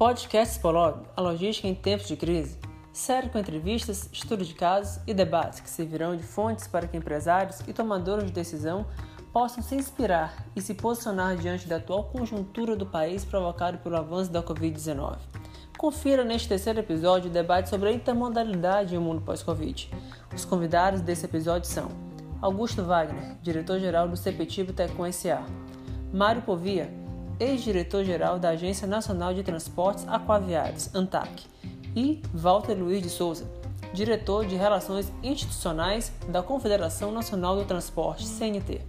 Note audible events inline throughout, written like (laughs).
Podcast Spolog, a logística em tempos de crise. Série com entrevistas, estudos de casos e debates que servirão de fontes para que empresários e tomadores de decisão possam se inspirar e se posicionar diante da atual conjuntura do país provocado pelo avanço da Covid-19. Confira neste terceiro episódio o debate sobre a intermodalidade um mundo pós-Covid. Os convidados desse episódio são Augusto Wagner, diretor-geral do CPTIB Tecom SA, Mário Povia, ex-diretor-geral da Agência Nacional de Transportes Aquaviários, ANTAC, e Walter Luiz de Souza, diretor de Relações Institucionais da Confederação Nacional do Transporte, CNT.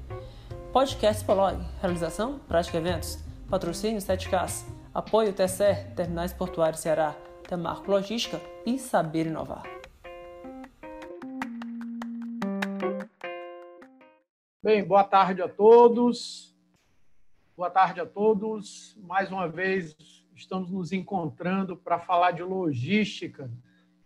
Podcast Polog, realização Prática Eventos, patrocínio 7Ks, apoio TCR, Terminais Portuários Ceará, Temarco Logística e Saber Inovar. Bem, boa tarde a todos. Boa tarde a todos. Mais uma vez estamos nos encontrando para falar de logística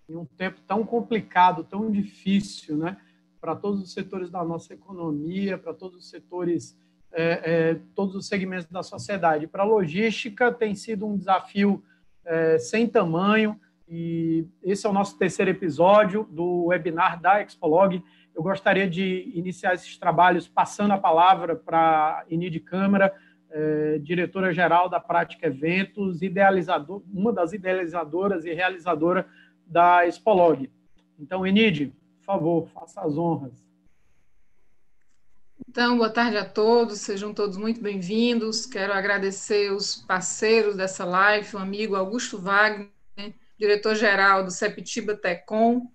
em um tempo tão complicado, tão difícil, né? para todos os setores da nossa economia, para todos os setores, é, é, todos os segmentos da sociedade. Para a logística tem sido um desafio é, sem tamanho e esse é o nosso terceiro episódio do webinar da Expolog. Eu gostaria de iniciar esses trabalhos passando a palavra para a Inid Câmara, é, diretora-geral da Prática Eventos, idealizador, uma das idealizadoras e realizadora da Expolog. Então, Enid, por favor, faça as honras. Então, boa tarde a todos, sejam todos muito bem-vindos. Quero agradecer os parceiros dessa live, o amigo Augusto Wagner, diretor-geral do Septiba Tecom,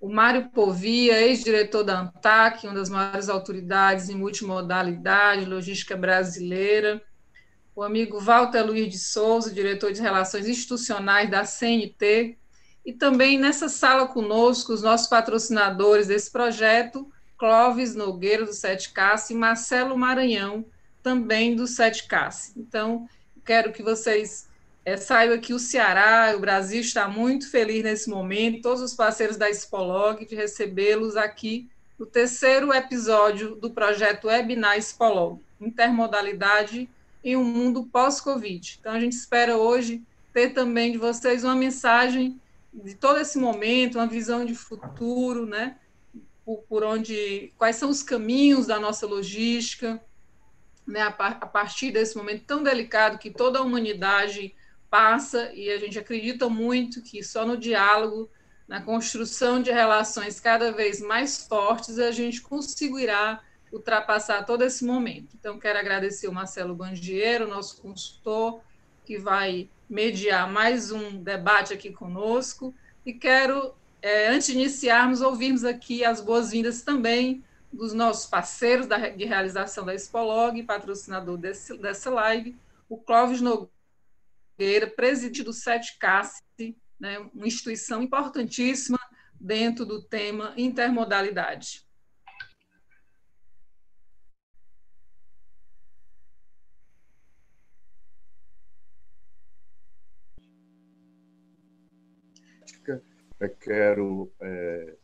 o Mário Povia, ex-diretor da ANTAC, uma das maiores autoridades em multimodalidade, logística brasileira, o amigo Walter Luiz de Souza, diretor de Relações Institucionais da CNT, e também nessa sala conosco, os nossos patrocinadores desse projeto, Clóvis Nogueira, do Sete Casse, e Marcelo Maranhão, também do Sete Casse. Então, quero que vocês é, saibam que o Ceará, o Brasil, está muito feliz nesse momento, todos os parceiros da Spolog, de recebê-los aqui no terceiro episódio do projeto Webinar Spolog, Intermodalidade em um Mundo Pós-Covid. Então, a gente espera hoje ter também de vocês uma mensagem de todo esse momento, uma visão de futuro, né? Por, por onde, quais são os caminhos da nossa logística, né? A, par, a partir desse momento tão delicado que toda a humanidade passa e a gente acredita muito que só no diálogo, na construção de relações cada vez mais fortes, a gente conseguirá ultrapassar todo esse momento. Então, quero agradecer o Marcelo Bandiero, nosso consultor, que vai mediar mais um debate aqui conosco. E quero, é, antes de iniciarmos, ouvirmos aqui as boas-vindas também dos nossos parceiros da, de realização da Expolog, patrocinador desse, dessa live, o Clóvis Nogueira, presidente do SETCAS, né, uma instituição importantíssima dentro do tema intermodalidade. Eu quero é,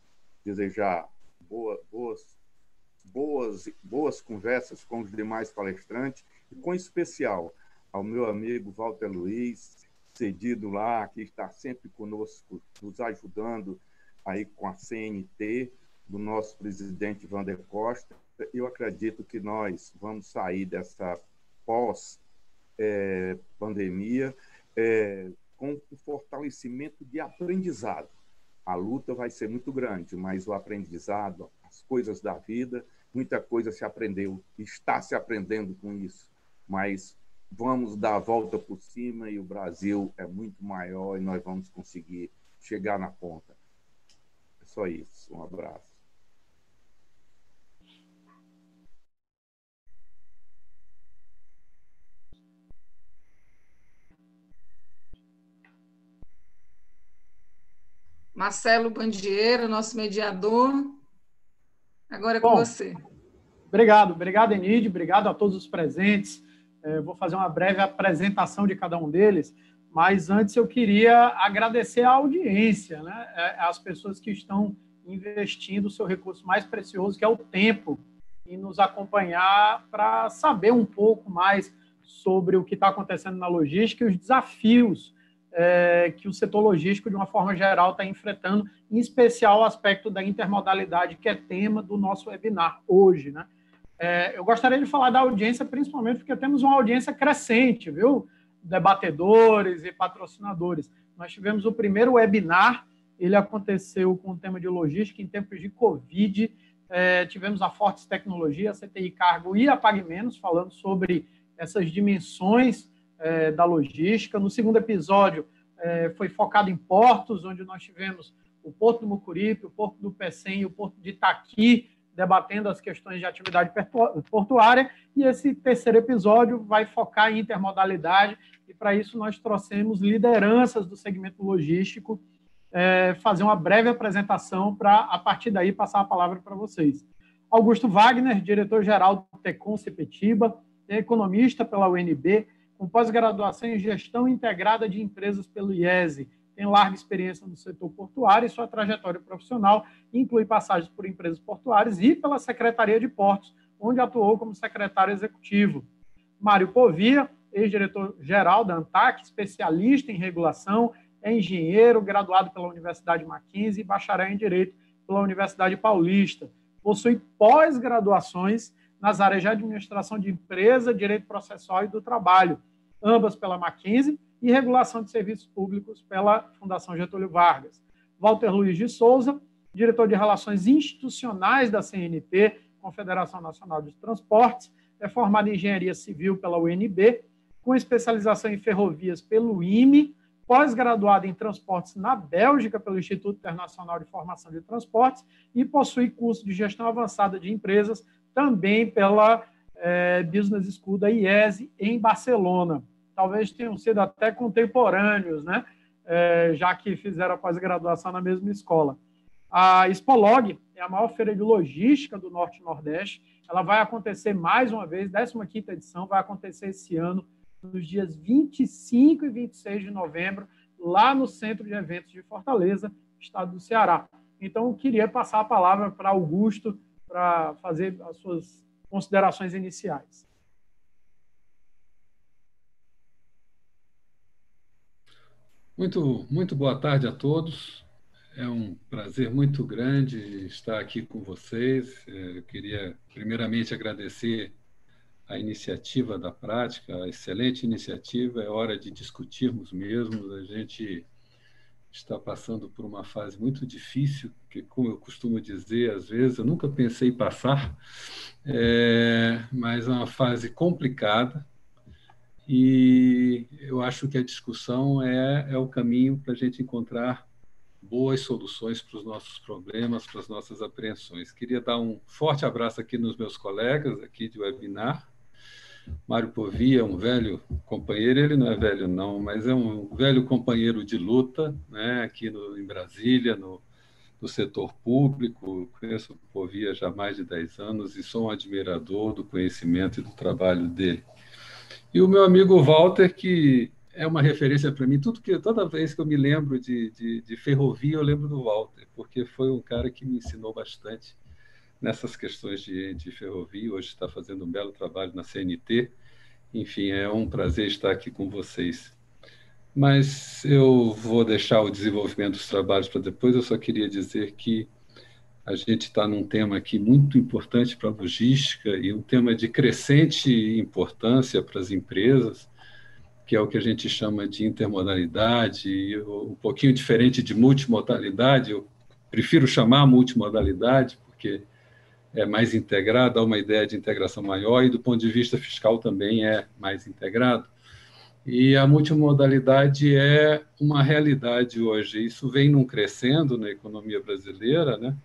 desejar boa, boas, boas, boas conversas com os demais palestrantes e, com especial, ao meu amigo Walter Luiz, cedido lá, que está sempre conosco, nos ajudando aí com a CNT, do nosso presidente Vander Costa. Eu acredito que nós vamos sair dessa pós-pandemia é, é, com o fortalecimento de aprendizado a luta vai ser muito grande, mas o aprendizado, as coisas da vida, muita coisa se aprendeu, está se aprendendo com isso, mas vamos dar a volta por cima e o Brasil é muito maior e nós vamos conseguir chegar na ponta. É só isso. Um abraço. Marcelo Bandieira, nosso mediador. Agora é com Bom, você. Obrigado, obrigado, Enide, obrigado a todos os presentes. É, vou fazer uma breve apresentação de cada um deles, mas antes eu queria agradecer a audiência, né? É, as pessoas que estão investindo o seu recurso mais precioso, que é o tempo, e nos acompanhar para saber um pouco mais sobre o que está acontecendo na logística e os desafios é, que o setor logístico, de uma forma geral, está enfrentando, em especial o aspecto da intermodalidade, que é tema do nosso webinar hoje. Né? É, eu gostaria de falar da audiência, principalmente porque temos uma audiência crescente, viu? Debatedores e patrocinadores. Nós tivemos o primeiro webinar, ele aconteceu com o tema de logística em tempos de Covid. É, tivemos a Fortes Tecnologia, a CTI Cargo e a Pague Menos, falando sobre essas dimensões é, da logística. No segundo episódio, é, foi focado em portos, onde nós tivemos o Porto do Mucuripe, o Porto do Pecém e o Porto de Itaqui, debatendo as questões de atividade portuária. E esse terceiro episódio vai focar em intermodalidade, e para isso nós trouxemos lideranças do segmento logístico, é, fazer uma breve apresentação para, a partir daí, passar a palavra para vocês. Augusto Wagner, diretor-geral do Tecom Sepetiba, é economista pela UNB, com pós-graduação em Gestão Integrada de Empresas pelo IESE. Tem larga experiência no setor portuário e sua trajetória profissional inclui passagens por empresas portuárias e pela Secretaria de Portos, onde atuou como secretário executivo. Mário Povia, ex-diretor-geral da ANTAC, especialista em regulação, é engenheiro, graduado pela Universidade Mackenzie e bacharel em Direito pela Universidade Paulista. Possui pós-graduações nas áreas de administração de empresa, direito processual e do trabalho, ambas pela Mackenzie, e regulação de serviços públicos pela Fundação Getúlio Vargas. Walter Luiz de Souza, diretor de Relações Institucionais da CNT, Confederação Nacional de Transportes, é formado em Engenharia Civil pela UNB, com especialização em ferrovias pelo IME, pós-graduado em transportes na Bélgica pelo Instituto Internacional de Formação de Transportes e possui curso de gestão avançada de empresas também pela é, Business School da IESE em Barcelona. Talvez tenham sido até contemporâneos, né? É, já que fizeram a pós-graduação na mesma escola. A Spolog é a maior feira de logística do Norte e Nordeste. Ela vai acontecer mais uma vez, 15ª edição, vai acontecer esse ano, nos dias 25 e 26 de novembro, lá no Centro de Eventos de Fortaleza, estado do Ceará. Então, eu queria passar a palavra para Augusto para fazer as suas considerações iniciais. Muito, muito boa tarde a todos. É um prazer muito grande estar aqui com vocês. É, eu queria, primeiramente, agradecer a iniciativa da prática, a excelente iniciativa. É hora de discutirmos mesmo. A gente está passando por uma fase muito difícil, que, como eu costumo dizer, às vezes, eu nunca pensei passar, é, mas é uma fase complicada. E eu acho que a discussão é, é o caminho para a gente encontrar boas soluções para os nossos problemas, para as nossas apreensões. Queria dar um forte abraço aqui nos meus colegas aqui de webinar, Mário Povia é um velho companheiro, ele não é velho não, mas é um velho companheiro de luta, né, aqui no, em Brasília, no, no setor público. Conheço o Povia já há mais de 10 anos e sou um admirador do conhecimento e do trabalho dele. E o meu amigo Walter, que é uma referência para mim, tudo que toda vez que eu me lembro de, de, de ferrovia, eu lembro do Walter, porque foi um cara que me ensinou bastante nessas questões de, de ferrovia. Hoje está fazendo um belo trabalho na CNT. Enfim, é um prazer estar aqui com vocês. Mas eu vou deixar o desenvolvimento dos trabalhos para depois. Eu só queria dizer que a gente está num tema aqui muito importante para a logística e um tema de crescente importância para as empresas, que é o que a gente chama de intermodalidade, um pouquinho diferente de multimodalidade. Eu prefiro chamar multimodalidade, porque é mais integrado, dá uma ideia de integração maior e do ponto de vista fiscal também é mais integrado. E a multimodalidade é uma realidade hoje. Isso vem num crescendo na economia brasileira, né?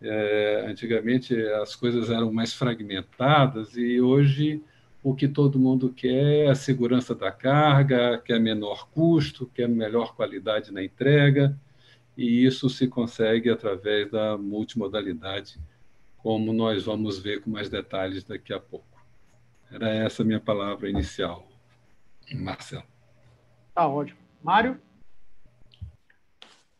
É, antigamente as coisas eram mais fragmentadas e hoje o que todo mundo quer é a segurança da carga, quer menor custo, quer melhor qualidade na entrega, e isso se consegue através da multimodalidade como nós vamos ver com mais detalhes daqui a pouco. Era essa a minha palavra inicial, Marcelo. Tá ótimo. Mário?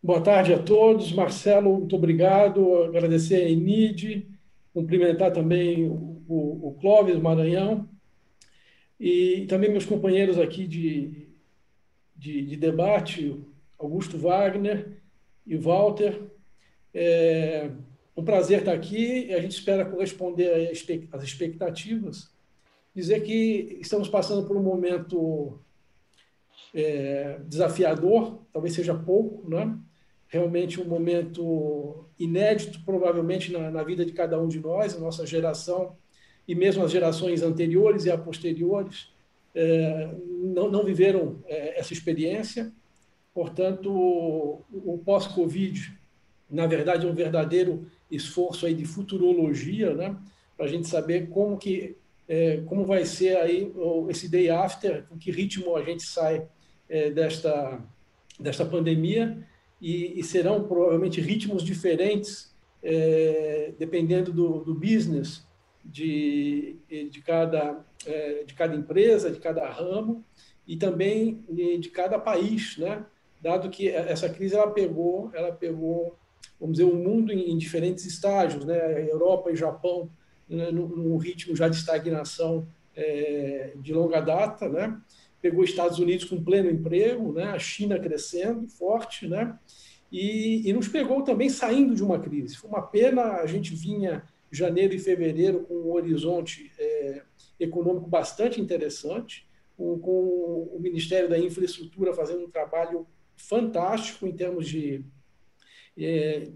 Boa tarde a todos. Marcelo, muito obrigado. Agradecer a Enid, cumprimentar também o, o, o Clóvis Maranhão e também meus companheiros aqui de, de, de debate, Augusto Wagner e Walter. É um prazer estar aqui e a gente espera corresponder às expectativas. Dizer que estamos passando por um momento é, desafiador, talvez seja pouco, né? Realmente um momento inédito, provavelmente, na, na, vida de cada um de nós, a nossa geração, e mesmo as gerações anteriores e a posteriores, é, não, não, viveram é, essa experiência. Portanto, o, o pós-Covid, na verdade, é um verdadeiro esforço aí de futurologia, né? para a gente saber como que é, como vai ser aí esse day after, com que ritmo a gente sai desta desta pandemia e, e, serão provavelmente ritmos diferentes é, dependendo do, do business de, de cada é, de cada empresa, de cada ramo e também de cada país, né? Dado que essa crise ela pegou, ela pegou vamos dizer, o mundo em, em diferentes estágios, né? Europa e Japão né? num, ritmo já de estagnação é, de longa data, né? Pegou Estados Unidos com pleno emprego, né? A China crescendo forte, né? E, e nos pegou também saindo de uma crise. Foi uma pena, a gente vinha janeiro e fevereiro com um horizonte é, econômico bastante interessante, com, com, o Ministério da Infraestrutura fazendo um trabalho fantástico em termos de é,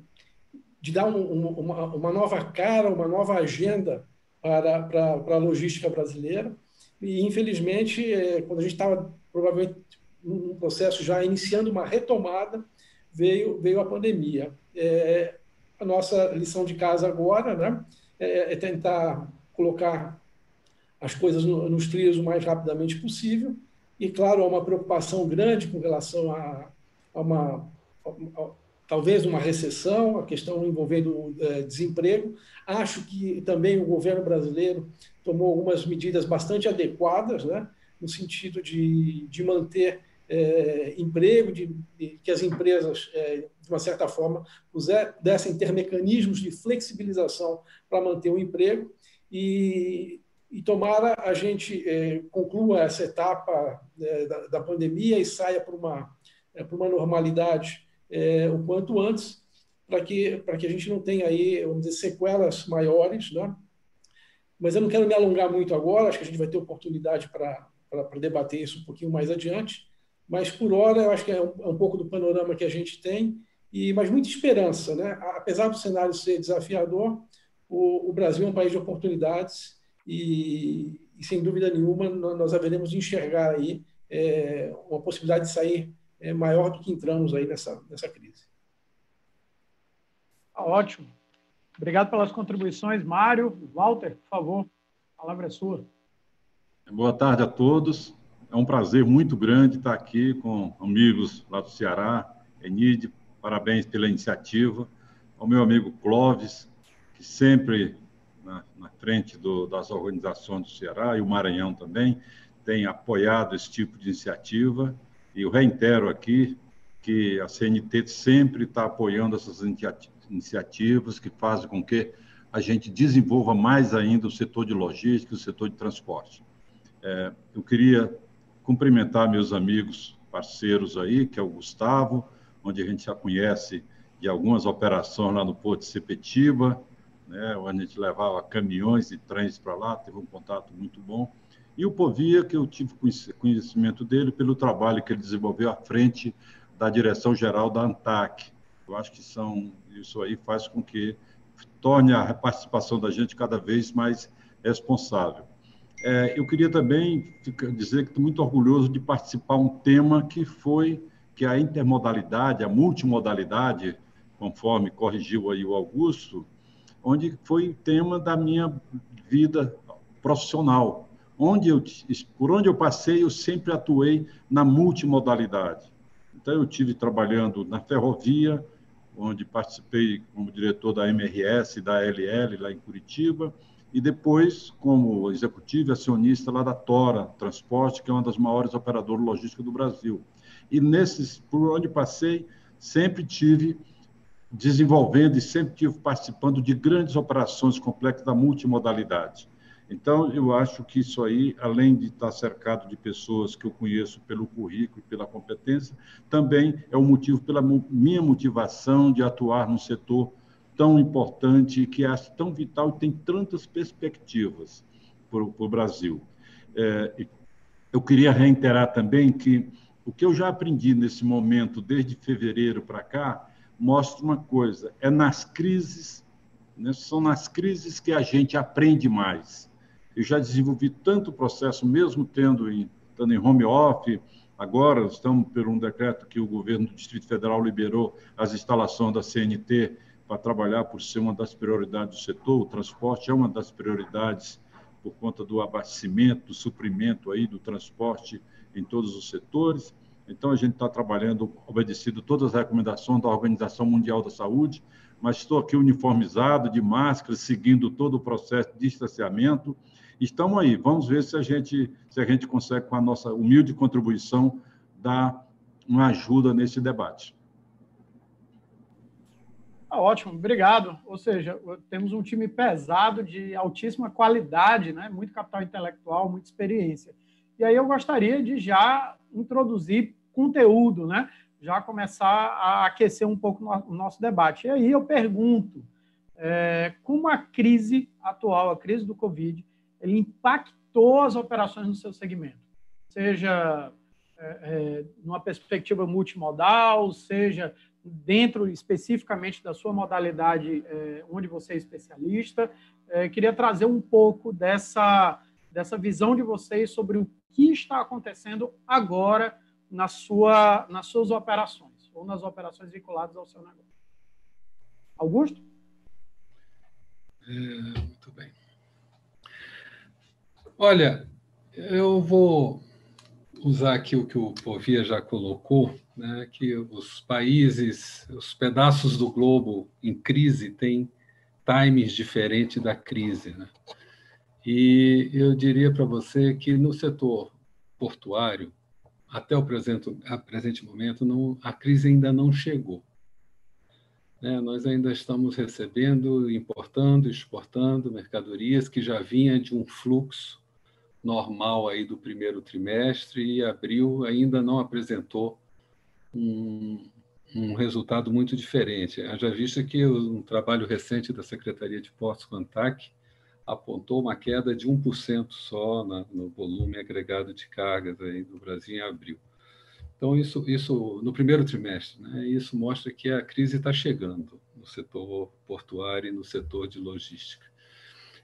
de dar um, uma, uma, nova cara, uma nova agenda para, para, para a logística brasileira. E, infelizmente, é, quando a gente estava provavelmente num processo já iniciando uma retomada, veio, veio a pandemia. É, a nossa lição de casa agora né, é, é tentar colocar as coisas no, nos trilhos o mais rapidamente possível. E, claro, há uma preocupação grande com relação a, a uma, talvez uma recessão, a questão envolvendo é, desemprego. Acho que também o governo brasileiro tomou algumas medidas bastante adequadas, né, no sentido de, de manter é, emprego, de, de, que as empresas, é, de uma certa forma, puser, dessem ter mecanismos de flexibilização para manter o emprego. E, e tomara a gente é, conclua essa etapa é, da, da, pandemia e saia para uma, para uma normalidade o quanto antes, para que, para que a gente não tenha aí, vamos dizer, sequelas maiores. Né? Mas eu não quero me alongar muito agora, acho que a gente vai ter oportunidade para, debater isso um pouquinho mais adiante. Mas, por hora, eu acho que é um, é um pouco do panorama que a gente tem, e mas muita esperança. Né? Apesar do cenário ser desafiador, o, o Brasil é um país de oportunidades e, e sem dúvida nenhuma, nós haveremos de enxergar aí é, uma possibilidade de sair é maior do que entramos aí nessa, nessa crise. Tá ótimo. Obrigado pelas contribuições, Mário. Walter, por favor, a palavra é sua. Boa tarde a todos. É um prazer muito grande estar aqui com amigos lá do Ceará. Enide, parabéns pela iniciativa. Ao meu amigo Clóvis, que sempre na, na frente do, das organizações do Ceará e o Maranhão também tem apoiado esse tipo de iniciativa e eu reitero aqui que a CNT sempre está apoiando essas iniciativas que fazem com que a gente desenvolva mais ainda o setor de logística, o setor de transporte. É, eu queria cumprimentar meus amigos, parceiros aí, que é o Gustavo, onde a gente já conhece de algumas operações lá no Porto de Sepetiba, né, onde a gente levava caminhões e trens para lá, teve um contato muito bom. E o Povia, que eu tive conhecimento dele pelo trabalho que ele desenvolveu à frente da direção-geral da ANTAC. Eu acho que são, isso aí faz com que torne a participação da gente cada vez mais responsável. É, eu queria também dizer que estou muito orgulhoso de participar um tema que foi que a intermodalidade, a multimodalidade, conforme corrigiu aí o Augusto, onde foi o tema da minha vida profissional onde eu, por onde eu passei, eu sempre atuei na multimodalidade. Então, eu tive trabalhando na ferrovia, onde participei como diretor da MRS, da LL, lá em Curitiba, e depois como executivo e acionista lá da Tora Transporte, que é uma das maiores operadoras logísticas do Brasil. E nesses, por onde passei, sempre tive desenvolvendo e sempre tive participando de grandes operações complexas da multimodalidade. Então, eu acho que isso aí, além de estar cercado de pessoas que eu conheço pelo currículo e pela competência, também é o motivo pela minha motivação de atuar num setor tão importante, que é tão vital e tem tantas perspectivas para o Brasil. É, eu queria reiterar também que o que eu já aprendi nesse momento, desde fevereiro para cá, mostra uma coisa: é nas crises, né, são nas crises que a gente aprende mais. Eu já desenvolvi tanto processo, mesmo tendo em, estando em home office, agora estamos por um decreto que o governo do Distrito Federal liberou as instalações da CNT para trabalhar por ser uma das prioridades do setor. O transporte é uma das prioridades por conta do abastecimento, do suprimento aí do transporte em todos os setores. Então, a gente está trabalhando, obedecido todas as recomendações da Organização Mundial da Saúde, mas estou aqui uniformizado, de máscara, seguindo todo o processo de distanciamento. Estamos aí, vamos ver se a gente, se a gente consegue, com a nossa humilde contribuição, dar uma ajuda nesse debate. Ah, ótimo, obrigado. Ou seja, temos um time pesado de altíssima qualidade, né? muito capital intelectual, muita experiência. E aí eu gostaria de já introduzir conteúdo, né? já começar a aquecer um pouco o nosso debate. E aí eu pergunto, é, como a crise atual, a crise do Covid, ele impactou as operações no seu segmento? Seja é, é, numa perspectiva multimodal, seja dentro especificamente da sua modalidade é, onde você é especialista. É, queria trazer um pouco dessa, dessa visão de vocês sobre o que está acontecendo agora na sua, nas suas operações, ou nas operações vinculadas ao seu negócio. Augusto? É, muito bem. Olha, eu vou usar aqui o que o Povia já colocou, né, que os países, os pedaços do globo em crise têm times diferentes da crise. Né? E eu diria para você que no setor portuário, até o presente, presente momento, não, a crise ainda não chegou. Né? Nós ainda estamos recebendo, importando, exportando mercadorias que já vinha de um fluxo normal aí do primeiro trimestre e abril ainda não apresentou um, um resultado muito diferente. Já visto que um trabalho recente da Secretaria de Portos Contac apontou uma queda de 1% só na, no volume agregado de cargas aí do Brasil em abril. Então, isso, isso no primeiro trimestre, né, isso mostra que a crise está chegando no setor portuário e no setor de logística.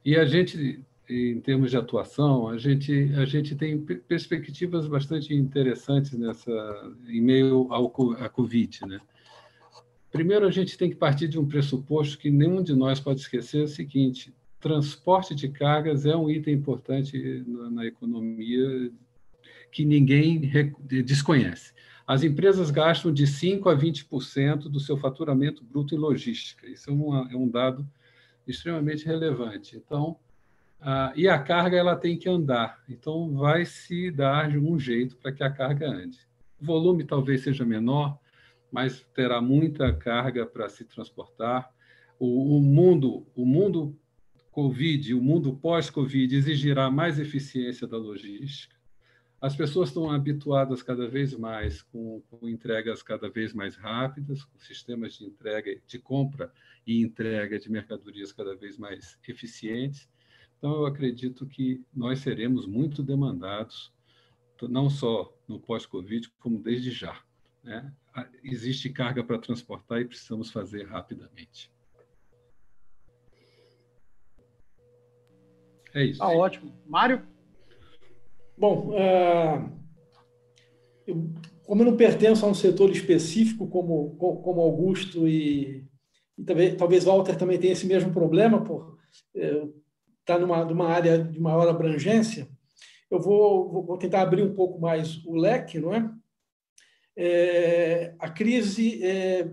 E a gente, em termos de atuação, a gente, a gente tem perspectivas bastante interessantes nessa, em meio ao, à Covid. Né? Primeiro, a gente tem que partir de um pressuposto que nenhum de nós pode esquecer: é o seguinte, transporte de cargas é um item importante na, na economia que ninguém desconhece. As empresas gastam de 5% a 20% do seu faturamento bruto em logística. Isso é, uma, é um dado extremamente relevante. Então, a, e a carga ela tem que andar. Então, vai se dar de um jeito para que a carga ande. O volume talvez seja menor, mas terá muita carga para se transportar. O, o mundo, o mundo Covid, o mundo pós-Covid exigirá mais eficiência da logística. As pessoas estão habituadas cada vez mais com, com, entregas cada vez mais rápidas, com sistemas de entrega, de compra e entrega de mercadorias cada vez mais eficientes. Então, eu acredito que nós seremos muito demandados, não só no pós-Covid, como desde já. Né? Existe carga para transportar e precisamos fazer rapidamente. É isso. Tá ótimo. Mário? Bom, uh, eu, como eu não pertenço a um setor específico como, como Augusto e, e também, talvez Walter também tenha esse mesmo problema por estar tá numa, numa área de maior abrangência, eu vou, vou tentar abrir um pouco mais o leque, não é? é a crise, é,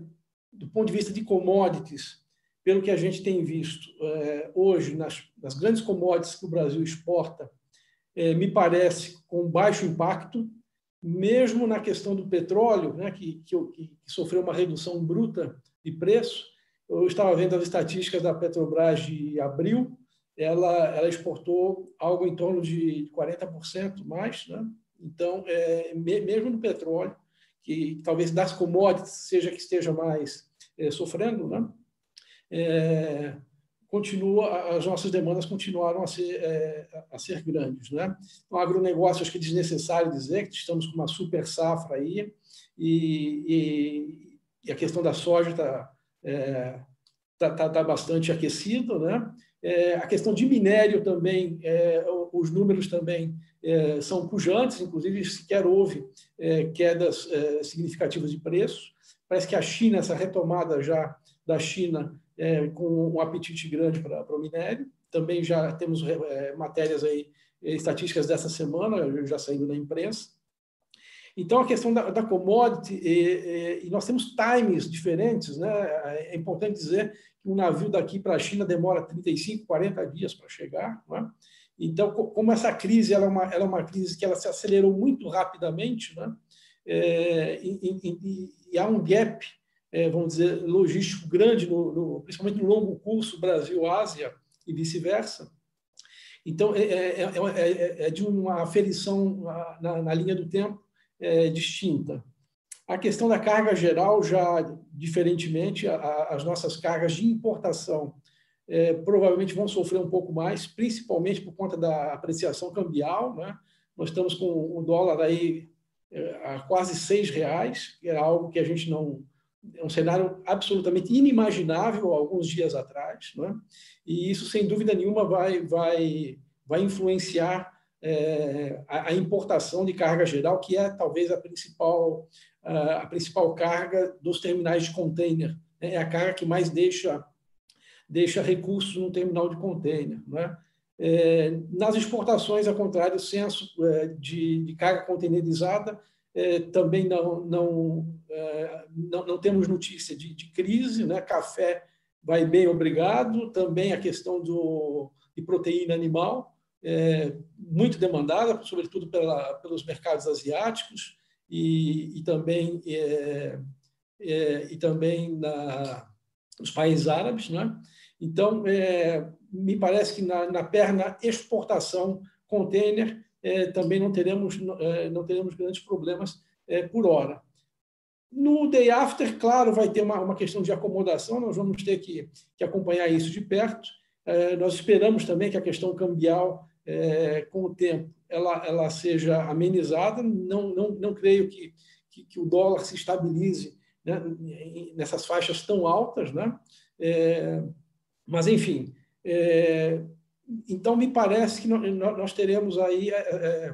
do ponto de vista de commodities, pelo que a gente tem visto é, hoje nas, nas, grandes commodities que o Brasil exporta, é, me parece com baixo impacto, mesmo na questão do petróleo, né, que, que, que, sofreu uma redução bruta de preço. Eu estava vendo as estatísticas da Petrobras de abril ela, ela exportou algo em torno de 40% mais, né? Então, é, mesmo no petróleo, que talvez das commodities seja que esteja mais é, sofrendo, né? É, continua, as nossas demandas continuaram a ser, é, a ser grandes. Né? Então, agronegócio, acho que é desnecessário dizer que estamos com uma super safra aí, e, e, e a questão da soja está é, tá, tá, bastante aquecida. Né? É, a questão de minério também, é, os números também é, são pujantes, inclusive sequer houve é, quedas significativas de preço. Parece que a China, essa retomada já da China, é, com um apetite grande para o minério. Também já temos é, matérias aí, é, estatísticas dessa semana, já saindo na imprensa. Então, a questão da, da commodity, e, e, nós temos times diferentes, né? é importante dizer um navio daqui para a China demora 35, 40 dias para chegar. Né? Então, como essa crise ela é, uma, ela é uma crise que ela se acelerou muito rapidamente, né? É, e, e, e, há um gap é, vamos dizer, logístico grande, no, no, principalmente no longo curso Brasil-Ásia e vice-versa. Então, é, é, é, é, de uma aferição na, na linha do tempo distinta. A questão da carga geral, já diferentemente, a, as nossas cargas de importação provavelmente vão sofrer um pouco mais, principalmente por conta da apreciação cambial. Né? Nós estamos com o dólar aí a quase seis reais, que era algo que a gente não, é um cenário absolutamente inimaginável alguns dias atrás, né? e isso, sem dúvida nenhuma, vai, vai, vai influenciar é, a, importação de carga geral, que é talvez a principal, a, a principal carga dos terminais de container. Né? É a carga que mais deixa, deixa recursos no terminal de container. Né? É, nas exportações, ao contrário, o censo é, de, de carga containerizada é, também não, não, é, não, não, temos notícia de, de, crise, né? café vai bem, obrigado. Também a questão do, de proteína animal, é, muito demandada, sobretudo pela, pelos mercados asiáticos e, e também, é, é, e também na, nos países árabes. Né? Então, é, me parece que na, na perna exportação container é, também não teremos, é, não teremos grandes problemas por hora. No day after, claro, vai ter uma, uma questão de acomodação, nós vamos ter que, que acompanhar isso de perto. Nós esperamos também que a questão cambial, é, com o tempo, ela, ela seja amenizada. Não, não, não creio que, que, que o dólar se estabilize né, nessas faixas tão altas, né? É, mas, enfim, é, então, me parece que nós teremos aí é, é,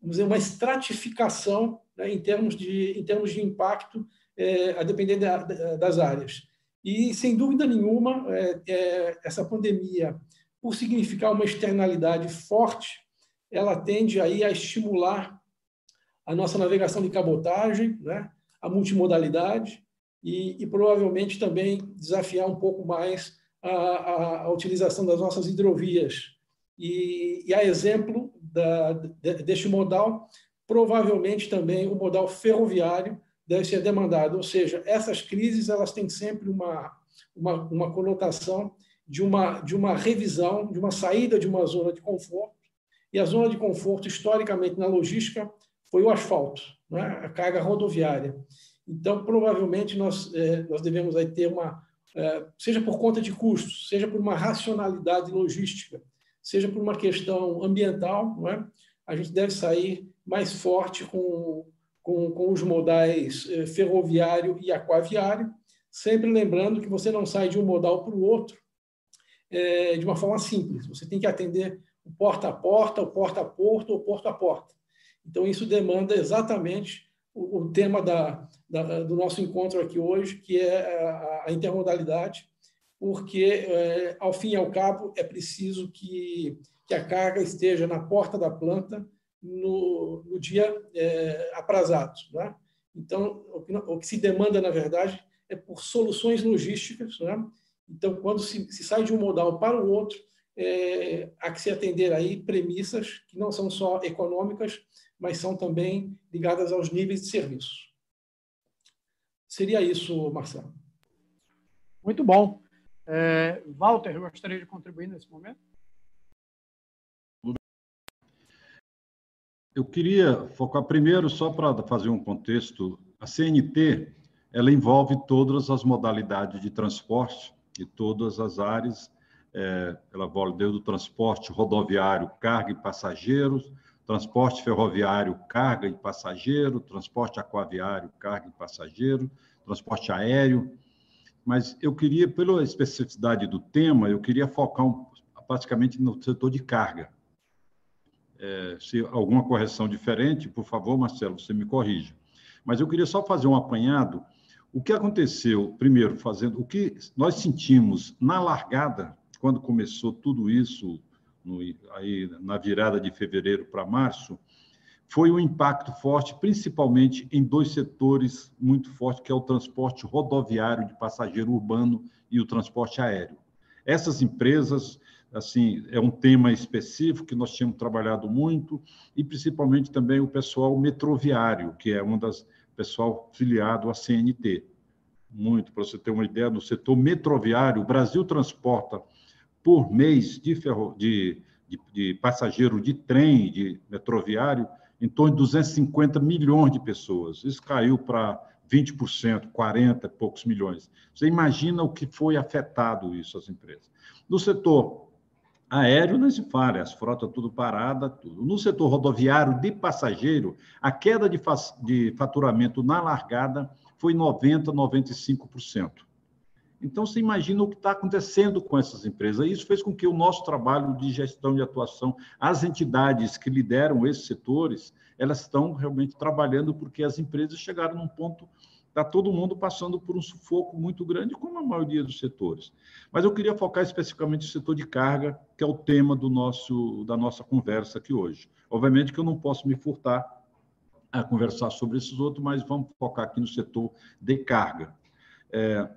vamos dizer, uma estratificação né, em, termos de, em termos de impacto, é, a depender da, das áreas. E, sem dúvida nenhuma, essa pandemia, por significar uma externalidade forte, ela tende aí a estimular a nossa navegação de cabotagem, né, a multimodalidade, e, e provavelmente também desafiar um pouco mais a, a, a utilização das nossas hidrovias. E, e a exemplo da, deste modal, provavelmente também o modal ferroviário deve ser demandado. Ou seja, essas crises elas têm sempre uma, uma, uma conotação de uma, de uma revisão, de uma saída de uma zona de conforto. E a zona de conforto, historicamente, na logística, foi o asfalto, né? a carga rodoviária. Então, provavelmente, nós, é, nós devemos aí ter uma, é, seja por conta de custos, seja por uma racionalidade logística, seja por uma questão ambiental, não é? a gente deve sair mais forte com, com, com os modais é, ferroviário e aquaviário, sempre lembrando que você não sai de um modal para o outro é, de uma forma simples. Você tem que atender o porta a porta, o porta a porto, ou porta a porta. Então, isso demanda exatamente o, o tema da, da, do nosso encontro aqui hoje, que é a, a intermodalidade, porque, é, ao fim e ao cabo, é preciso que, que a carga esteja na porta da planta no, no dia é, aprazado. Né? Então, o que, o que, se demanda, na verdade, é por soluções logísticas. Né? Então, quando se, se, sai de um modal para o outro, é, há que se atender aí premissas que não são só econômicas, mas são também ligadas aos níveis de serviço. Seria isso, Marcelo. Muito bom. É, Walter, gostaria de contribuir nesse momento? Eu queria focar primeiro, só para fazer um contexto, a CNT ela envolve todas as modalidades de transporte e todas as áreas. É, ela envolve desde o transporte rodoviário, carga e passageiros, transporte ferroviário, carga e passageiro, transporte aquaviário, carga e passageiro, transporte aéreo. Mas eu queria, pela especificidade do tema, eu queria focar um, praticamente no setor de carga é, se alguma correção diferente, por favor, Marcelo, você me corrija. Mas eu queria só fazer um apanhado. O que aconteceu, primeiro, fazendo o que nós sentimos na largada, quando começou tudo isso, no, aí na virada de fevereiro para março, foi um impacto forte, principalmente em dois setores muito fortes, que é o transporte rodoviário de passageiro urbano e o transporte aéreo. Essas empresas assim, é um tema específico que nós tínhamos trabalhado muito, e principalmente também o pessoal metroviário, que é um das pessoal filiado à CNT. Muito, para você ter uma ideia, no setor metroviário, o Brasil transporta por mês de, ferro, de, de, de passageiro de trem, de metroviário, em torno de 250 milhões de pessoas. Isso caiu para 20%, 40 e poucos milhões. Você imagina o que foi afetado isso às empresas. No setor Aéreo não se fala, as frotas tudo parada, tudo. No setor rodoviário de passageiro, a queda de, de faturamento na largada foi 90%, 95%. Então, você imagina o que está acontecendo com essas empresas. Isso fez com que o nosso trabalho de gestão e atuação, as entidades que lideram esses setores, elas estão realmente trabalhando porque as empresas chegaram num ponto Está todo mundo passando por um sufoco muito grande, como a maioria dos setores. Mas eu queria focar especificamente no setor de carga, que é o tema do nosso, da nossa conversa aqui hoje. Obviamente que eu não posso me furtar a conversar sobre esses outros, mas vamos focar aqui no setor de carga. É,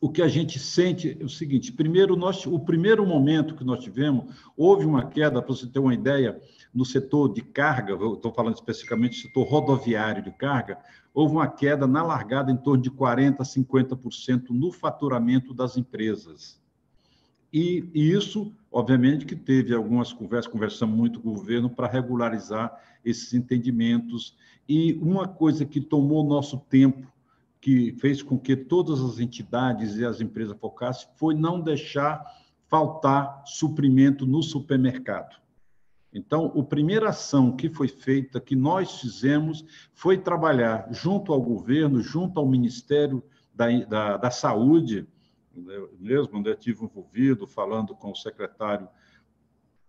o que a gente sente é o seguinte: primeiro, nós, o primeiro momento que nós tivemos, houve uma queda, para você ter uma ideia, no setor de carga, estou falando especificamente do setor rodoviário de carga, houve uma queda na largada em torno de 40%, 50% no faturamento das empresas. E, e, isso, obviamente, que teve algumas conversas, conversamos muito com o governo para regularizar esses entendimentos. E uma coisa que tomou nosso tempo, que fez com que todas as entidades e as empresas focassem, foi não deixar faltar suprimento no supermercado. Então, a primeira ação que foi feita, que nós fizemos, foi trabalhar junto ao governo, junto ao Ministério da, da, da Saúde, eu mesmo eu estive envolvido, falando com o secretário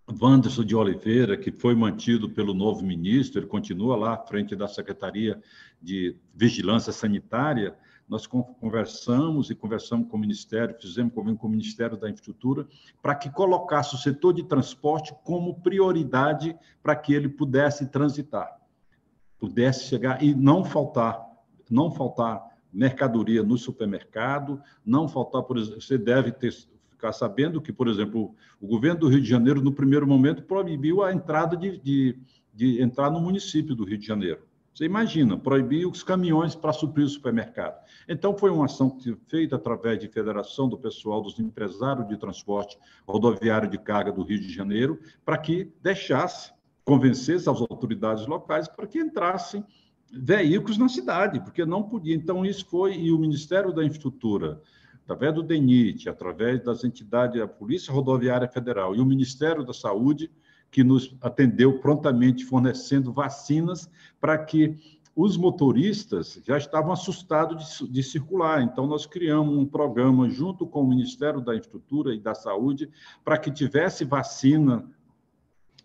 Wanderson de Oliveira, que foi mantido pelo novo ministro, ele continua lá à frente da Secretaria de Vigilância Sanitária, nós conversamos e conversamos com o Ministério, fizemos convênio com o Ministério da Infraestrutura, para que colocasse o setor de transporte como prioridade para que ele pudesse transitar, pudesse chegar e não faltar, não faltar mercadoria no supermercado, não faltar, por exemplo, você deve ter, ficar sabendo que, por exemplo, o governo do Rio de Janeiro, no primeiro momento, proibiu a entrada de, de, de entrar no município do Rio de Janeiro. Você imagina, proibir os caminhões para suprir o supermercado. Então, foi uma ação feita através de federação do pessoal dos empresários de transporte rodoviário de carga do Rio de Janeiro, para que deixasse, convencesse as autoridades locais para que entrassem veículos na cidade, porque não podia. Então, isso foi, e o Ministério da Infraestrutura, através do DENIT, através das entidades, a Polícia Rodoviária Federal e o Ministério da Saúde, que nos atendeu prontamente fornecendo vacinas para que os motoristas já estavam assustados de, de, circular. Então, nós criamos um programa junto com o Ministério da Infraestrutura e da Saúde para que tivesse vacina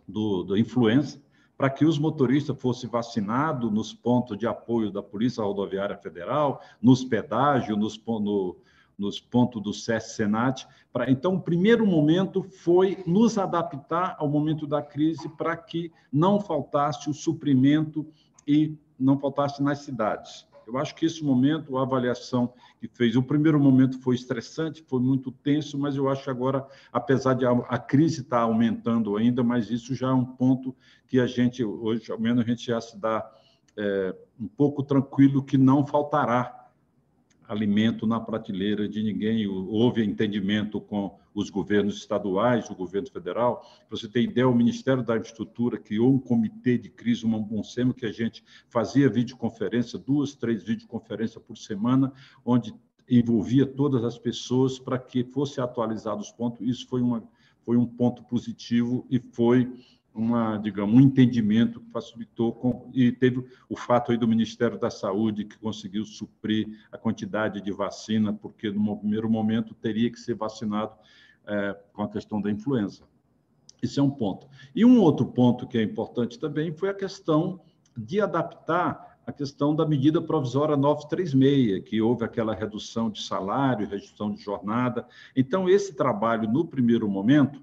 do, da influenza, para que os motoristas fossem vacinados nos pontos de apoio da Polícia Rodoviária Federal, nos pedágios, nos, no, nos pontos do SES Senat. Pra, então, o primeiro momento foi nos adaptar ao momento da crise para que não faltasse o suprimento e não faltasse nas cidades. Eu acho que esse momento, a avaliação que fez, o primeiro momento foi estressante, foi muito tenso, mas eu acho que agora, apesar de a, a crise estar tá aumentando ainda, mas isso já é um ponto que a gente, hoje, ao menos, a gente já se dá é, um pouco tranquilo que não faltará alimento na prateleira de ninguém. Houve entendimento com os governos estaduais, o governo federal. Para você ter ideia, o Ministério da Infraestrutura criou um comitê de crise, um bonsema, que a gente fazia videoconferência, duas, três videoconferências por semana, onde envolvia todas as pessoas para que fosse atualizado os pontos. Isso foi, uma, foi um ponto positivo e foi uma, digamos, um entendimento que facilitou com, e teve o fato aí do Ministério da Saúde que conseguiu suprir a quantidade de vacina, porque no primeiro momento teria que ser vacinado é, com a questão da influenza. Esse é um ponto. E um outro ponto que é importante também foi a questão de adaptar a questão da medida provisória 936, que houve aquela redução de salário, redução de jornada. Então, esse trabalho, no primeiro momento,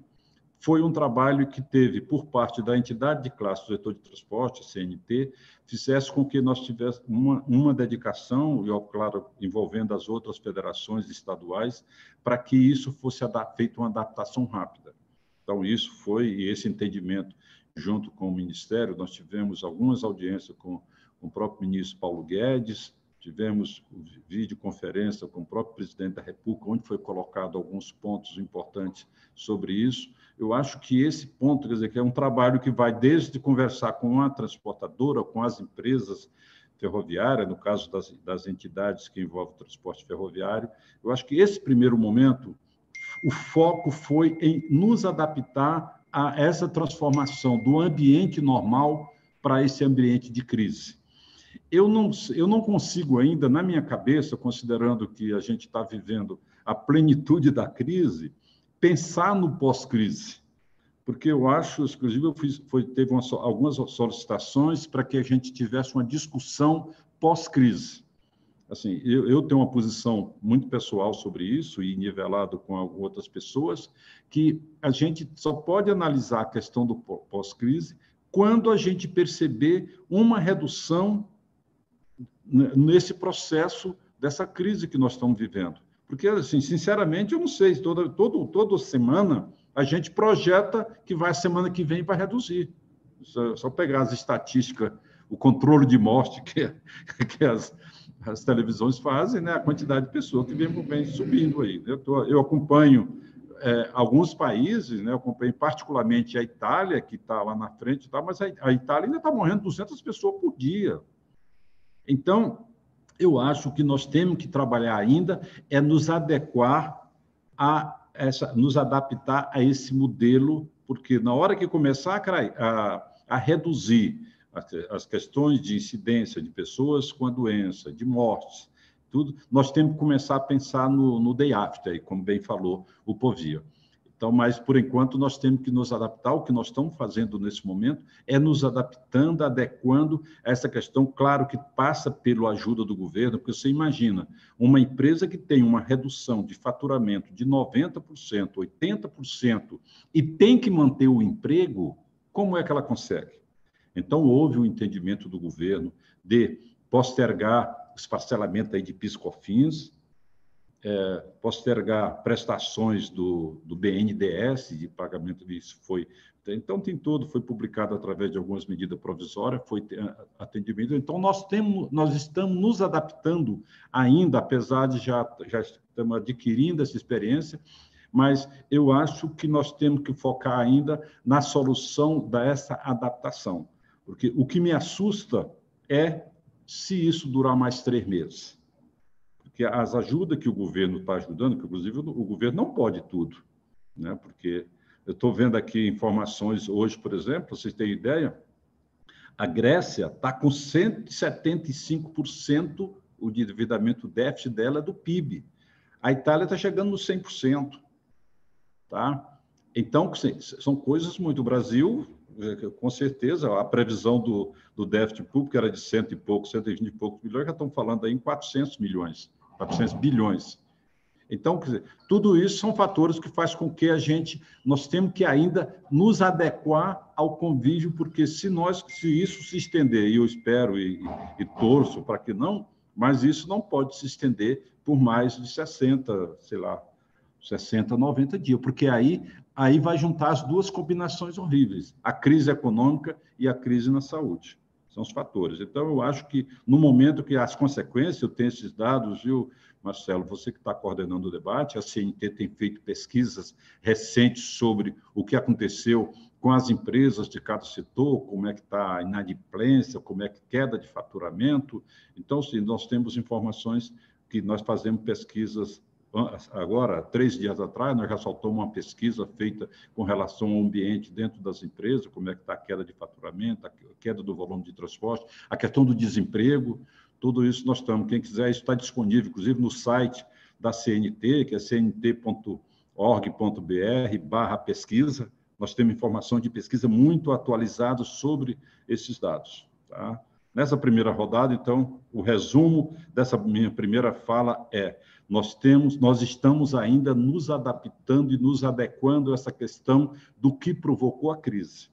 foi um trabalho que teve, por parte da entidade de classe do setor de transporte, CNT, fizesse com que nós tivéssemos uma, uma dedicação, e, claro, envolvendo as outras federações estaduais, para que isso fosse feito uma adaptação rápida. Então, isso foi, e esse entendimento, junto com o Ministério, nós tivemos algumas audiências com, com o próprio ministro Paulo Guedes, tivemos videoconferência com o próprio presidente da República, onde foi colocado alguns pontos importantes sobre isso. Eu acho que esse ponto, quer dizer, que é um trabalho que vai desde conversar com a transportadora, com as empresas ferroviárias, no caso das, das entidades que envolvem o transporte ferroviário. Eu acho que esse primeiro momento, o foco foi em nos adaptar a essa transformação do ambiente normal para esse ambiente de crise. Eu não, eu não consigo ainda, na minha cabeça, considerando que a gente está vivendo a plenitude da crise, pensar no pós-crise. Porque eu acho, inclusive, eu fiz, foi, teve uma, algumas solicitações para que a gente tivesse uma discussão pós-crise. Assim, eu, eu, tenho uma posição muito pessoal sobre isso e nivelado com outras pessoas, que a gente só pode analisar a questão do pós-crise quando a gente perceber uma redução nesse processo dessa crise que nós estamos vivendo. Porque, assim, sinceramente, eu não sei, toda, todo, toda semana a gente projeta que vai a semana que vem para reduzir. Só, só, pegar as estatísticas, o controle de morte (laughs) que, que as, as televisões fazem, né? a quantidade de pessoas que vem, vem subindo aí. Eu, tô, eu acompanho é, alguns países, né? eu acompanho particularmente a Itália, que está lá na frente, tá? mas a, a Itália ainda está morrendo 200 pessoas por dia. Então, eu acho que nós temos que trabalhar ainda é nos adequar a essa, nos adaptar a esse modelo, porque na hora que começar a, a, a reduzir as questões de incidência de pessoas com a doença, de mortes, tudo, nós temos que começar a pensar no, no day after, como bem falou o Povia. Então, mas por enquanto nós temos que nos adaptar. O que nós estamos fazendo nesse momento é nos adaptando, adequando a essa questão. Claro que passa pela ajuda do governo, porque você imagina uma empresa que tem uma redução de faturamento de 90%, 80% e tem que manter o emprego, como é que ela consegue? Então, houve um entendimento do governo de postergar os parcelamentos aí de PIS/COFINS, é, postergar prestações do, do BNDES de pagamento disso foi então tem tudo foi publicado através de algumas medidas provisórias foi atendimento então nós temos nós estamos nos adaptando ainda apesar de já já estamos adquirindo essa experiência mas eu acho que nós temos que focar ainda na solução dessa adaptação. Porque o que me assusta é se isso durar mais três meses que as ajudas que o governo está ajudando, que inclusive o governo não pode tudo, né? porque eu estou vendo aqui informações hoje, por exemplo, vocês têm ideia, a Grécia está com 175% o endividamento déficit dela é do PIB. A Itália está chegando no 100%. Tá? Então, são coisas muito. O Brasil, com certeza, a previsão do, do déficit público era de cento e pouco, 120 e poucos milhões, já estão falando aí em 400 milhões. 400 bilhões. Então, dizer, tudo isso são fatores que faz com que a gente nós temos que ainda nos adequar ao convívio, porque se nós se isso se estender, e eu espero e, e torço para que não, mas isso não pode se estender por mais de 60, sei lá, 60, 90 dias, porque aí aí vai juntar as duas combinações horríveis, a crise econômica e a crise na saúde. São os fatores. Então, eu acho que no momento que as consequências, eu tenho esses dados, viu, Marcelo, você que está coordenando o debate, a CNT tem feito pesquisas recentes sobre o que aconteceu com as empresas de cada setor, como é que está a inadimplência, como é que queda de faturamento. Então, sim, nós temos informações que nós fazemos pesquisas agora, três dias atrás, nós já soltamos uma pesquisa feita com relação ao ambiente dentro das empresas, como é que está a queda de faturamento, a queda do volume de transporte, a questão do desemprego, tudo isso nós estamos. Quem quiser, isso está disponível, inclusive, no site da CNT, que é cnt.org.br barra pesquisa. Nós temos informação de pesquisa muito atualizada sobre esses dados. Tá? Nessa primeira rodada, então, o resumo dessa minha primeira fala é: nós temos, nós estamos ainda nos adaptando e nos adequando a essa questão do que provocou a crise.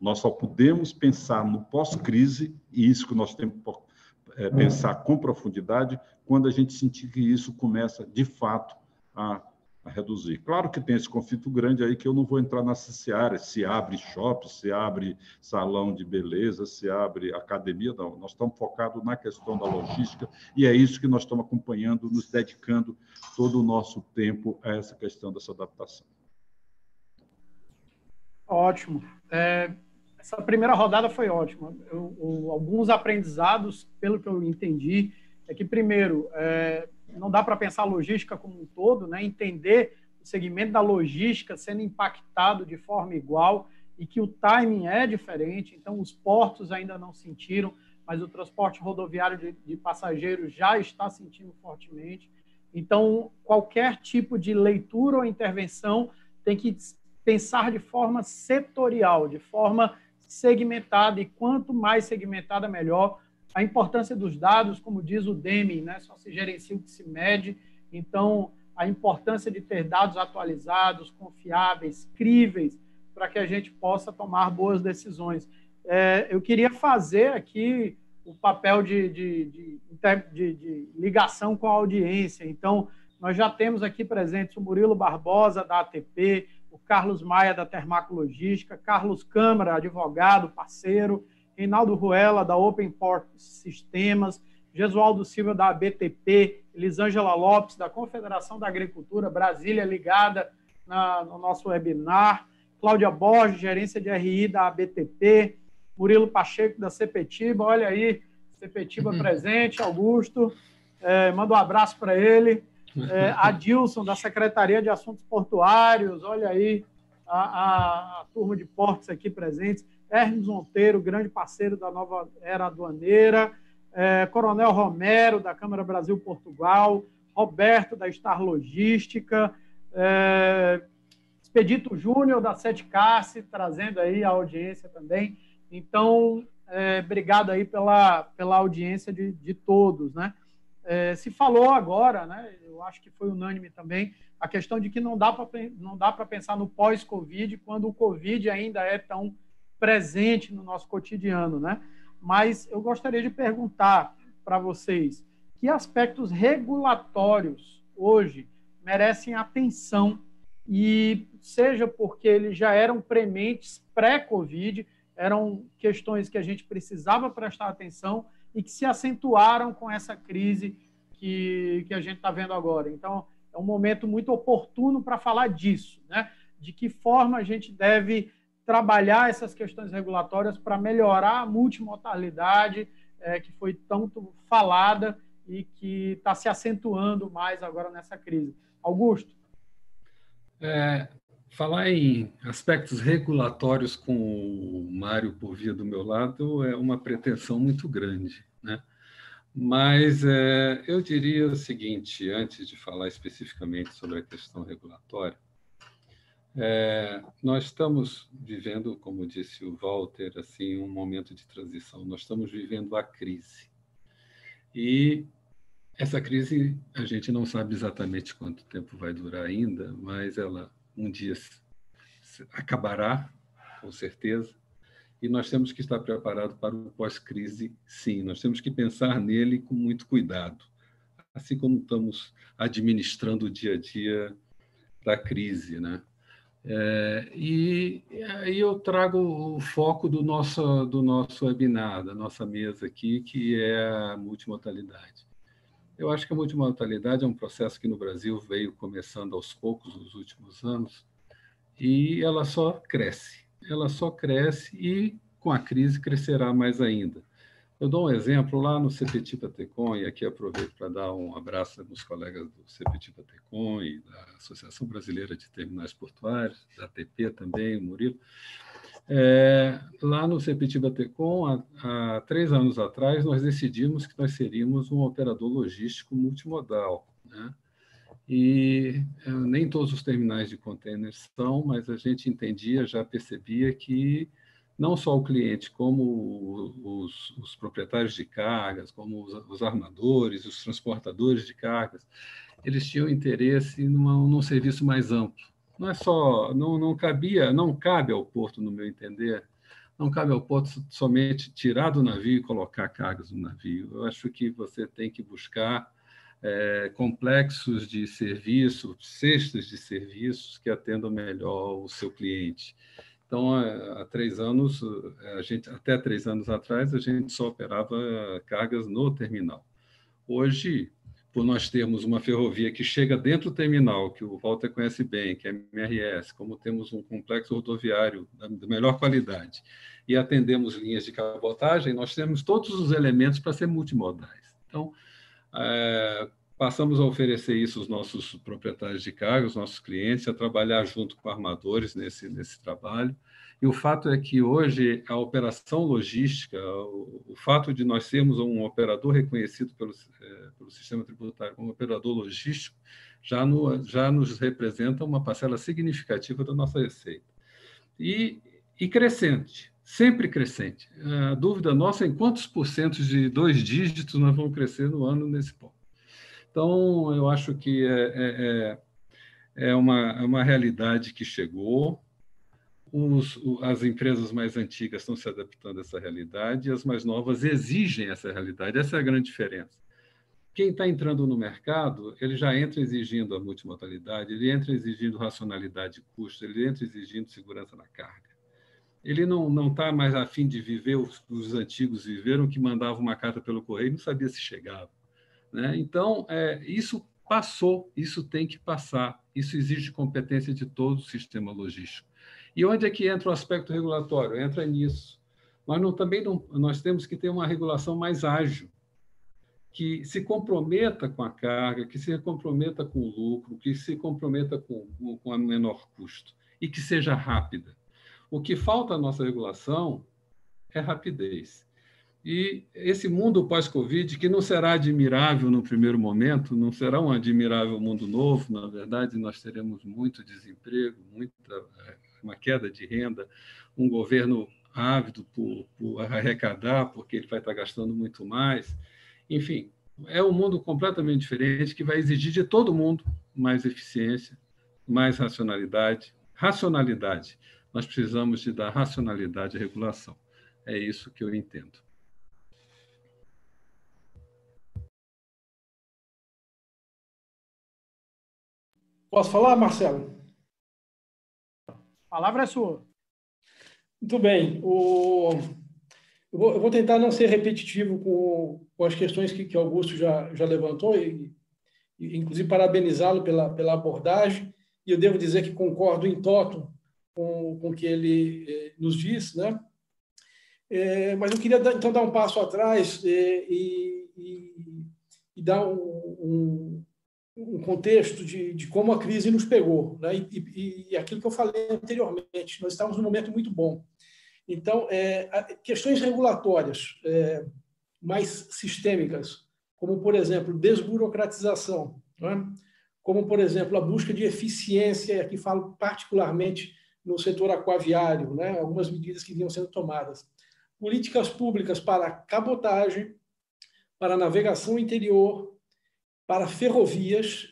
Nós só podemos pensar no pós-crise, e isso que nós temos que é, pensar com profundidade, quando a gente sentir que isso começa, de fato, a a reduzir. Claro que tem esse conflito grande aí que eu não vou entrar nessa seara, se abre shopping, se abre salão de beleza, se abre academia, não. Nós estamos focados na questão da logística e é isso que nós estamos acompanhando, nos dedicando todo o nosso tempo a essa questão dessa adaptação. Ótimo. É, essa primeira rodada foi ótima. Eu, eu, alguns aprendizados, pelo que eu entendi, é que, primeiro, é, não dá para pensar a logística como um todo, né? entender o segmento da logística sendo impactado de forma igual e que o timing é diferente, então os portos ainda não sentiram, mas o transporte rodoviário de, de passageiros já está sentindo fortemente. Então, qualquer tipo de leitura ou intervenção tem que pensar de forma setorial, de forma segmentada, e quanto mais segmentada, melhor, a importância dos dados, como diz o Deming, né? só se gerencia o que se mede. Então, a importância de ter dados atualizados, confiáveis, críveis, para que a gente possa tomar boas decisões. É, eu queria fazer aqui o papel de, de, de, de, ligação com a audiência. Então, nós já temos aqui presentes o Murilo Barbosa, da ATP, o Carlos Maia, da Termacologística, Carlos Câmara, advogado, parceiro, Reinaldo Ruela, da Open Port Sistemas, Jesualdo Silva, da BTP, Elisângela Lopes, da Confederação da Agricultura, Brasília, ligada na, no nosso webinar, Cláudia Borges, gerência de RI da BTP, Murilo Pacheco, da CPTIBA, olha aí, CPTIBA uhum. presente, Augusto, é, manda um abraço para ele, é, (laughs) Adilson, da Secretaria de Assuntos Portuários, olha aí, a, a, a turma de portos aqui presentes, Hermes Monteiro, grande parceiro da nova era aduaneira, é, Coronel Romero, da Câmara Brasil-Portugal, Roberto, da Star Logística, é, Expedito Júnior, da Sete Cassi, trazendo aí a audiência também. Então, é, obrigado aí pela, pela audiência de, de todos, né? É, se falou agora, né? Eu acho que foi unânime também a questão de que não dá para pensar no pós-Covid quando o Covid ainda é tão presente no nosso cotidiano, né? Mas eu gostaria de perguntar para vocês que aspectos regulatórios hoje merecem atenção e seja porque eles já eram prementes pré-Covid, eram questões que a gente precisava prestar atenção e que se acentuaram com essa crise que, que a gente está vendo agora. Então, é um momento muito oportuno para falar disso, né? De que forma a gente deve trabalhar essas questões regulatórias para melhorar a multimodalidade é, que foi tanto falada e que está se acentuando mais agora nessa crise. Augusto? É, falar em aspectos regulatórios com o Mário por via do meu lado é uma pretensão muito grande, né? Mas é, eu diria o seguinte, antes de falar especificamente sobre a questão regulatória, é, nós estamos vivendo, como disse o Walter, assim, um momento de transição. Nós estamos vivendo a crise. E essa crise a gente não sabe exatamente quanto tempo vai durar ainda, mas ela um dia acabará, com certeza. E nós temos que estar preparados para o pós-crise, sim. Nós temos que pensar nele com muito cuidado, assim como estamos administrando o dia a dia da crise, né? É, e aí eu trago o foco do nosso, do nosso webinar, da nossa mesa aqui, que é a multimodalidade. Eu acho que a multimodalidade é um processo que no Brasil veio começando aos poucos nos últimos anos e ela só cresce. Ela só cresce e com a crise crescerá mais ainda. Eu dou um exemplo lá no CPTIPA Tecom, e aqui aproveito para dar um abraço aos colegas do CPTIPA Tecom e da Associação Brasileira de Terminais Portuários, da ATP também, o Murilo. É, lá no CPTIBA Tecom, há, há, três anos atrás, nós decidimos que nós seríamos um operador logístico multimodal. Né? E é, nem todos os terminais de containers são, mas a gente entendia, já percebia que não só o cliente, como os, os proprietários de cargas, como os, os, armadores, os transportadores de cargas, eles tinham interesse numa, num serviço mais amplo. Não é só, não, não cabia, não cabe ao porto, no meu entender, não cabe ao porto somente tirar do navio e colocar cargas no navio. Eu acho que você tem que buscar é, complexos de serviço, cestas de serviços que atendam melhor o seu cliente. Então, há três anos, a gente, até três anos atrás, a gente só operava cargas no terminal. Hoje, por nós termos uma ferrovia que chega dentro do terminal, que o Walter conhece bem, que é MRS, como temos um complexo rodoviário da melhor qualidade e atendemos linhas de cabotagem, nós temos todos os elementos para ser multimodais. Então, é, Passamos a oferecer isso aos nossos proprietários de carga, aos nossos clientes, a trabalhar junto com armadores nesse, nesse trabalho. E o fato é que hoje a operação logística, o, o fato de nós sermos um operador reconhecido pelo, é, pelo sistema tributário como operador logístico, já, no, já nos representa uma parcela significativa da nossa receita. E, e crescente, sempre crescente. A dúvida nossa é em quantos porcentos de dois dígitos nós vamos crescer no ano nesse ponto. Então, eu acho que é, é, é, é uma, é uma realidade que chegou. Os, as empresas mais antigas estão se adaptando a essa realidade e as mais novas exigem essa realidade. Essa é a grande diferença. Quem está entrando no mercado, ele já entra exigindo a multimodalidade, ele entra exigindo racionalidade de custo, ele entra exigindo segurança na carga. Ele não está mais afim de viver os, os antigos viveram, que mandavam uma carta pelo correio e não sabia se chegava. Né? Então, é, isso passou, isso tem que passar, isso exige competência de todo o sistema logístico. E onde é que entra o aspecto regulatório? Entra nisso. Nós não, também não, nós temos que ter uma regulação mais ágil, que se comprometa com a carga, que se comprometa com o lucro, que se comprometa com, com a menor custo e que seja rápida. O que falta à nossa regulação é rapidez. E esse mundo pós-Covid, que não será admirável no primeiro momento, não será um admirável mundo novo, na verdade, nós teremos muito desemprego, muita, é, uma queda de renda, um governo ávido por, por arrecadar, porque ele vai estar gastando muito mais. Enfim, é um mundo completamente diferente que vai exigir de todo mundo mais eficiência, mais racionalidade. Racionalidade. Nós precisamos de dar racionalidade à regulação. É isso que eu entendo. Posso falar, Marcelo? A palavra é sua. Muito bem. O... Eu, vou, eu, vou, tentar não ser repetitivo com, com as questões que, que Augusto já, já levantou, e, e inclusive parabenizá-lo pela, pela abordagem. E eu devo dizer que concordo em toto com, com o que ele eh, nos diz, né? É, mas eu queria então dar um passo atrás eh, e, e, e dar um, um, um contexto de, de como a crise nos pegou, né? E, e, e, aquilo que eu falei anteriormente, nós estávamos num momento muito bom. Então, é, questões regulatórias é, mais sistêmicas, como por exemplo desburocratização, né? como por exemplo a busca de eficiência, e aqui falo particularmente no setor aquaviário, né? algumas medidas que vinham sendo tomadas, políticas públicas para cabotagem, para navegação interior, para ferrovias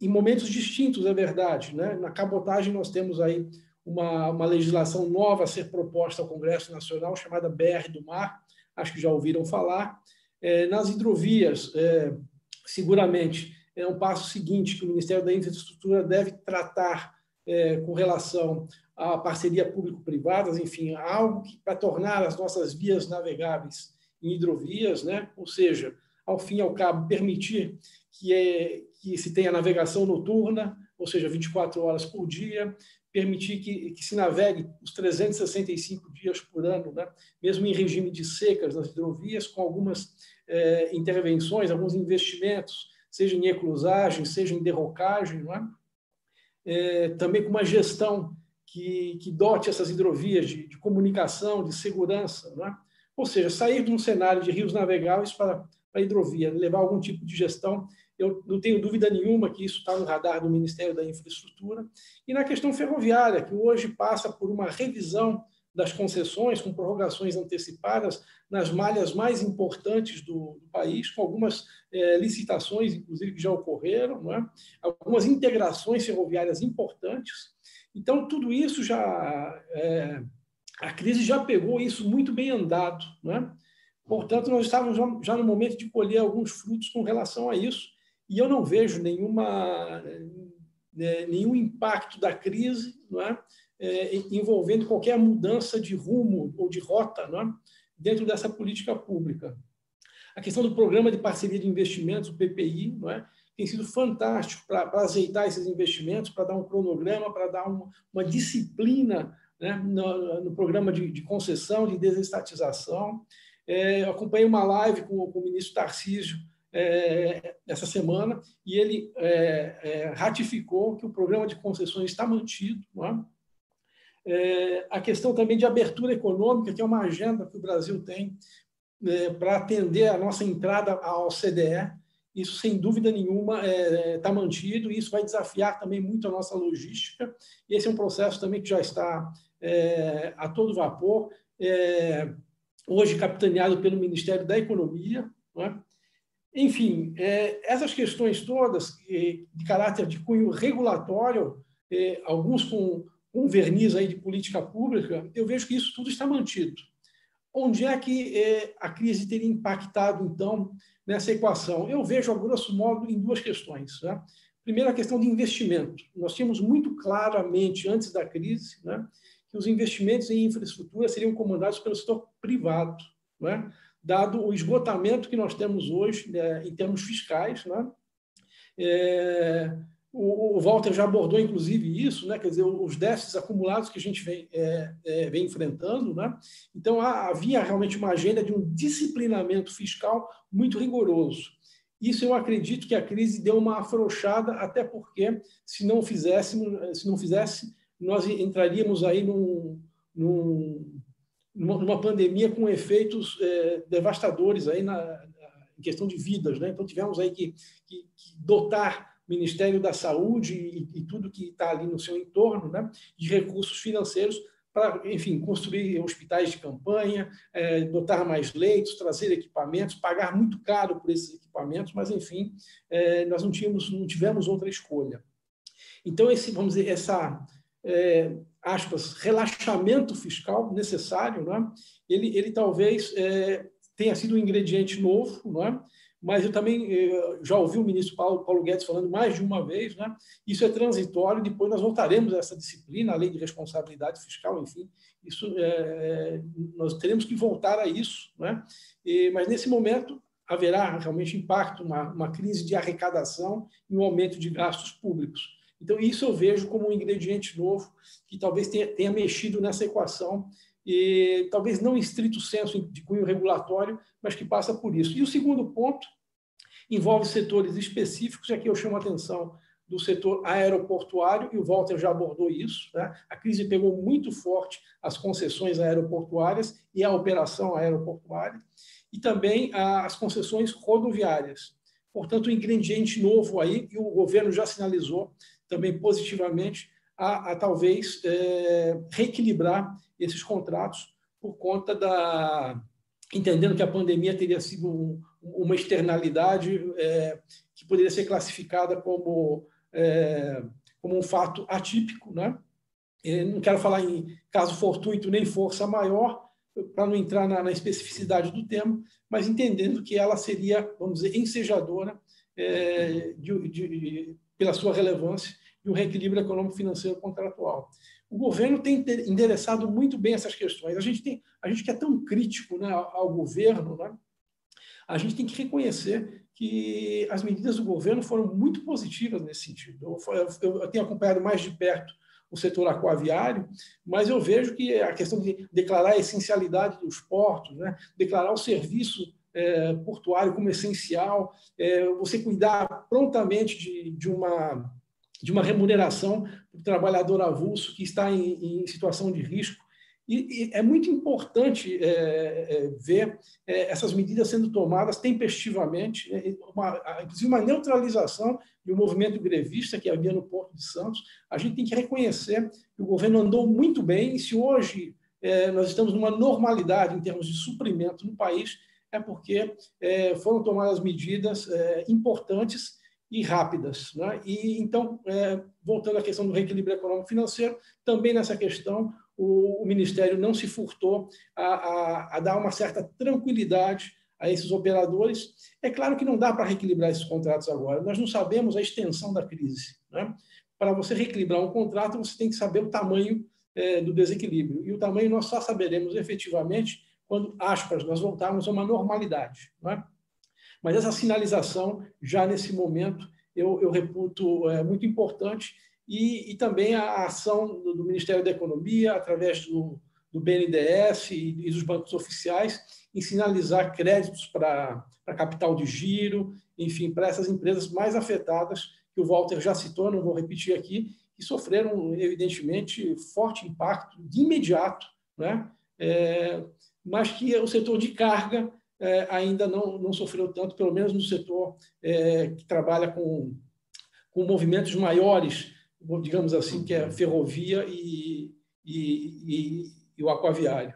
em momentos distintos, é verdade. Né? Na cabotagem, nós temos aí uma, uma legislação nova a ser proposta ao Congresso Nacional, chamada BR do Mar, acho que já ouviram falar. É, nas hidrovias, é, seguramente, é um passo seguinte que o Ministério da Infraestrutura deve tratar é, com relação à parceria público-privadas, enfim, algo para tornar as nossas vias navegáveis em hidrovias, né? ou seja, ao fim e ao cabo, permitir que, é, que se tenha navegação noturna, ou seja, 24 horas por dia, permitir que, que se navegue os 365 dias por ano, né? mesmo em regime de secas nas hidrovias, com algumas é, intervenções, alguns investimentos, seja em eclusagem, seja em derrocagem, não é? É, também com uma gestão que, que dote essas hidrovias de, de comunicação, de segurança, não é? ou seja, sair de um cenário de rios navegáveis para, para hidrovia, levar algum tipo de gestão eu não tenho dúvida nenhuma que isso está no radar do Ministério da Infraestrutura. E na questão ferroviária, que hoje passa por uma revisão das concessões, com prorrogações antecipadas nas malhas mais importantes do, do país, com algumas é, licitações, inclusive, que já ocorreram, é? algumas integrações ferroviárias importantes. Então, tudo isso já. É, a crise já pegou isso muito bem andado. Não é? Portanto, nós estávamos já no momento de colher alguns frutos com relação a isso e eu não vejo nenhuma, né, nenhum impacto da crise não é? É, envolvendo qualquer mudança de rumo ou de rota é? dentro dessa política pública. A questão do programa de parceria de investimentos, o PPI, não é? tem sido fantástico para azeitar esses investimentos, para dar um cronograma, para dar uma, uma disciplina né, no, no, programa de, de, concessão, de desestatização. É, eu acompanhei uma live com, com o ministro Tarcísio é, essa semana e ele é, é, ratificou que o programa de concessões está mantido. É? é? a questão também de abertura econômica, que é uma agenda que o Brasil tem é, para atender a nossa entrada ao CDE, isso sem dúvida nenhuma está mantido e isso vai desafiar também muito a nossa logística. Esse é um processo também que já está a todo vapor, hoje capitaneado pelo Ministério da Economia, é? Enfim, é, essas questões todas, de caráter de cunho regulatório, é, alguns com um verniz aí de política pública, eu vejo que isso tudo está mantido. Onde é que é, a crise teria impactado, então, nessa equação? Eu vejo, a grosso modo, em duas questões. Né? Primeiro, a questão de investimento. Nós tínhamos muito claramente, antes da crise, né, que os investimentos em infraestrutura seriam comandados pelo setor privado. Né? dado o esgotamento que nós temos hoje né, em termos fiscais. Né? É, o, o, Walter já abordou, inclusive, isso, né? quer dizer, os déficits acumulados que a gente vem, é, é, vem enfrentando. Né? Então, havia realmente uma agenda de um disciplinamento fiscal muito rigoroso. Isso eu acredito que a crise deu uma afrouxada, até porque, se não fizéssemos, se não fizesse, nós entraríamos aí num, num numa, pandemia com efeitos é, devastadores aí na, em questão de vidas. Né? Então, tivemos aí que, que, que dotar o Ministério da Saúde e, e tudo que está ali no seu entorno né, de recursos financeiros para, enfim, construir hospitais de campanha, é, dotar mais leitos, trazer equipamentos, pagar muito caro por esses equipamentos, mas, enfim, é, nós não, tínhamos, não tivemos outra escolha. Então, esse, vamos dizer, essa é, aspas, relaxamento fiscal necessário, não é? ele, ele talvez é, tenha sido um ingrediente novo, não é? mas eu também é, já ouvi o ministro Paulo, Paulo Guedes falando mais de uma vez, né? isso é transitório, depois nós voltaremos a essa disciplina, a lei de responsabilidade fiscal, enfim, isso é, é nós teremos que voltar a isso, né? E, mas nesse momento haverá realmente impacto, uma, uma crise de arrecadação e um aumento de gastos públicos. Então, isso eu vejo como um ingrediente novo que talvez tenha, tenha mexido nessa equação, e talvez não em estrito senso de cunho regulatório, mas que passa por isso. E o segundo ponto envolve setores específicos, e aqui eu chamo a atenção do setor aeroportuário, e o Walter já abordou isso. Né? A crise pegou muito forte as concessões aeroportuárias e a operação aeroportuária, e também as concessões rodoviárias. Portanto, um ingrediente novo aí, e o governo já sinalizou também positivamente a, a talvez é, reequilibrar esses contratos por conta da entendendo que a pandemia teria sido um, uma externalidade é, que poderia ser classificada como é, como um fato atípico, né? Eu não quero falar em caso fortuito nem força maior para não entrar na, na, especificidade do tema, mas entendendo que ela seria, vamos dizer, ensejadora é, de, de, pela sua relevância e o reequilíbrio econômico-financeiro contratual. O governo tem endereçado muito bem essas questões. A gente, tem, a gente que é tão crítico né, ao governo, né, a gente tem que reconhecer que as medidas do governo foram muito positivas nesse sentido. Eu, eu tenho acompanhado mais de perto o setor aquaviário, mas eu vejo que a questão de declarar a essencialidade dos portos, né, declarar o serviço é, portuário como essencial, é, você cuidar prontamente de, de, uma, de uma remuneração do trabalhador avulso que está em, em situação de risco, e, e é muito importante é, é, ver é, essas medidas sendo tomadas tempestivamente, né, uma, inclusive uma neutralização do movimento grevista que havia no Porto de Santos. A gente tem que reconhecer que o governo andou muito bem, e se hoje é, nós estamos numa normalidade em termos de suprimento no país, é porque é, foram tomadas medidas é, importantes e rápidas. Né? E então, voltando à questão do reequilíbrio econômico-financeiro, também nessa questão o, o Ministério não se furtou a, a, a, dar uma certa tranquilidade a esses operadores. É claro que não dá para reequilibrar esses contratos agora, nós não sabemos a extensão da crise. Né? Para você reequilibrar um contrato, você tem que saber o tamanho é, do desequilíbrio. E o tamanho nós só saberemos efetivamente quando, aspas, nós voltarmos a uma normalidade. Né? Mas essa sinalização, já nesse momento, eu, eu reputo é, muito importante e, e também a ação do, do, Ministério da Economia, através do, do BNDES e, e, dos bancos oficiais, em sinalizar créditos para capital de giro, enfim, para essas empresas mais afetadas, que o Walter já citou, não vou repetir aqui, que sofreram, evidentemente, forte impacto de imediato, né? É, mas que o setor de carga é, ainda não, não sofreu tanto, pelo menos no setor é, que trabalha com, com movimentos maiores digamos assim, que é ferrovia e, e, e, e o aquaviário.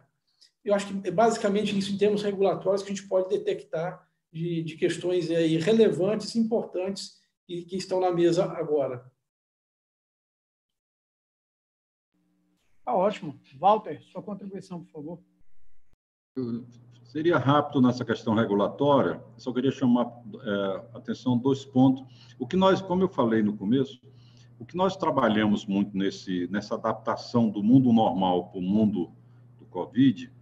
Eu acho que é basicamente isso em termos regulatórios que a gente pode detectar de, de questões aí relevantes, importantes e que estão na mesa agora. Tá ótimo. Walter, sua contribuição, por favor. Seria rápido nessa questão regulatória, só queria chamar é, atenção dois pontos. O que nós, como eu falei no começo, o que nós trabalhamos muito nesse, nessa adaptação do mundo normal para o mundo do Covid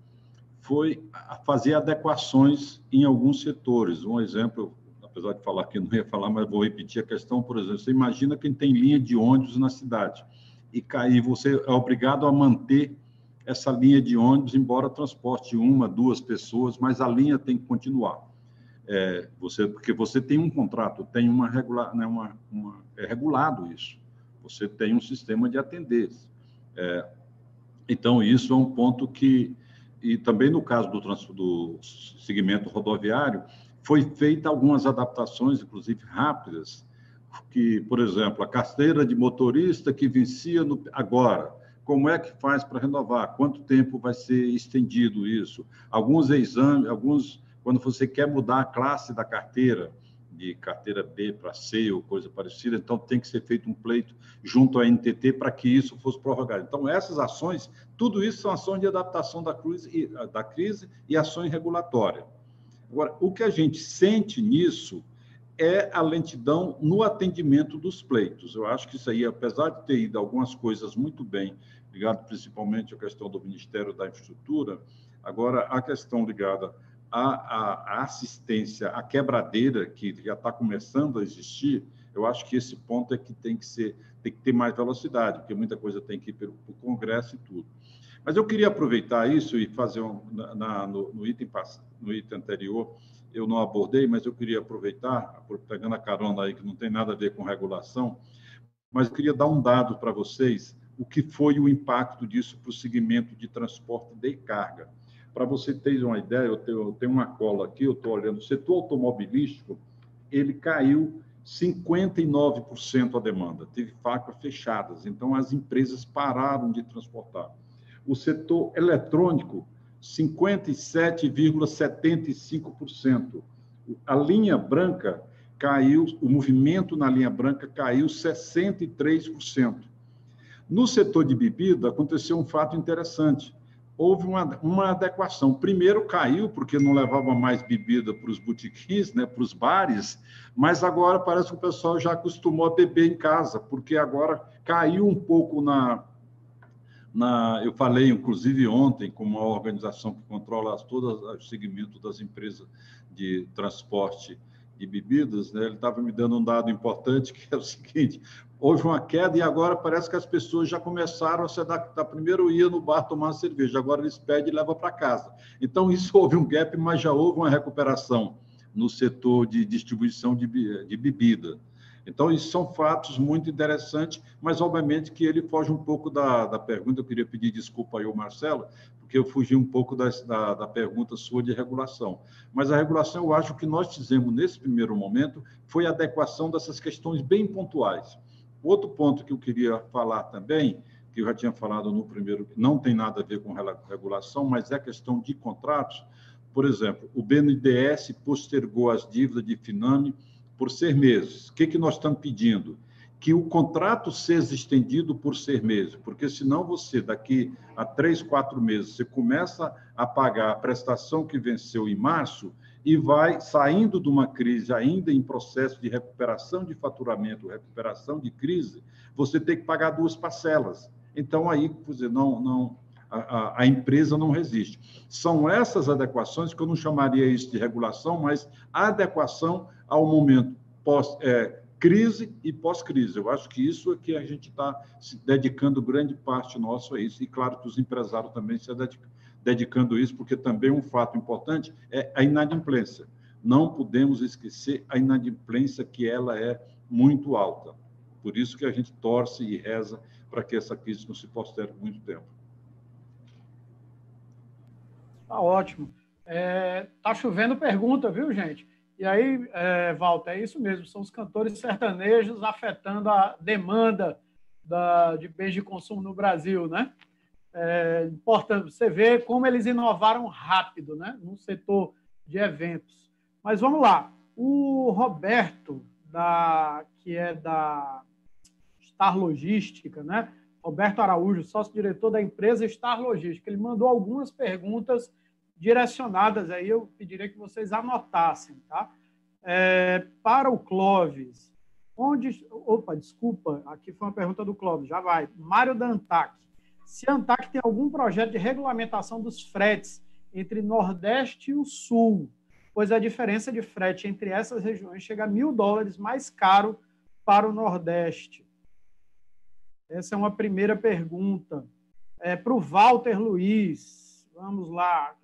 foi fazer adequações em alguns setores. Um exemplo, apesar de falar que não ia falar, mas vou repetir a questão, por exemplo, você imagina quem tem linha de ônibus na cidade e cair, você é obrigado a manter essa linha de ônibus, embora transporte uma, duas pessoas, mas a linha tem que continuar. É, você, porque você tem um contrato, tem uma regular, né, uma, uma, é regulado isso você tem um sistema de atender. É, então, isso é um ponto que, e também no caso do, do segmento rodoviário, foi feita algumas adaptações, inclusive rápidas, que, por exemplo, a carteira de motorista que vencia no, agora, como é que faz para renovar? Quanto tempo vai ser estendido isso? Alguns exames, alguns, quando você quer mudar a classe da carteira, de carteira B para C ou coisa parecida, então tem que ser feito um pleito junto à NTT para que isso fosse prorrogado. Então, essas ações, tudo isso são ações de adaptação da crise, da crise e ações regulatórias. Agora, o que a gente sente nisso é a lentidão no atendimento dos pleitos. Eu acho que isso aí, apesar de ter ido algumas coisas muito bem, ligado principalmente à questão do Ministério da Infraestrutura, agora a questão ligada a, a assistência, a quebradeira que já está começando a existir, eu acho que esse ponto é que tem que ser, tem que ter mais velocidade, porque muita coisa tem que ir para o Congresso e tudo. Mas eu queria aproveitar isso e fazer um, na, no, no, item, no item anterior, eu não abordei, mas eu queria aproveitar, pegando a carona aí, que não tem nada a ver com regulação, mas eu queria dar um dado para vocês, o que foi o impacto disso para o segmento de transporte de carga. Para você ter uma ideia, eu tenho, eu tenho uma cola aqui, eu estou olhando, o setor automobilístico, ele caiu 59% a demanda, teve facas fechadas, então as empresas pararam de transportar. O setor eletrônico, 57,75%. A linha branca caiu, o movimento na linha branca caiu 63%. No setor de bebida, aconteceu um fato interessante houve uma, uma adequação. Primeiro caiu, porque não levava mais bebida para os botiquins, né, para os bares, mas agora parece que o pessoal já acostumou a beber em casa, porque agora caiu um pouco na, na, eu falei, inclusive, ontem, com uma organização que controla todo o segmento das empresas de transporte de bebidas, né? ele estava me dando um dado importante, (laughs) que é o seguinte, houve uma queda e agora parece que as pessoas já começaram a se adaptar. Primeiro ia no bar tomar uma cerveja, agora eles pedem e levam para casa. Então, (laughs) isso houve um gap, mas já houve uma recuperação no setor de distribuição de, de bebida. Então, isso são fatos muito interessantes, mas obviamente que ele foge um pouco da, da pergunta. Eu queria pedir desculpa aí ao Marcelo, porque eu fugi um pouco da, da, da, pergunta sua de regulação. Mas a regulação, eu acho que nós fizemos nesse primeiro momento foi a adequação dessas questões bem pontuais. Outro ponto que eu queria falar também, que eu já tinha falado no primeiro, não tem nada a ver com regulação, mas é questão de contratos. Por exemplo, o BNDES postergou as dívidas de Finame por seis meses. O que, que nós estamos pedindo? Que o contrato seja estendido por seis meses, porque senão você, daqui a três, quatro meses, você começa a pagar a prestação que venceu em março e vai saindo de uma crise ainda em processo de recuperação de faturamento, recuperação de crise, você tem que pagar duas parcelas. Então, aí, dizer, não, não, a, a, empresa não resiste. São essas adequações que eu não chamaria isso de regulação, mas adequação ao momento pós é, crise e pós-crise. Eu acho que isso é que a gente está se dedicando grande parte nosso a isso. E claro que os empresários também se dedicando isso, porque também um fato importante é a inadimplência. Não podemos esquecer a inadimplência que ela é muito alta. Por isso que a gente torce e reza para que essa crise não se postere muito tempo. Tá ótimo. É, tá chovendo pergunta, viu, gente? E aí, é, Walter, é isso mesmo, são os cantores sertanejos afetando a demanda da, de bens de consumo no Brasil, né? É importante você ver como eles inovaram rápido, né? No setor de eventos. Mas vamos lá. O Roberto, da, que é da Star Logística, né? Roberto Araújo, sócio-diretor da empresa Star Logística, ele mandou algumas perguntas direcionadas aí, eu pediria que vocês anotassem, tá? É, para o Clóvis, onde... Opa, desculpa, aqui foi uma pergunta do Clóvis, já vai. Mário da ANTAC. Se a ANTAC tem algum projeto de regulamentação dos fretes entre Nordeste e o Sul, pois a diferença de frete entre essas regiões chega a mil dólares mais caro para o Nordeste. Essa é uma primeira pergunta. É, para o Walter Luiz, vamos lá,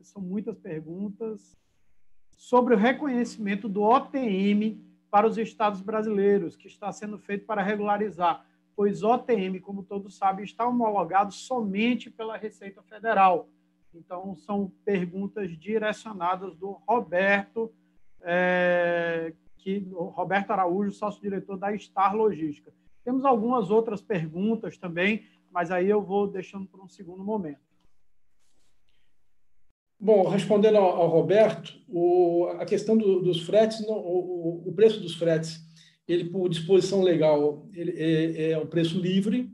são muitas perguntas, sobre o reconhecimento do OTM para os estados brasileiros, que está sendo feito para regularizar, pois OTM, como todos sabem, está homologado somente pela Receita Federal. Então, são perguntas direcionadas do Roberto, é, que, Roberto Araújo, sócio-diretor da Star Logística. Temos algumas outras perguntas também, mas aí eu vou deixando para um segundo momento. Bom, respondendo ao, Roberto, o, a questão do, dos fretes, não, o, o, preço dos fretes, ele por disposição legal, ele é, é um preço livre.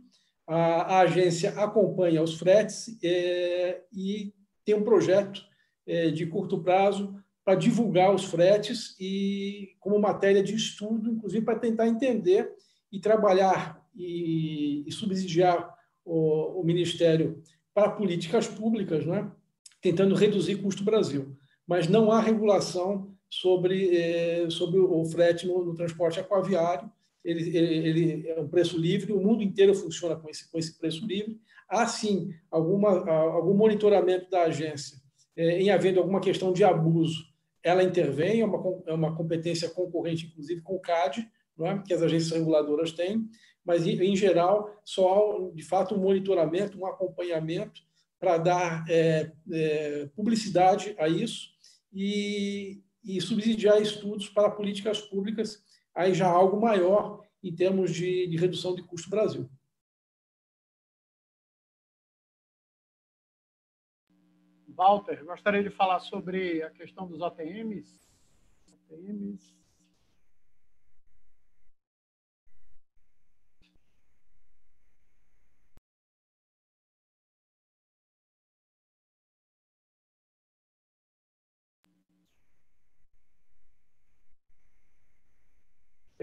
A, a agência acompanha os fretes é, e tem um projeto é, de curto prazo para divulgar os fretes e como matéria de estudo, inclusive para tentar entender e trabalhar e, e subsidiar o, o Ministério para políticas públicas, né? tentando reduzir custo Brasil. Mas não há regulação sobre, eh, sobre o frete no, no transporte aquaviário. Ele, ele, ele, é um preço livre, o mundo inteiro funciona com esse, com esse preço livre. Há, sim, alguma, algum monitoramento da agência eh, em havendo alguma questão de abuso. Ela intervém, é uma, é uma competência concorrente, inclusive, com o CAD, é? que as agências reguladoras têm, mas, em geral, só há, de fato, um monitoramento, um acompanhamento para dar é, é, publicidade a isso e, e, subsidiar estudos para políticas públicas, aí já algo maior em termos de, de redução de custo Brasil. Walter, gostaria de falar sobre a questão dos OTMs.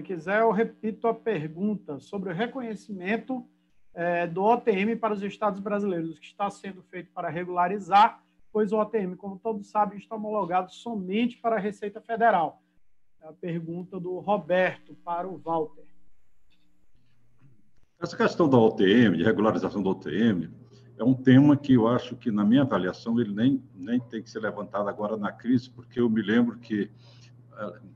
Quiser, eu repito a pergunta sobre o reconhecimento é, do OTM para os estados brasileiros, que está sendo feito para regularizar, pois o OTM, como todos sabem, está homologado somente para a Receita Federal. É a pergunta do Roberto para o Walter. Essa questão da OTM, de regularização da OTM, é um tema que eu acho que, na minha avaliação, ele nem, nem tem que ser levantado agora na crise, porque eu me lembro que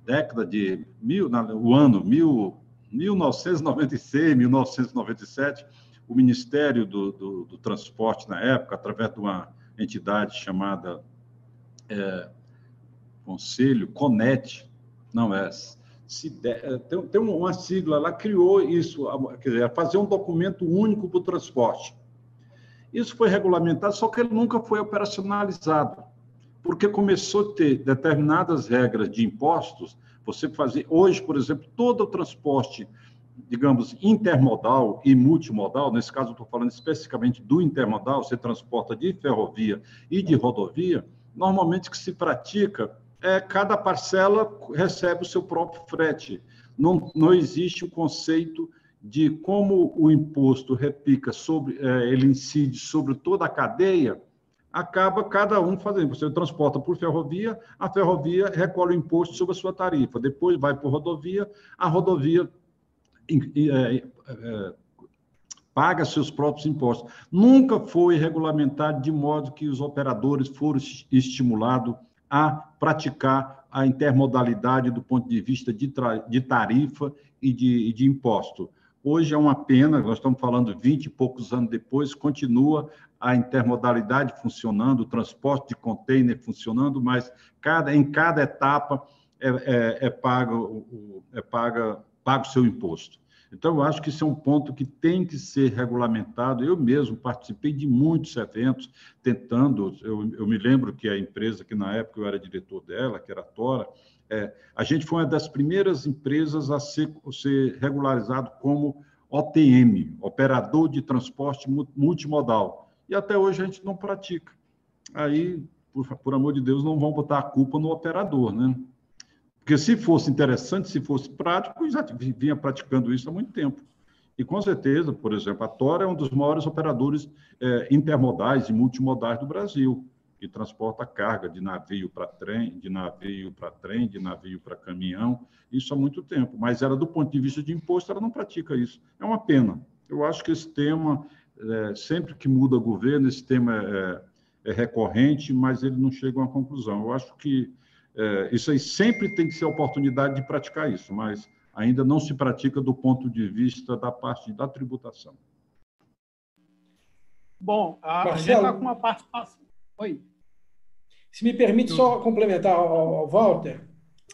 década de mil, o ano mil, 1996, 1997, o Ministério do, do, do, Transporte na época, através de uma entidade chamada é, Conselho Conet, não é, se de, é, tem, tem uma sigla lá criou isso, quer dizer, fazer um documento único para o transporte. Isso foi regulamentado, só que ele nunca foi operacionalizado, porque começou a ter determinadas regras de impostos. Você fazer hoje, por exemplo, todo o transporte, digamos, intermodal e multimodal, nesse caso estou falando especificamente do intermodal, você transporta de ferrovia e de rodovia, normalmente que se pratica é cada parcela recebe o seu próprio frete. Não, não existe o conceito de como o imposto repica sobre, é, ele incide sobre toda a cadeia, acaba cada um fazendo. Você transporta por ferrovia, a ferrovia recolhe o imposto sobre a sua tarifa, depois vai por rodovia, a rodovia é, é, paga seus próprios impostos. Nunca foi regulamentado de modo que os operadores foram estimulados a praticar a intermodalidade do ponto de vista de, de tarifa e de, de imposto. Hoje é uma pena, nós estamos falando 20 e poucos anos depois, continua a intermodalidade funcionando, o transporte de container funcionando, mas cada, em cada etapa é, é, é pago é paga, paga o seu imposto. Então, eu acho que isso é um ponto que tem que ser regulamentado. Eu mesmo participei de muitos eventos tentando. Eu, eu me lembro que a empresa que na época eu era diretor dela, que era a Tora, é, a gente foi uma das primeiras empresas a ser, ser regularizado como OTM, Operador de Transporte Multimodal. E até hoje a gente não pratica. Aí, por, por amor de Deus, não vão botar a culpa no operador, né? Porque se fosse interessante, se fosse prático, já vinha praticando isso há muito tempo. E com certeza, por exemplo, a Tora é um dos maiores operadores é, intermodais e multimodais do Brasil, que transporta carga de navio para trem, de navio para trem, de navio para caminhão, isso há muito tempo. Mas ela, do ponto de vista de imposto, ela não pratica isso. É uma pena. Eu acho que esse tema, é, sempre que muda o governo, esse tema é, é recorrente, mas ele não chega a uma conclusão. Eu acho que é, isso aí sempre tem que ser oportunidade de praticar isso, mas ainda não se pratica do ponto de vista da parte da tributação. Bom, a, Marcelo, a gente está com uma participação. Oi. Se me permite só complementar ao, ao Walter,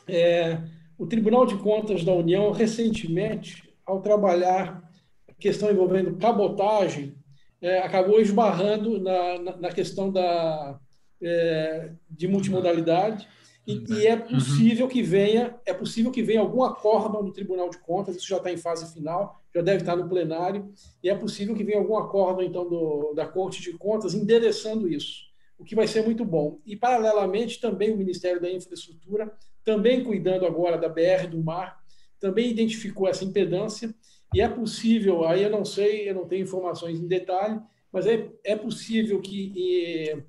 é, o Tribunal de Contas da União, recentemente, ao trabalhar a questão envolvendo cabotagem, é, acabou esbarrando na, na, na questão da, é, de multimodalidade e, e, é uhum. possível que venha, é possível que venha algum acórdão do Tribunal de Contas, isso já está em fase final, já deve estar no plenário, e é possível que venha algum acórdão, então, do, da Corte de Contas endereçando isso, o que vai ser muito bom. E, paralelamente, também o Ministério da Infraestrutura, também cuidando agora da BR do Mar, também identificou essa impedância, e é possível, aí eu não sei, eu não tenho informações em detalhe, mas é, é possível que, e,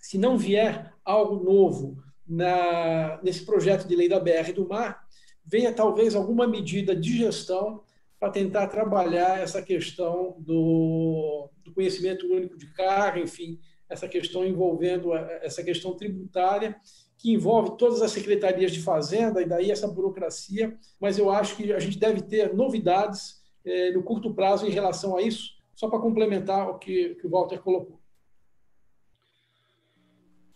se não vier algo novo na, nesse projeto de lei da BR do Mar, venha talvez alguma medida de gestão para tentar trabalhar essa questão do, do, conhecimento único de carga, enfim, essa questão envolvendo essa questão tributária, que envolve todas as secretarias de fazenda e daí essa burocracia, mas eu acho que a gente deve ter novidades eh, no curto prazo em relação a isso, só para complementar o que, que o Walter colocou.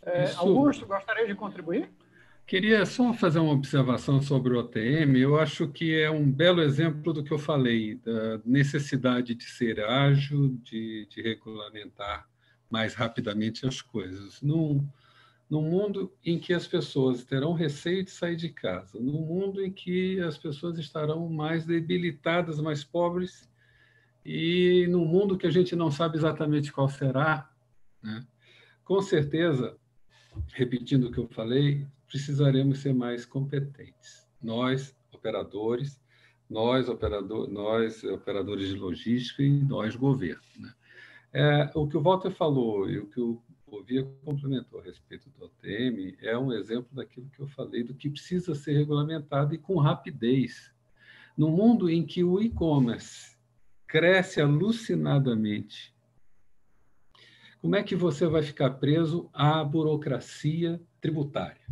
É. Augusto, gostaria de contribuir? Queria só fazer uma observação sobre o OTM. Eu acho que é um belo exemplo do que eu falei, da necessidade de ser ágil, de, de regulamentar mais rapidamente as coisas. Num, num mundo em que as pessoas terão receio de sair de casa, num mundo em que as pessoas estarão mais debilitadas, mais pobres, e num mundo que a gente não sabe exatamente qual será, né? com certeza repetindo o que eu falei, precisaremos ser mais competentes. Nós, operadores, nós, operador, nós operadores de logística e nós, governo. Né? É, o que o Walter falou e o que o Povia complementou a respeito do OTM é um exemplo daquilo que eu falei, do que precisa ser regulamentado e com rapidez. No mundo em que o e-commerce cresce alucinadamente, como é que você vai ficar preso à burocracia tributária?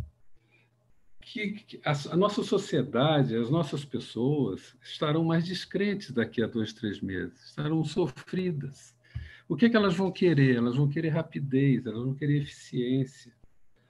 Que, que a, a, nossa sociedade, as nossas pessoas estarão mais descrentes daqui a dois, três meses, estarão sofridas o que, que elas vão querer? Elas vão querer rapidez, elas vão querer eficiência.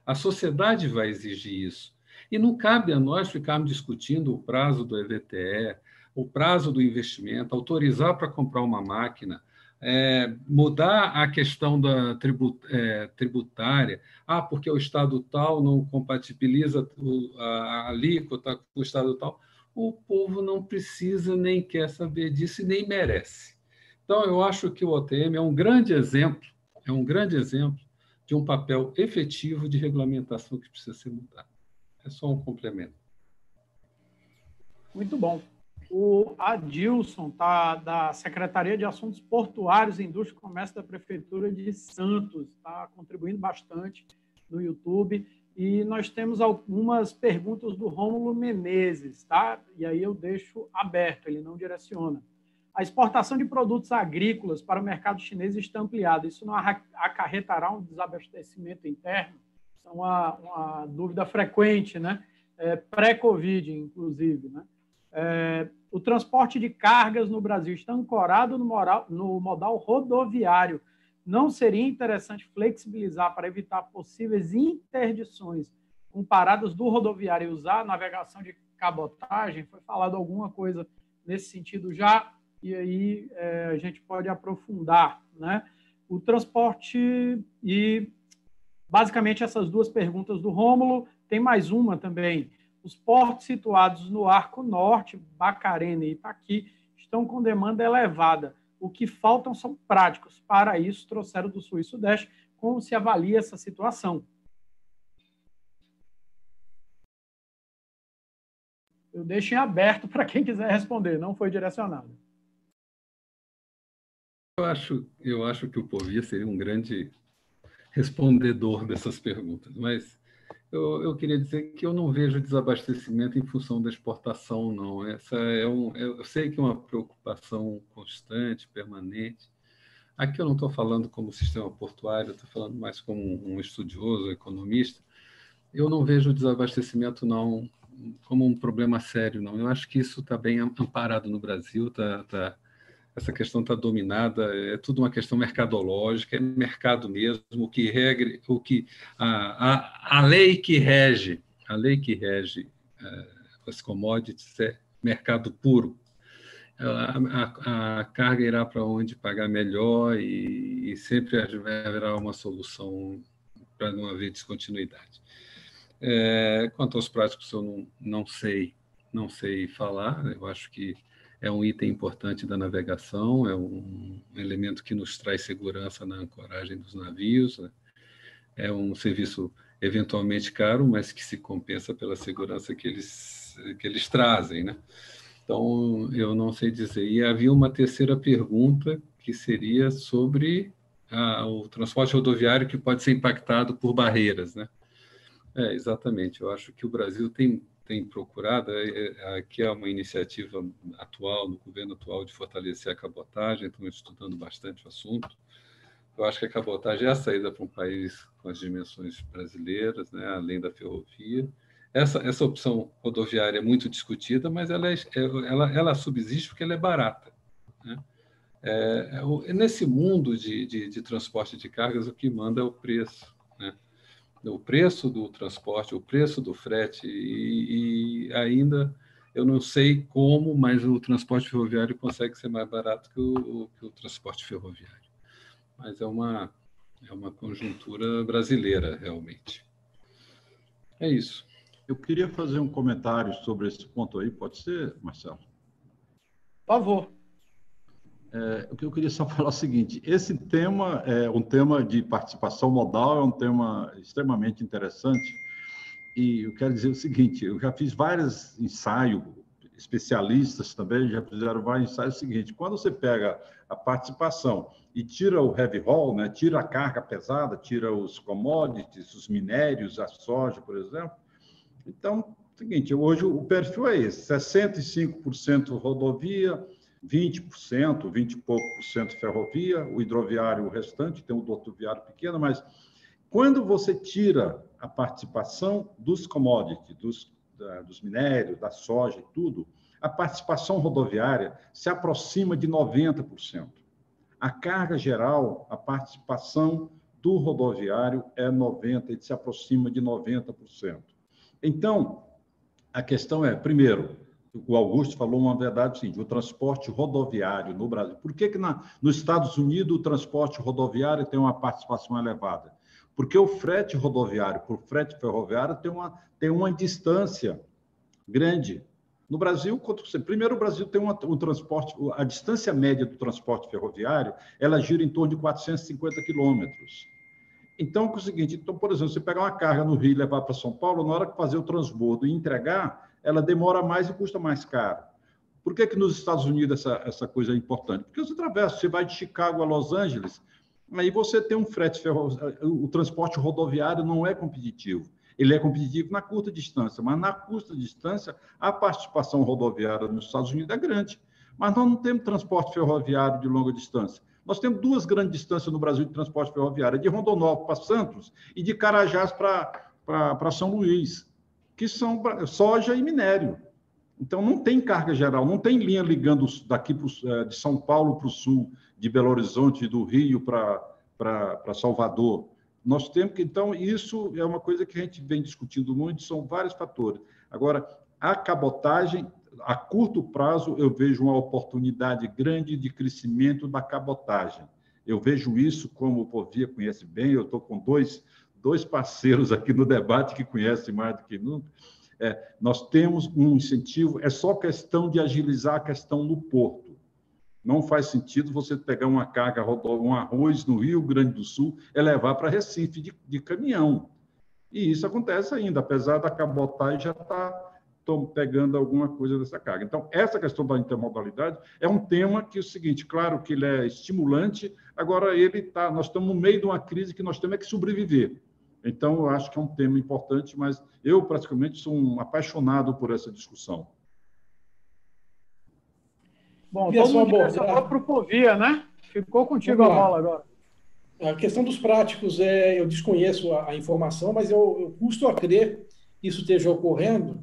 A sociedade vai exigir isso. E não cabe a nós ficarmos discutindo o prazo do EVTE, o prazo do investimento, autorizar para comprar uma máquina, é, mudar a questão da tribut, é, tributária. Ah, porque o Estado tal não compatibiliza a alíquota com o Estado tal. O povo não precisa nem quer saber disso e nem merece. Então, eu acho que o OTM é um grande exemplo, é um grande exemplo de um papel efetivo de regulamentação que precisa ser mudado. É só um complemento. Muito bom. O Adilson, tá, da Secretaria de Assuntos Portuários, Indústria e Comércio da Prefeitura de Santos, está contribuindo bastante no YouTube. E nós temos algumas perguntas do Rômulo Menezes, tá? E aí eu deixo aberto, ele não direciona. A exportação de produtos agrícolas para o mercado chinês está ampliada. Isso não acarretará um desabastecimento interno? Isso é uma, uma dúvida frequente, né? É, Pré-Covid, inclusive. Né? É, o transporte de cargas no Brasil está ancorado no, moral, no modal rodoviário. Não seria interessante flexibilizar para evitar possíveis interdições com paradas do rodoviário e usar navegação de cabotagem? Foi falado alguma coisa nesse sentido já e aí é, a gente pode aprofundar, né? O transporte e basicamente essas duas perguntas do Rômulo, tem mais uma também. Os portos situados no Arco Norte, Bacarena e Itaqui, estão com demanda elevada. O que faltam são práticos. Para isso, trouxeram do Sul e Sudeste. Como se avalia essa situação? Eu deixo em aberto (laughs) para quem quiser responder, não foi direcionado. Eu acho, eu acho que o Povia seria um grande respondedor dessas perguntas, mas eu, eu, queria dizer que eu não vejo desabastecimento em função da exportação, não. Essa é um, eu sei que é uma preocupação constante, permanente. Aqui eu não estou falando como sistema portuário, estou falando mais como um estudioso, economista. Eu não vejo desabastecimento, não, como um problema sério, não. Eu acho que isso está bem amparado no Brasil, está tá, essa questão está dominada, é tudo uma questão mercadológica, é mercado mesmo, que regre, o que a, a, a lei que rege, a lei que rege uh, as commodities é mercado puro. A, a, a carga irá para onde pagar melhor e, e, sempre haverá uma solução para não haver descontinuidade. É, quanto aos práticos, eu não, não sei, não sei falar. Eu acho que é um item importante da navegação, é um elemento que nos traz segurança na ancoragem dos navios. Né? É um serviço eventualmente caro, mas que se compensa pela segurança que eles, que eles trazem. Né? Então, eu não sei dizer. E havia uma terceira pergunta, que seria sobre a, o transporte rodoviário que pode ser impactado por barreiras. Né? É, exatamente. Eu acho que o Brasil tem tem procurado, é, é, aqui é uma iniciativa atual, no governo atual, de fortalecer a cabotagem, estão estudando bastante o assunto. Eu acho que a cabotagem é a saída para um país com as dimensões brasileiras, né, além da ferrovia. Essa, essa opção rodoviária é muito discutida, mas ela, é, ela, ela subsiste porque ela é barata. Né? É, é, nesse mundo de, de, de transporte de cargas, o que manda é o preço o preço do transporte, o preço do frete, e, e, ainda eu não sei como, mas o transporte ferroviário consegue ser mais barato que o, que o transporte ferroviário. Mas é uma, é uma conjuntura brasileira, realmente. É isso. Eu queria fazer um comentário sobre esse ponto aí, pode ser, Marcelo? Por favor. É, o que eu queria só (laughs) falar é o seguinte: esse tema é um tema de participação modal, é um tema extremamente interessante. E eu quero dizer o seguinte: eu já fiz vários ensaios especialistas também já fizeram vários ensaios. É o seguinte: quando você pega a participação e tira o heavy haul, né, tira a carga pesada, tira os commodities, os minérios, a soja, por exemplo. Então, é o seguinte: hoje o perfil é esse: 65% rodovia, 20%, 20 e pouco por cento ferrovia, o hidroviário o restante, tem o rodoviário pequeno, mas quando você tira a participação dos commodities, dos, da, dos minérios, da soja e tudo, a participação rodoviária se aproxima de 90%. A carga geral, a participação do rodoviário é 90%, e se aproxima de 90%. Então, a questão é, primeiro, o Augusto falou uma verdade sim, o transporte rodoviário no Brasil. Por que, que na, nos Estados Unidos o transporte rodoviário tem uma participação elevada? Porque o frete rodoviário por frete ferroviário tem uma, tem uma distância grande. No Brasil, primeiro o Brasil tem uma, um transporte, a distância média do transporte ferroviário, ela gira em torno de 450 quilômetros. Então, é o seguinte, então, por exemplo, você pegar uma carga no Rio e levar para São Paulo, na hora que fazer o transbordo e entregar, ela demora mais e custa mais caro. Por que, que nos Estados Unidos essa, essa coisa é importante? Porque você atravessa, você vai de Chicago a Los Angeles, aí você tem um frete ferroviário, o transporte rodoviário não é competitivo. Ele é competitivo na curta distância, mas na curta distância a participação rodoviária nos Estados Unidos é grande. Mas nós não temos transporte ferroviário de longa distância. Nós temos duas grandes distâncias no Brasil de transporte ferroviário, de Rondonópolis para Santos e de Carajás para São Luís que são soja e minério. Então, não tem carga geral, não tem linha ligando daqui pro, eh, de São Paulo para o sul, de Belo Horizonte, do Rio para Salvador. Nós temos que, então, isso é uma coisa que a gente vem discutindo muito, são vários fatores. Agora, a cabotagem, a curto prazo, eu vejo uma oportunidade grande de crescimento da cabotagem. Eu vejo isso, como o Povia conhece bem, eu estou com dois dois parceiros aqui no debate que conhecem mais do que nunca. É, nós temos um incentivo, é só questão de agilizar a questão no porto. Não faz sentido você pegar uma carga, um arroz no Rio Grande do Sul e levar para Recife de, de caminhão. E isso acontece ainda, apesar da cabotagem já estar tá pegando alguma coisa dessa carga. Então, essa questão da intermodalidade é um tema que é o seguinte, claro que ele é estimulante, agora ele está, nós estamos no meio de uma crise que nós temos é que sobreviver. Então, eu acho que é um tema importante, mas eu praticamente sou um apaixonado por essa discussão. Bom, todo mundo direcionou para o Povia, né? Ficou contigo a bola agora. A questão dos práticos, é, eu desconheço a, a informação, mas eu, eu, custo a crer que isso esteja ocorrendo,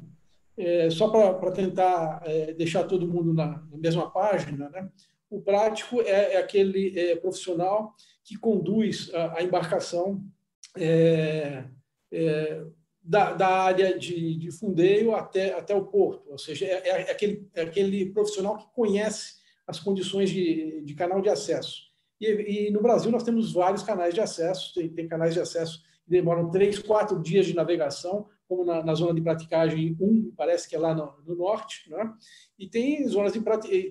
é, só para tentar é, deixar todo mundo na, na, mesma página, né? O prático é, é aquele é, profissional que conduz a, a embarcação é, é, da, da, área de, de, fundeio até, até o porto, ou seja, é, é, aquele, é aquele profissional que conhece as condições de, de canal de acesso. E, e, no Brasil nós temos vários canais de acesso, tem, tem, canais de acesso que demoram três, quatro dias de navegação, como na, na zona de praticagem 1, parece que é lá no, no norte, né? e tem zonas de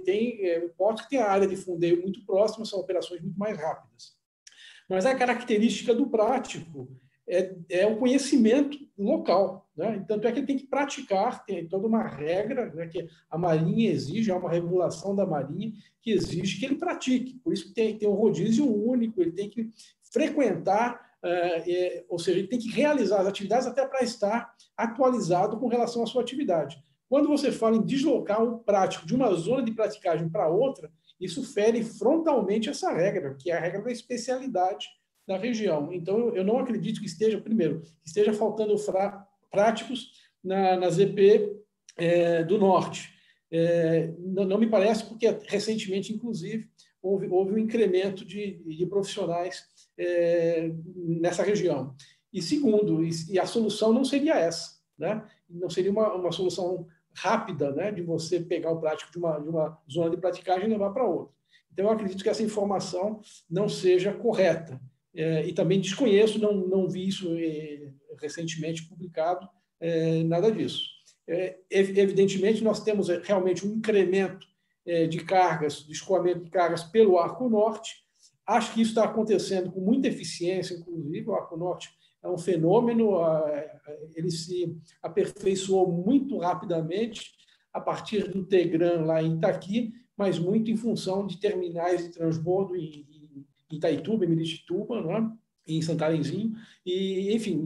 tem é, portos que tem a área de fundeio muito próxima, são operações muito mais rápidas. Mas a característica do prático é, é o conhecimento local. Né? Tanto é que ele tem que praticar, tem toda uma regra né, que a Marinha exige, há uma regulação da Marinha que exige que ele pratique. Por isso que tem, tem um rodízio único, ele tem que frequentar, é, é, ou seja, ele tem que realizar as atividades até para estar atualizado com relação à sua atividade. Quando você fala em deslocar o prático de uma zona de praticagem para outra, isso fere frontalmente essa regra, que é a regra da especialidade da região. Então, eu não acredito que esteja, primeiro, que esteja faltando práticos na, na ZP é, do Norte. É, não, não, me parece, porque recentemente, inclusive, houve, houve um incremento de, de profissionais é, nessa região. E segundo, e, e, a solução não seria essa, né? não seria uma, uma solução rápida né, de você pegar o prático de uma, de uma zona de praticagem e levar para outra. Então, eu acredito que essa informação não seja correta. É, e também desconheço, não, não vi isso é, recentemente publicado, é, nada disso. É, evidentemente, nós temos é, realmente um incremento é, de cargas, de escoamento de cargas pelo Arco Norte. Acho que isso está acontecendo com muita eficiência, inclusive. O Arco Norte é um fenômeno, ele se aperfeiçoou muito rapidamente. a partir do Tegran lá em Itaqui, mas muito em função de terminais de transbordo em, Itaituba, em Miritituba, né? em Santarenzinho. E, enfim,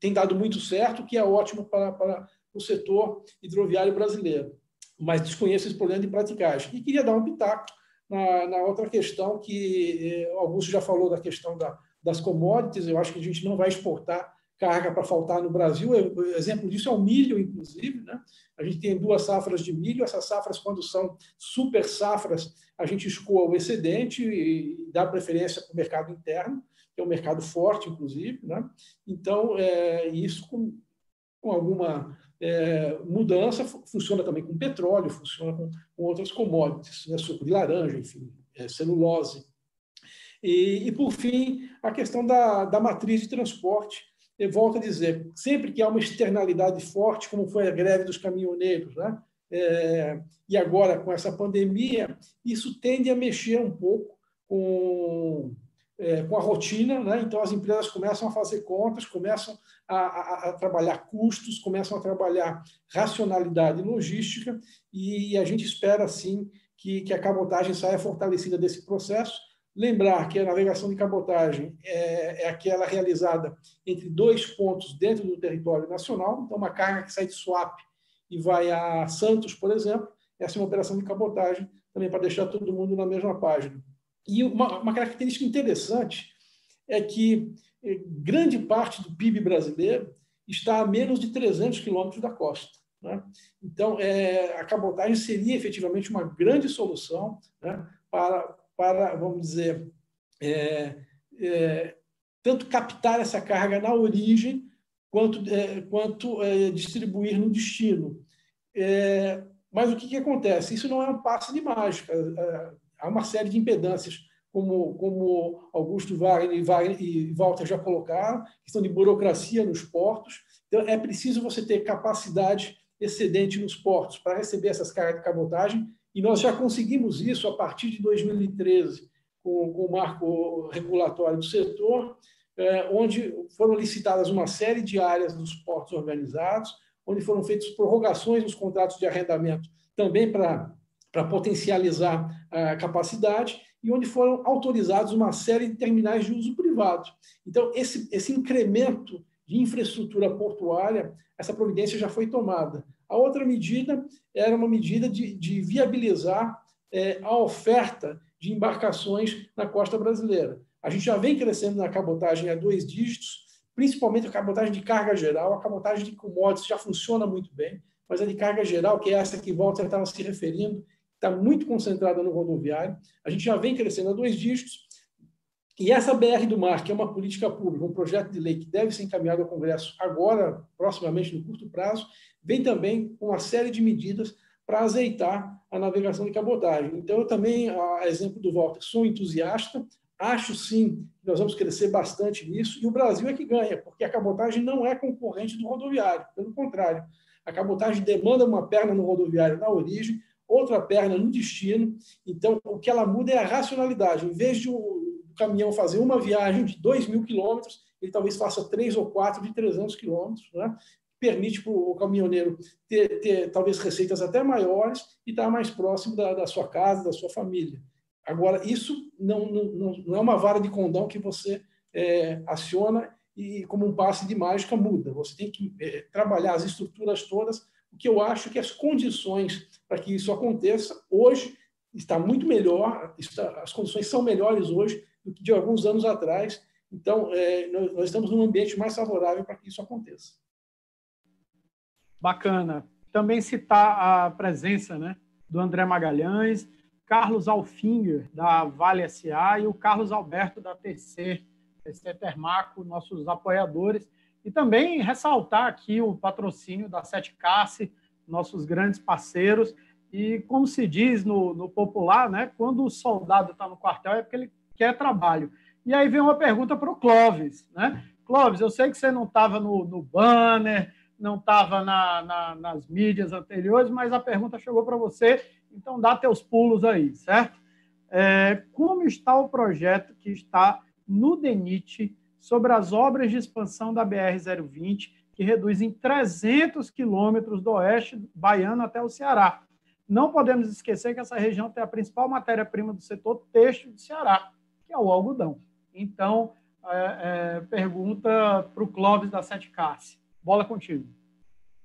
tem dado muito certo, que é ótimo para, para o setor hidroviário brasileiro. Mas desconheço esse problema de praticagem. E queria dar um pitaco na, na outra questão que eh, Augusto já falou da questão da, das commodities. Eu acho que a gente não vai exportar carga para faltar no Brasil. Exemplo disso é o milho, inclusive. Né? A gente tem duas safras de milho. Essas safras, quando são super safras, a gente escoa o excedente e dá preferência para o mercado interno, que é um mercado forte, inclusive. Né? Então, é, isso com, com alguma é, mudança funciona também com petróleo, funciona com, com outras commodities, né? suco de laranja, enfim, é, celulose. E, e, por fim, a questão da, da matriz de transporte. Eu volto a dizer, sempre que há uma externalidade forte, como foi a greve dos caminhoneiros, né? É, e agora com essa pandemia, isso tende a mexer um pouco com, é, com a rotina, né? então as empresas começam a fazer contas, começam a, a, a, trabalhar custos, começam a trabalhar racionalidade logística, e a gente espera, sim, que, que a cabotagem saia fortalecida desse processo. Lembrar que a navegação de cabotagem é, é aquela realizada entre dois pontos dentro do território nacional, então uma carga que sai de Suape e vai a Santos, por exemplo, essa é uma operação de cabotagem, também para deixar todo mundo na mesma página. E uma, uma característica interessante é que eh, grande parte do PIB brasileiro está a menos de 300 quilômetros da costa. Né? Então, é, a cabotagem seria efetivamente uma grande solução né, para, para, vamos dizer, é, é, tanto captar essa carga na origem, quanto, é, quanto é, distribuir no destino. É, mas o que, que acontece? Isso não é um passe de mágica há uma série de impedâncias, como, como Augusto Wagner e, Wagner e Walter já colocaram, questão de burocracia nos portos. Então, é preciso você ter capacidade excedente nos portos para receber essas cargas de cabotagem, e nós já conseguimos isso a partir de 2013, com, com o marco regulatório do setor, é, onde foram licitadas uma série de áreas dos portos organizados, onde foram feitas prorrogações nos contratos de arrendamento também para potencializar a capacidade e onde foram autorizados uma série de terminais de uso privado. Então, esse, esse incremento de infraestrutura portuária, essa providência já foi tomada. A outra medida era uma medida de, de viabilizar é, a oferta de embarcações na costa brasileira. A gente já vem crescendo na cabotagem a dois dígitos, principalmente a cabotagem de carga geral, a cabotagem de commodities já funciona muito bem, mas a de carga geral, que é essa que Walter estava se referindo, está muito concentrada no rodoviário. A gente já vem crescendo a dois dígitos. E essa BR do Mar, que é uma política pública, um projeto de lei que deve ser encaminhado ao Congresso agora, proximamente, no curto prazo, vem também com uma série de medidas para azeitar a navegação de cabotagem. Então, eu também, a exemplo do Walter, sou entusiasta, acho sim que nós vamos crescer bastante nisso, e o Brasil é que ganha, porque a cabotagem não é concorrente do rodoviário, pelo contrário. A cabotagem demanda uma perna no rodoviário na origem, outra perna no destino. Então, o que ela muda é a racionalidade. Em vez de o caminhão fazer uma viagem de 2 mil quilômetros, ele talvez faça três ou quatro de 300 quilômetros, né? permite para o caminhoneiro ter, ter, talvez receitas até maiores e estar mais próximo da, da sua casa, da sua família. Agora, isso não, não, não é uma vara de condão que você é, aciona e, como um passe de mágica, muda. Você tem que é, trabalhar as estruturas todas o que eu acho que as condições para que isso aconteça hoje está muito melhor, está, as condições são melhores hoje do que de alguns anos atrás. Então, é, nós, nós estamos num ambiente mais favorável para que isso aconteça. Bacana. Também citar a presença né, do André Magalhães, Carlos Alfinger, da Vale SA, e o Carlos Alberto, da TC, TC Termaco, nossos apoiadores. E também ressaltar aqui o patrocínio da Sete Casse, nossos grandes parceiros. E como se diz no, no popular, né, quando o soldado está no quartel é porque ele quer trabalho. E aí vem uma pergunta para o Clóvis. Né? Clóvis, eu sei que você não estava no, no, banner, não estava na, na, nas mídias anteriores, mas a pergunta chegou para você, então dá teus pulos aí, certo? É, como está o projeto que está no DENIT sobre as obras de expansão da BR-020 que reduz em 300 quilômetros do oeste baiano até o Ceará. Não podemos esquecer que essa região tem a principal matéria-prima do setor têxtil do Ceará, é o algodão. Então, é, é, pergunta para o Clóvis da Sete Cássia. Bola contigo.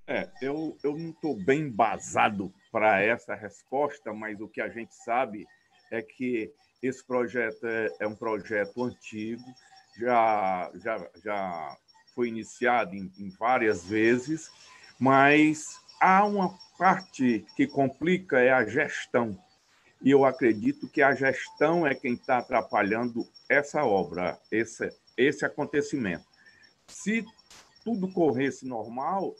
É, eu, eu não estou bem embasado para essa resposta, mas o que a gente sabe é que esse projeto é, é um projeto antigo, já, já, já foi iniciado em, em várias vezes, mas há uma parte que complica é a gestão. E eu acredito que a gestão é quem está atrapalhando essa obra, esse, esse acontecimento. Se tudo corresse normal,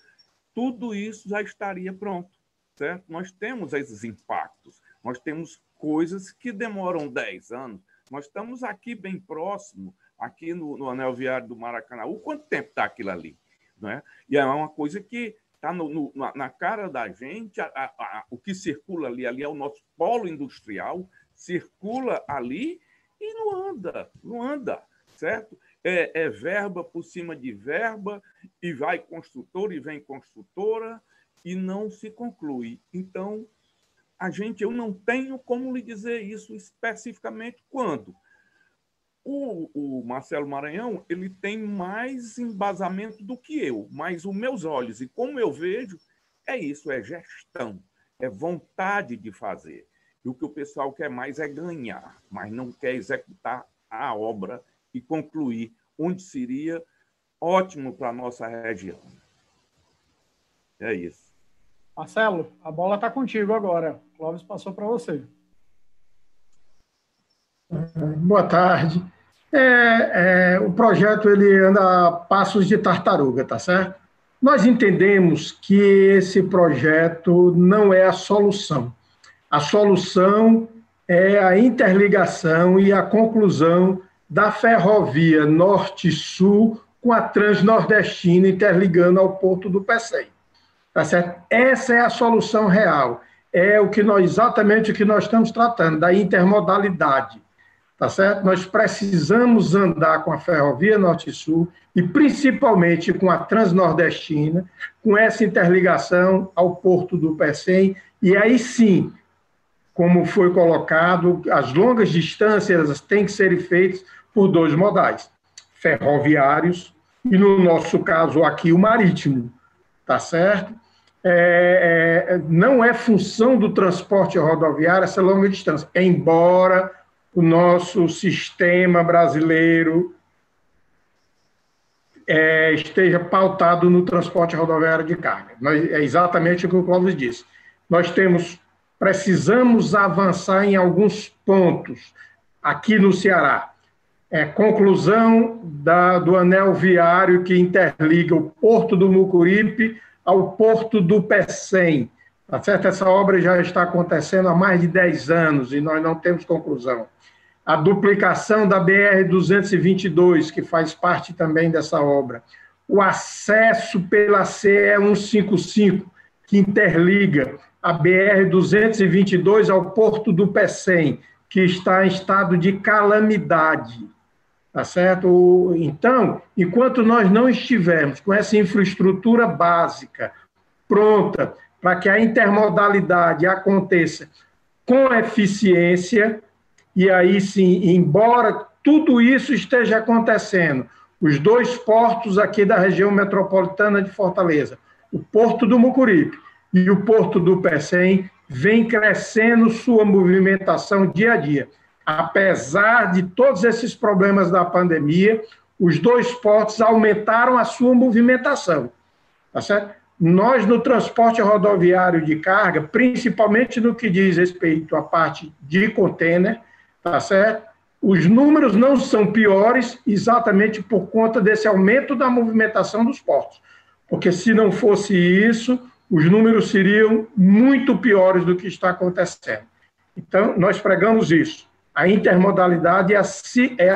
tudo isso já estaria pronto, certo? Nós temos esses impactos, nós temos coisas que demoram 10 anos. Nós estamos aqui bem próximo, aqui no, no anel viário do Maracanã. O quanto tempo está aquilo ali? Não é? E é uma coisa que está na cara da gente, a, a, a, o que circula ali, ali é o nosso polo industrial, circula ali e não anda, não anda, certo? É, é, verba por cima de verba, e vai construtora e vem construtora, e não se conclui. Então, a gente, eu não tenho como lhe dizer isso especificamente quando. O, o, Marcelo Maranhão ele tem mais embasamento do que eu, mas os meus olhos e como eu vejo é isso, é gestão, é vontade de fazer. E o que o pessoal quer mais é ganhar, mas não quer executar a obra e concluir onde seria ótimo para a nossa região. É isso. Marcelo, a bola está contigo agora. Clóvis passou para você. Boa tarde. É, é, o projeto ele anda a passos de tartaruga, tá certo? Nós entendemos que esse projeto não é a solução. A solução é a interligação e a conclusão da ferrovia norte-sul com a transnordestina interligando ao porto do Pecém. Tá certo? Essa é a solução real. É o que nós exatamente o que nós estamos tratando da intermodalidade. Tá certo? Nós precisamos andar com a ferrovia Norte-Sul e principalmente com a Transnordestina, com essa interligação ao porto do Pecém e aí sim, como foi colocado, as longas distâncias têm que ser feitas por dois modais, ferroviários e no nosso caso aqui o marítimo tá certo? É, é, não é função do transporte rodoviário essa longa distância, embora o nosso sistema brasileiro é, esteja pautado no transporte rodoviário de carga. é exatamente o que o Clóvis disse. Nós temos, precisamos avançar em alguns pontos aqui no Ceará. É, conclusão da, do anel viário que interliga o Porto do Mucuripe ao Porto do Pecém. Tá certo? Essa obra já está acontecendo há mais de 10 anos e nós não temos conclusão. A duplicação da BR-222, que faz parte também dessa obra. O acesso pela CE 155, que interliga a BR-222 ao Porto do Pecém, que está em estado de calamidade. Tá certo? Então, enquanto nós não estivermos com essa infraestrutura básica pronta para que a intermodalidade aconteça com eficiência, e aí sim, embora tudo isso esteja acontecendo, os dois portos aqui da região metropolitana de Fortaleza, o Porto do Mucuripe e o Porto do Pecém, vem crescendo sua movimentação dia a dia apesar de todos esses problemas da pandemia, os dois portos aumentaram a sua movimentação. Tá certo? Nós, no transporte rodoviário de carga, principalmente no que diz respeito à parte de contêiner, tá certo? Os números não são piores exatamente por conta desse aumento da movimentação dos portos. Porque se não fosse isso, os números seriam muito piores do que está acontecendo. Então, nós pregamos isso a intermodalidade é a,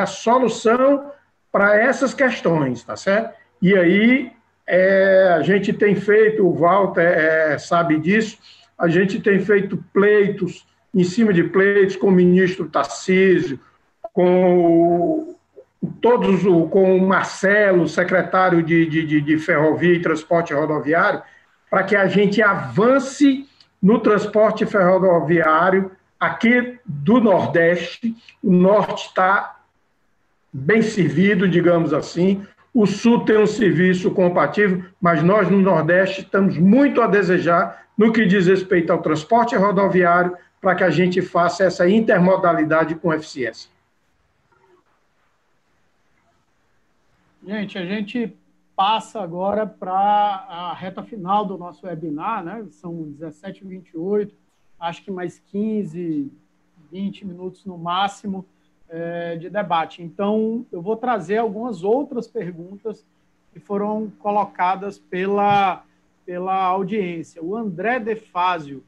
é solução para essas questões, tá certo? E aí é, a gente tem feito, o Walter é, sabe disso, a gente tem feito pleitos, em cima de pleitos com o ministro Tarcísio, com o, todos com o Marcelo, secretário de, de, de Ferrovia e Transporte Rodoviário, para que a gente avance no transporte ferroviário aqui do Nordeste. O Norte está bem servido, digamos assim. O Sul tem um serviço compatível, mas nós no Nordeste estamos muito a desejar no que diz respeito ao transporte rodoviário, para que a gente faça essa intermodalidade com eficiência. Gente, a gente passa agora para a reta final do nosso webinar, né? São 17h28, acho que mais 15, 20 minutos no máximo é, de debate. Então, eu vou trazer algumas outras perguntas que foram colocadas pela, pela audiência. O André Defásio,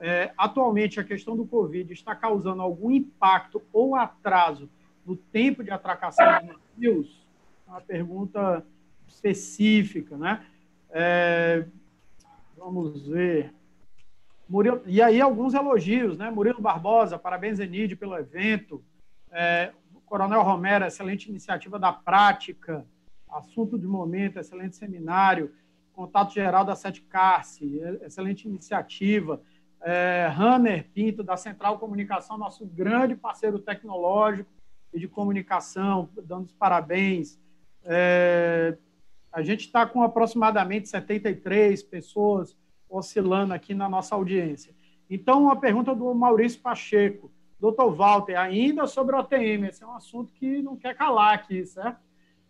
é, atualmente a questão do Covid está causando algum impacto ou atraso no tempo de atracação de navios? Uma pergunta específica, né? É, vamos ver. Murilo, e aí alguns elogios, né? Murilo Barbosa, parabéns, Enide, pelo evento. É, Coronel Romero, excelente iniciativa da prática. Assunto de momento, excelente seminário. Contato geral da Sete Carce, excelente iniciativa. É, Hanner Pinto, da Central Comunicação, nosso grande parceiro tecnológico e de comunicação, dando os parabéns. É, a gente está com aproximadamente 73 pessoas oscilando aqui na nossa audiência. Então, uma pergunta do Maurício Pacheco. Doutor Walter, ainda sobre o OTM, esse é um assunto que não quer calar aqui, certo?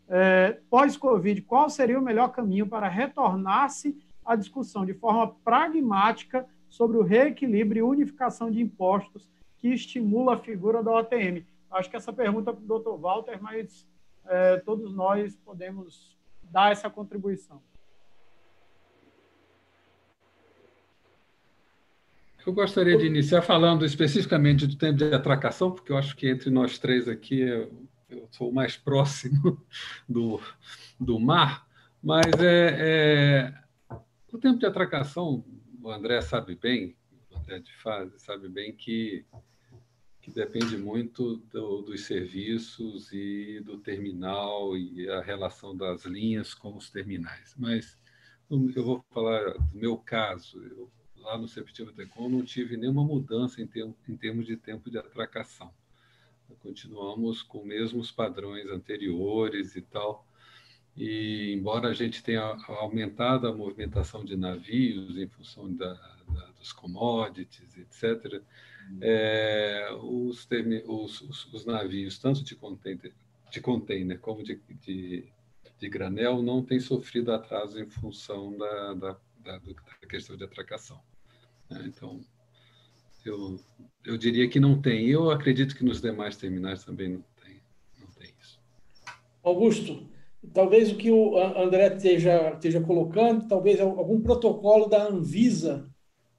É, Pós-Covid, qual seria o melhor caminho para retornar-se à discussão de forma pragmática sobre o reequilíbrio e unificação de impostos que estimula a figura da OTM? Acho que essa pergunta é para o doutor Walter, mas é, todos nós podemos dar essa contribuição. Eu gostaria de iniciar falando especificamente do tempo de atracação, porque eu acho que entre nós três aqui eu, eu sou o mais próximo (laughs) do, do mar, mas é, é, o tempo de atracação, o André sabe bem, o André de fase sabe bem que que depende muito do, dos serviços e do terminal e a relação das linhas com os terminais. Mas eu vou falar do meu caso. Eu, lá no Septiva Tecom não tive nenhuma mudança em, em termos de tempo de atracação. Continuamos com os mesmos padrões anteriores e tal. E embora a gente tenha aumentado a movimentação de navios em função da, da, dos commodities, etc., é, os, os, os, os, navios, tanto de container, de container como de, de, de, granel, não têm sofrido atraso em função da, da, da, da questão de atracação. É, então, eu, eu diria que não tem. Eu acredito que nos demais terminais também não tem, não tem isso. Augusto, talvez o que o André esteja, esteja colocando, talvez algum protocolo da Anvisa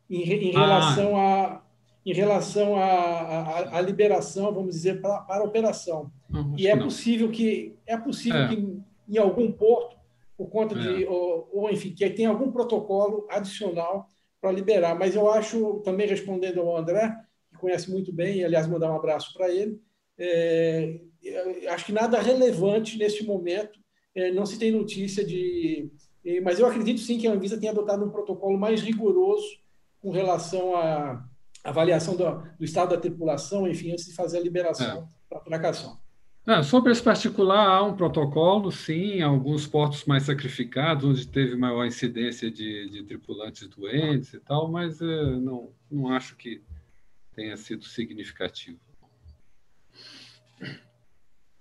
em, em ah. relação a em relação à, liberação, vamos dizer, para, para a operação. Não, e é possível que é possível é. que em algum porto, por conta é. de ou, ou, enfim, que tem algum protocolo adicional para liberar. Mas eu acho, também respondendo ao André, que conhece muito bem, e aliás mandar um abraço para ele, é, acho que nada relevante neste momento. É, não se tem notícia de, mas eu acredito sim que a Anvisa tenha adotado um protocolo mais rigoroso com relação a avaliação do, do, estado da tripulação, enfim, antes de fazer a liberação é. para a atracação. É, sobre esse particular, há um protocolo, sim, alguns portos mais sacrificados, onde teve maior incidência de, de tripulantes doentes e tal, mas é, não, não acho que tenha sido significativo.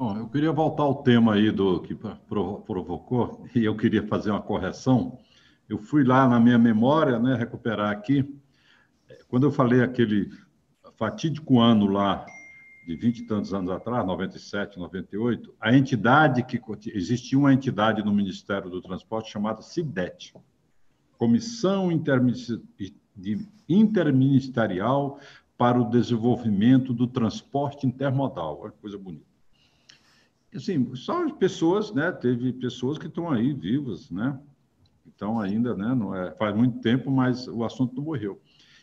Bom, eu queria voltar ao tema aí do que provocou, (laughs) e eu queria fazer uma correção. Eu fui lá na minha memória, né, recuperar aqui, quando eu falei aquele fatídico ano lá, de 20 e tantos anos atrás, 97, 98, a entidade que existia uma entidade no Ministério do Transporte chamada CIDET, Comissão Interministerial para o Desenvolvimento do Transporte Intermodal. Olha que coisa bonita. Assim, só as pessoas, né? Teve pessoas que estão aí vivas, né? Então ainda, né? Não é, faz muito tempo, mas o assunto não morreu.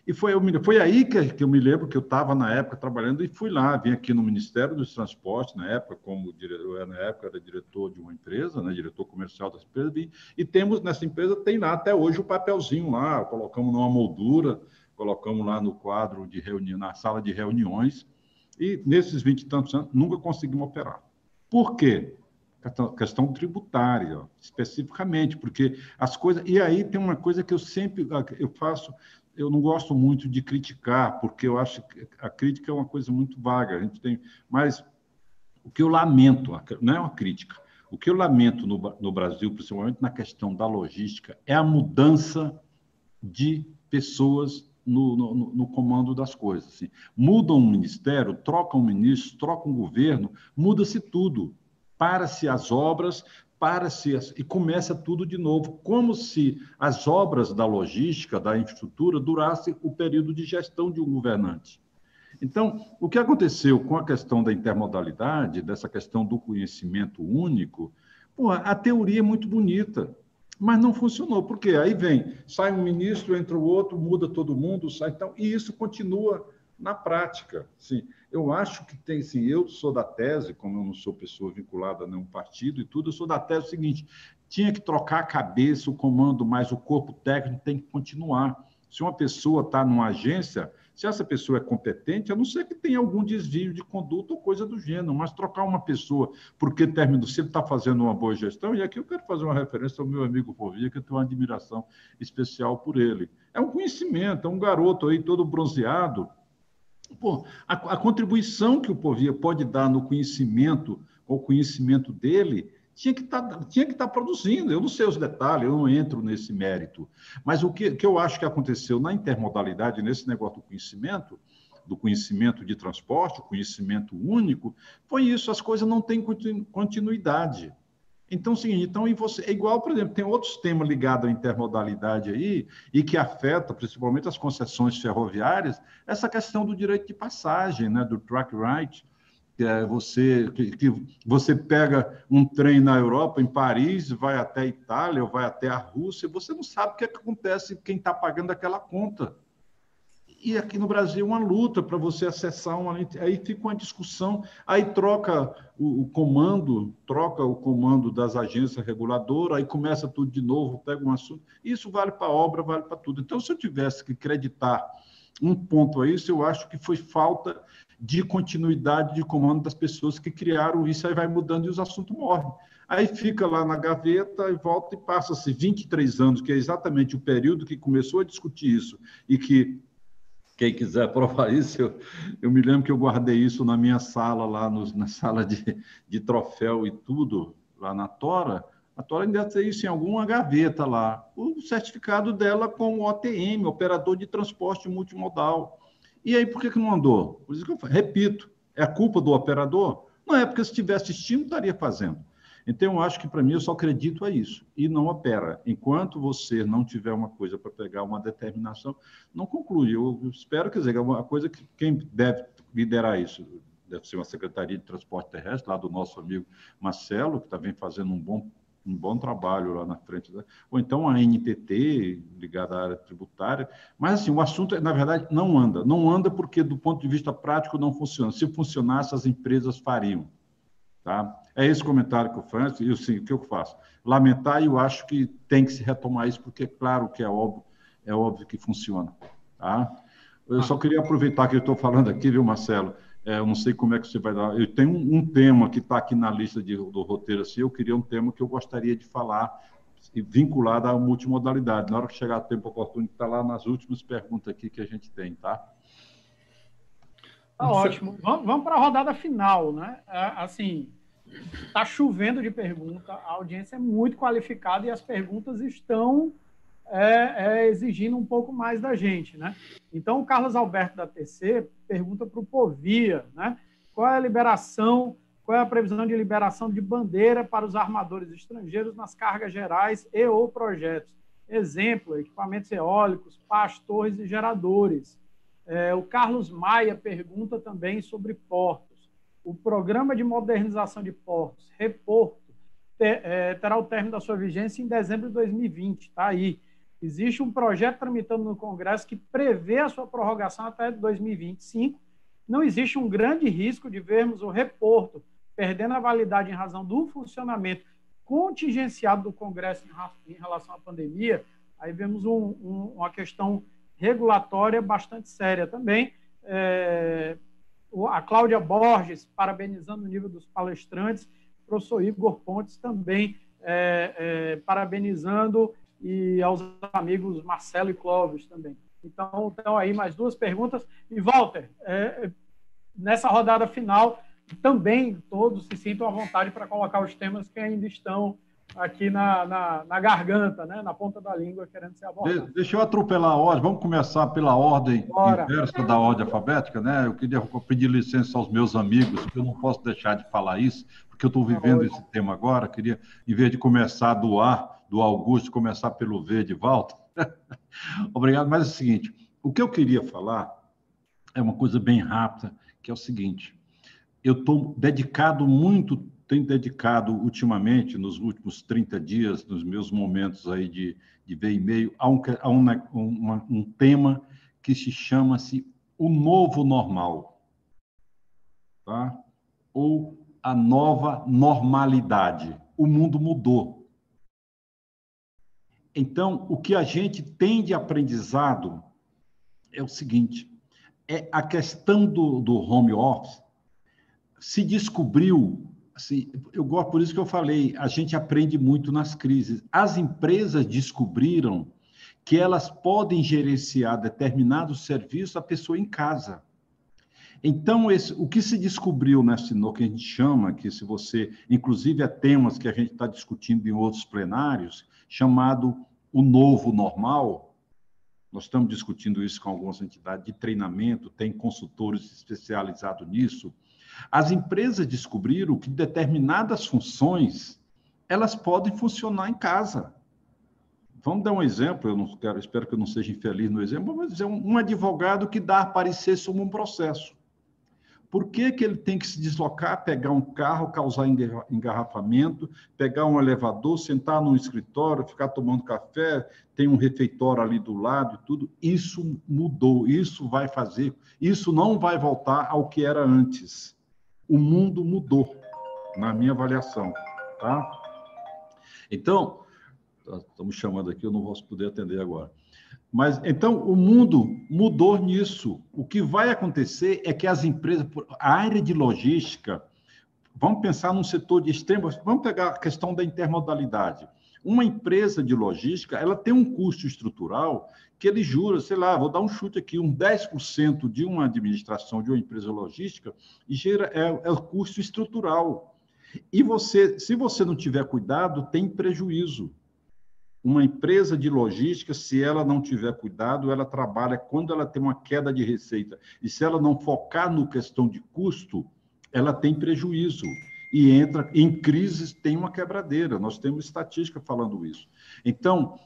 E foi, foi aí que, que eu me lembro que eu estava, na época, trabalhando e fui lá, vim aqui no Ministério dos Transportes, na época, como diretor, na época era diretor de uma empresa, né, diretor comercial da empresa, e, e temos nessa empresa, tem lá até hoje o papelzinho lá, colocamos numa moldura, colocamos lá no quadro de reunião, na sala de reuniões, e nesses 20 e tantos anos nunca conseguimos operar. Por quê? questão tributária, especificamente, porque as coisas. E aí tem uma coisa que eu sempre eu faço, eu não gosto muito de criticar, porque eu acho que a crítica é uma coisa muito vaga. A gente tem, mas o que eu lamento, não é uma crítica, o que eu lamento no, no Brasil, principalmente na questão da logística, é a mudança de pessoas no, no, no, comando das coisas. Assim. Muda um ministério, troca um ministro, troca um governo, muda-se tudo. Para-se as obras, para-se e começa tudo de novo, como se as obras da logística, da infraestrutura, durassem o período de gestão de um governante. Então, o que aconteceu com a questão da intermodalidade, dessa questão do conhecimento único, pô, a teoria é muito bonita, mas não funcionou. Por quê? Aí vem, sai um ministro, entra o outro, muda todo mundo, sai então, e isso continua na prática. Sim, eu acho que tem, sim, eu sou da tese, como eu não sou pessoa vinculada a nenhum partido e tudo, eu sou da tese seguinte: tinha que trocar a cabeça, o comando, mas o corpo técnico tem que continuar. Se uma pessoa está numa agência, se essa pessoa é competente, a não ser que tenha algum desvio de conduta ou coisa do gênero, mas trocar uma pessoa porque termino, se ele está fazendo uma boa gestão, e aqui eu quero fazer uma referência ao meu amigo Povia, que eu tenho uma admiração especial por ele. É um conhecimento, é um garoto aí todo bronzeado, Pô, a, a, contribuição que o Povia pode dar no conhecimento, ao conhecimento dele, tinha que tá, estar tá produzindo. Eu não sei os detalhes, eu não entro nesse mérito. Mas o que, que eu acho que aconteceu na intermodalidade, nesse negócio do conhecimento, do conhecimento de transporte, conhecimento único, foi isso, as coisas não têm continuidade. Então, seguinte, então, e você, é igual, por exemplo, tem outros temas ligados à intermodalidade aí, e que afeta principalmente as concessões ferroviárias, essa questão do direito de passagem, né, do track right, que é você, que, que você pega um trem na Europa, em Paris, vai até a Itália, ou vai até a Rússia, você não sabe o que, é que acontece, quem está pagando aquela conta. E aqui no Brasil uma luta para você acessar uma aí fica uma discussão, aí troca o, o, comando, troca o comando das agências reguladoras, aí começa tudo de novo, pega um assunto. Isso vale para a obra, vale para tudo. Então, se eu tivesse que acreditar um ponto a isso, eu acho que foi falta de continuidade de comando das pessoas que criaram isso, aí vai mudando e os assuntos morrem. Aí fica lá na gaveta e volta e passa-se 23 anos, que é exatamente o período que começou a discutir isso e que quem quiser provar (laughs) isso, eu, eu, me lembro que eu guardei isso na minha sala, lá no, na sala de, de troféu e tudo, lá na Tora. A Tora ainda tem isso em alguma gaveta lá. O certificado dela com o OTM, Operador de Transporte Multimodal. E aí, por que, que não andou? Por isso que eu repito, é a culpa do operador? Não é, porque se tivesse estímulo, estaria fazendo. Então, eu acho que para mim eu só acredito a isso e não opera. Enquanto você não tiver uma coisa para pegar uma determinação, não conclui. Eu espero, quer dizer, é uma coisa que quem deve liderar isso deve ser uma Secretaria de Transporte Terrestre, lá do nosso amigo Marcelo, que também tá fazendo um bom um bom trabalho lá na frente, ou então a NTT, ligada à área tributária, mas assim, o assunto, na verdade, não anda. Não anda porque, do ponto de vista prático, não funciona. Se funcionasse, as empresas fariam. Tá? É esse comentário que eu faço, e assim, o que eu faço? Lamentar, e eu acho que tem que se retomar isso, porque é claro que é óbvio, é óbvio que funciona. Tá? Eu só queria aproveitar que eu estou falando aqui, viu, Marcelo? É, eu não sei como é que você vai dar. Eu tenho um, um tema que está aqui na lista de, do roteiro, assim, eu queria um tema que eu gostaria de falar, vinculado à multimodalidade. Na hora que chegar o tempo oportuno, está lá nas últimas perguntas aqui que a gente tem, tá? Tá ótimo. Vamos, vamos para a rodada final, né? É, assim, Está chovendo de pergunta, a audiência é muito qualificada e as perguntas estão é, é, exigindo um pouco mais da gente, né? Então, o Carlos Alberto da TC pergunta para o Povia, né? Qual é a liberação, qual é a previsão de liberação de bandeira para os armadores estrangeiros nas cargas gerais e ou projetos? Exemplo, equipamentos eólicos, pastores e geradores. É, o Carlos Maia pergunta também sobre portos o Programa de Modernização de Portos, Reporto, ter, é, terá o término da sua vigência em dezembro de 2020, está aí. Existe um projeto tramitando no Congresso que prevê a sua prorrogação até 2025. Não existe um grande risco de vermos o reporto perdendo a validade em razão do funcionamento contingenciado do Congresso em relação à pandemia. Aí vemos um, um, uma questão regulatória bastante séria também. É, a Cláudia Borges, parabenizando o nível dos palestrantes, o professor Igor Pontes também é, é, parabenizando e aos amigos Marcelo e Clóvis também. Então, então aí mais duas perguntas. E, Walter, é, nessa rodada final, também todos se sintam à vontade para colocar os temas que ainda estão aqui na, na, na, garganta, né? na ponta da língua, querendo ser abordados. Deixa eu atropelar a ordem, vamos começar pela ordem Bora. inversa da ordem alfabética, né? Eu queria pedir licença aos meus amigos, porque eu não posso deixar de falar isso, porque eu estou vivendo esse tema agora, queria, em vez de começar do A, do Augusto, começar pelo V de volta. (laughs) Obrigado, mas é o seguinte, o que eu queria falar é uma coisa bem rápida, que é o seguinte, eu estou dedicado muito, tenho dedicado ultimamente, nos últimos 30 dias, nos meus momentos aí de, de ver e-mail, a, um, a um, um tema que se chama-se o novo normal, tá? ou a nova normalidade. O mundo mudou. Então, o que a gente tem de aprendizado é o seguinte: é a questão do, do home office se descobriu, assim, eu gosto por isso que eu falei, a gente aprende muito nas crises. As empresas descobriram que elas podem gerenciar determinados serviços a pessoa em casa. Então, esse, o que se descobriu nesse, no que a gente chama, que se você, inclusive é temas que a gente está discutindo em outros plenários, chamado o novo normal, nós estamos discutindo isso com algumas entidades de treinamento, tem consultores especializados nisso, as empresas descobriram que determinadas funções elas podem funcionar em casa. Vamos dar um exemplo, eu não quero, espero que eu não seja infeliz no exemplo, vamos dizer um, um advogado que dá parecer sobre um processo. Por que, que ele tem que se deslocar, pegar um carro, causar engarrafamento, pegar um elevador, sentar num escritório, ficar tomando café, tem um refeitório ali do lado e tudo? Isso mudou, isso vai fazer, isso não vai voltar ao que era antes o mundo mudou, na minha avaliação. Tá? Então, estamos chamando aqui, eu não vou poder atender agora. Mas então o mundo mudou nisso. O que vai acontecer é que as empresas, a área de logística, vamos pensar num setor de extremo, vamos pegar a questão da intermodalidade. Uma empresa de logística, ela tem um custo estrutural que ele jura, sei lá, vou dar um chute aqui, um 10% de uma administração de uma empresa logística e gera, é, é o custo estrutural. E você, se você não tiver cuidado, tem prejuízo. Uma empresa de logística, se ela não tiver cuidado, ela trabalha quando ela tem uma queda de receita. E se ela não focar no questão de custo, ela tem prejuízo. E entra em crises, tem uma quebradeira. Nós temos estatística falando isso. Então,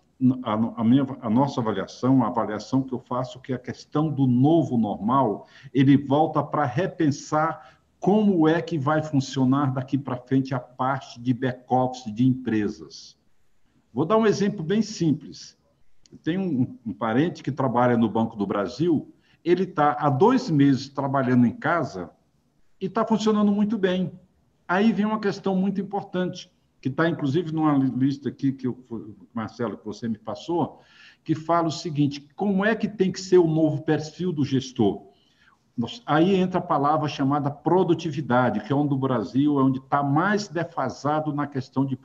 a, a, minha, a nossa avaliação, a avaliação que eu faço, que é a questão do novo normal, ele volta para repensar como é que vai funcionar daqui para frente a parte de back-office de empresas. Vou dar um exemplo bem simples. Tem um, um parente que trabalha no Banco do Brasil, ele está há dois meses trabalhando em casa e está funcionando muito bem. Aí vem uma questão muito importante que está inclusive numa lista aqui que eu, Marcelo, que você me passou, que fala o seguinte: como é que tem que ser o novo perfil do gestor? Aí entra a palavra chamada produtividade, que é onde o Brasil é onde está mais defasado na questão de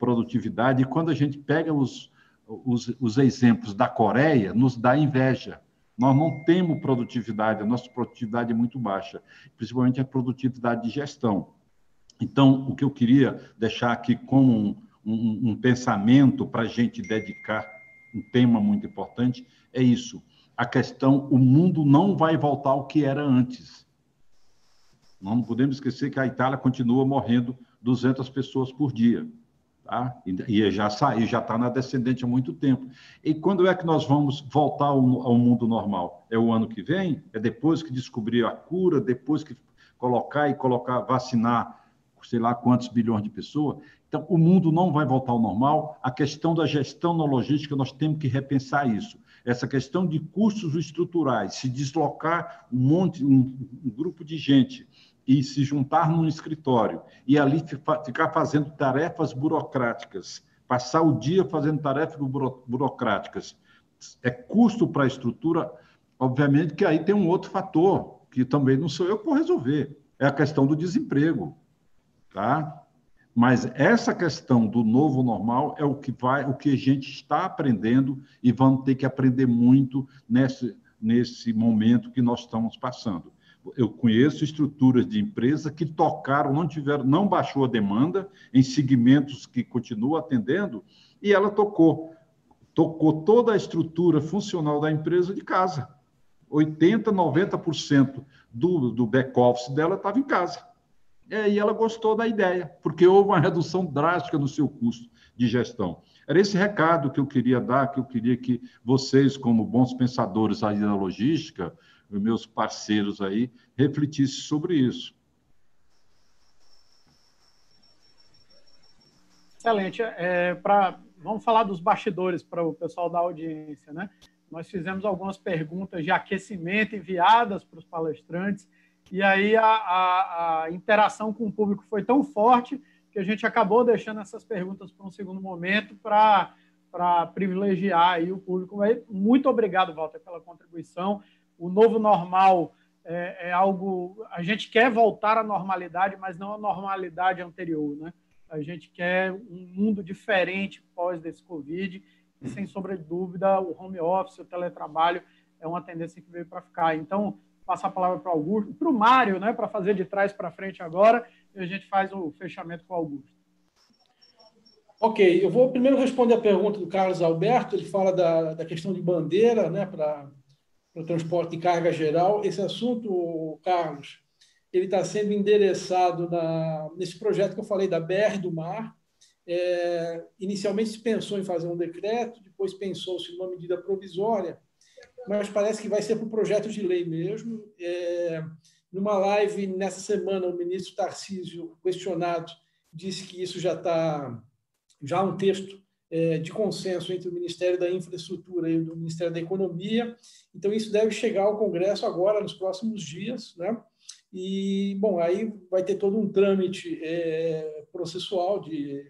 produtividade. E quando a gente pega os, os, os exemplos da Coreia, nos dá inveja. Nós não temos produtividade, a nossa produtividade é muito baixa, principalmente a produtividade de gestão. Então, o que eu queria deixar aqui como um, um, um pensamento para a gente dedicar um tema muito importante é isso. A questão, o mundo não vai voltar ao que era antes. Não podemos esquecer que a Itália continua morrendo 200 pessoas por dia. Tá? E já saiu, já está na descendente há muito tempo. E quando é que nós vamos voltar ao, ao, mundo normal? É o ano que vem? É depois que descobrir a cura, depois que colocar e colocar, vacinar sei lá quantos bilhões de pessoas. Então, o mundo não vai voltar ao normal. A questão da gestão na logística, nós temos que repensar isso. Essa questão de custos estruturais, se deslocar um monte, um, um grupo de gente e se juntar num escritório e ali ficar fazendo tarefas burocráticas, passar o dia fazendo tarefas burocráticas, é custo para a estrutura. Obviamente que aí tem um outro fator que também não sou eu que vou resolver, é a questão do desemprego, tá? Mas essa questão do novo normal é o que vai, o que a gente está aprendendo e vamos ter que aprender muito nesse, nesse momento que nós estamos passando. Eu conheço estruturas de empresa que tocaram, não tiveram, não baixou a demanda em segmentos que continuam atendendo e ela tocou, tocou toda a estrutura funcional da empresa de casa. 80, 90% do, do back office dela estava em casa. É, e ela gostou da ideia, porque houve uma redução drástica no seu custo de gestão. Era esse recado que eu queria dar, que eu queria que vocês, como bons pensadores aí da logística, meus parceiros aí, refletissem sobre isso. Excelente. É, pra, vamos falar dos bastidores para o pessoal da audiência. Né? Nós fizemos algumas perguntas de aquecimento enviadas para os palestrantes e aí a, a, a, interação com o público foi tão forte que a gente acabou deixando essas perguntas para um segundo momento para privilegiar aí o público. Muito obrigado, Walter, pela contribuição. O novo normal é, é, algo. A gente quer voltar à normalidade, mas não à normalidade anterior. Né? A gente quer um mundo diferente pós desse Covid. E, sem sombra de dúvida, o home office, o teletrabalho é uma tendência que veio para ficar. Então, passar a palavra para o Augusto, para o Mário, né, para fazer de trás para frente agora, e a gente faz o fechamento com o Augusto. Ok, eu vou primeiro responder a pergunta do Carlos Alberto, ele fala da, da questão de bandeira né, para o transporte de carga geral. Esse assunto, Carlos, ele está sendo endereçado na, nesse projeto que eu falei da BR do Mar. É, inicialmente se pensou em fazer um decreto, depois pensou-se numa medida provisória, mas parece que vai ser para o projeto de lei mesmo. É, numa live nessa semana, o ministro Tarcísio, questionado, disse que isso já está já um texto de consenso entre o Ministério da Infraestrutura e o Ministério da Economia. Então isso deve chegar ao Congresso agora nos próximos dias, né? E bom, aí vai ter todo um trâmite é, processual de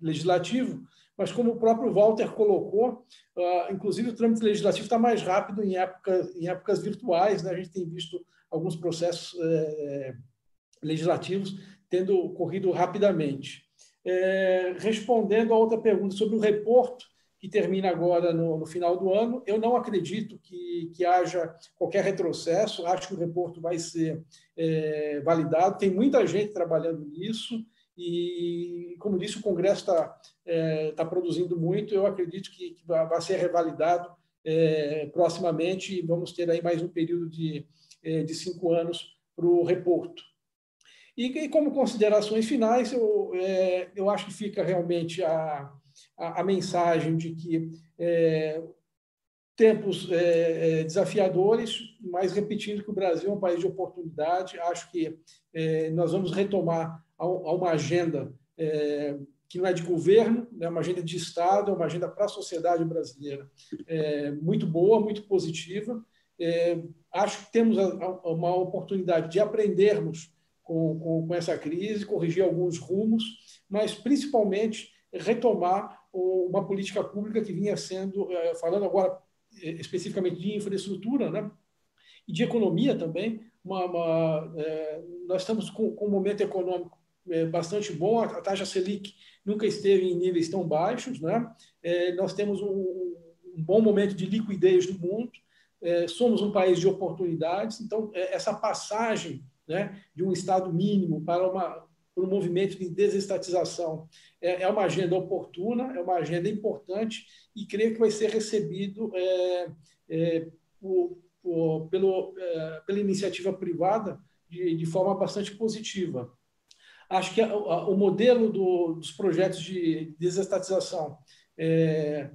legislativo mas como o próprio Walter colocou, uh, inclusive o trâmite legislativo está mais rápido em, época, em épocas virtuais, né? a gente tem visto alguns processos eh, legislativos tendo corrido rapidamente. É, respondendo a outra pergunta sobre o reporto, que termina agora no, no, final do ano. Eu não acredito que, que haja qualquer retrocesso, acho que o reporto vai ser é, validado. Tem muita gente trabalhando nisso. E, como disse, o Congresso está é, tá produzindo muito. Eu acredito que, que vai ser revalidado é, proximamente e vamos ter aí mais um período de, é, de cinco anos para o reporto. E, e, como considerações finais, eu, é, eu acho que fica realmente a, a, a mensagem de que é, tempos é, desafiadores, mas repetindo que o Brasil é um país de oportunidade, acho que é, nós vamos retomar a, uma agenda é, que não é de governo, é uma agenda de Estado, é uma agenda para a sociedade brasileira é, muito boa, muito positiva. É, acho que temos a, a, uma oportunidade de aprendermos com, com, com, essa crise, corrigir alguns rumos, mas principalmente retomar uma política pública que vinha sendo, é, falando agora é, especificamente de infraestrutura, né? e de economia também. Uma, uma, é, nós estamos com, com um momento econômico é, bastante bom. A taxa Selic nunca esteve em níveis tão baixos. Né? É, nós temos um, um, bom momento de liquidez no mundo. Somos um país de oportunidades. Então, essa passagem né, de um Estado mínimo para, uma, para um movimento de desestatização é, é, uma agenda oportuna, é uma agenda importante e creio que vai ser recebido é, é, por, por, pelo, pela iniciativa privada de, de forma bastante positiva. Acho que a, a, o modelo do, dos projetos de desestatização, é,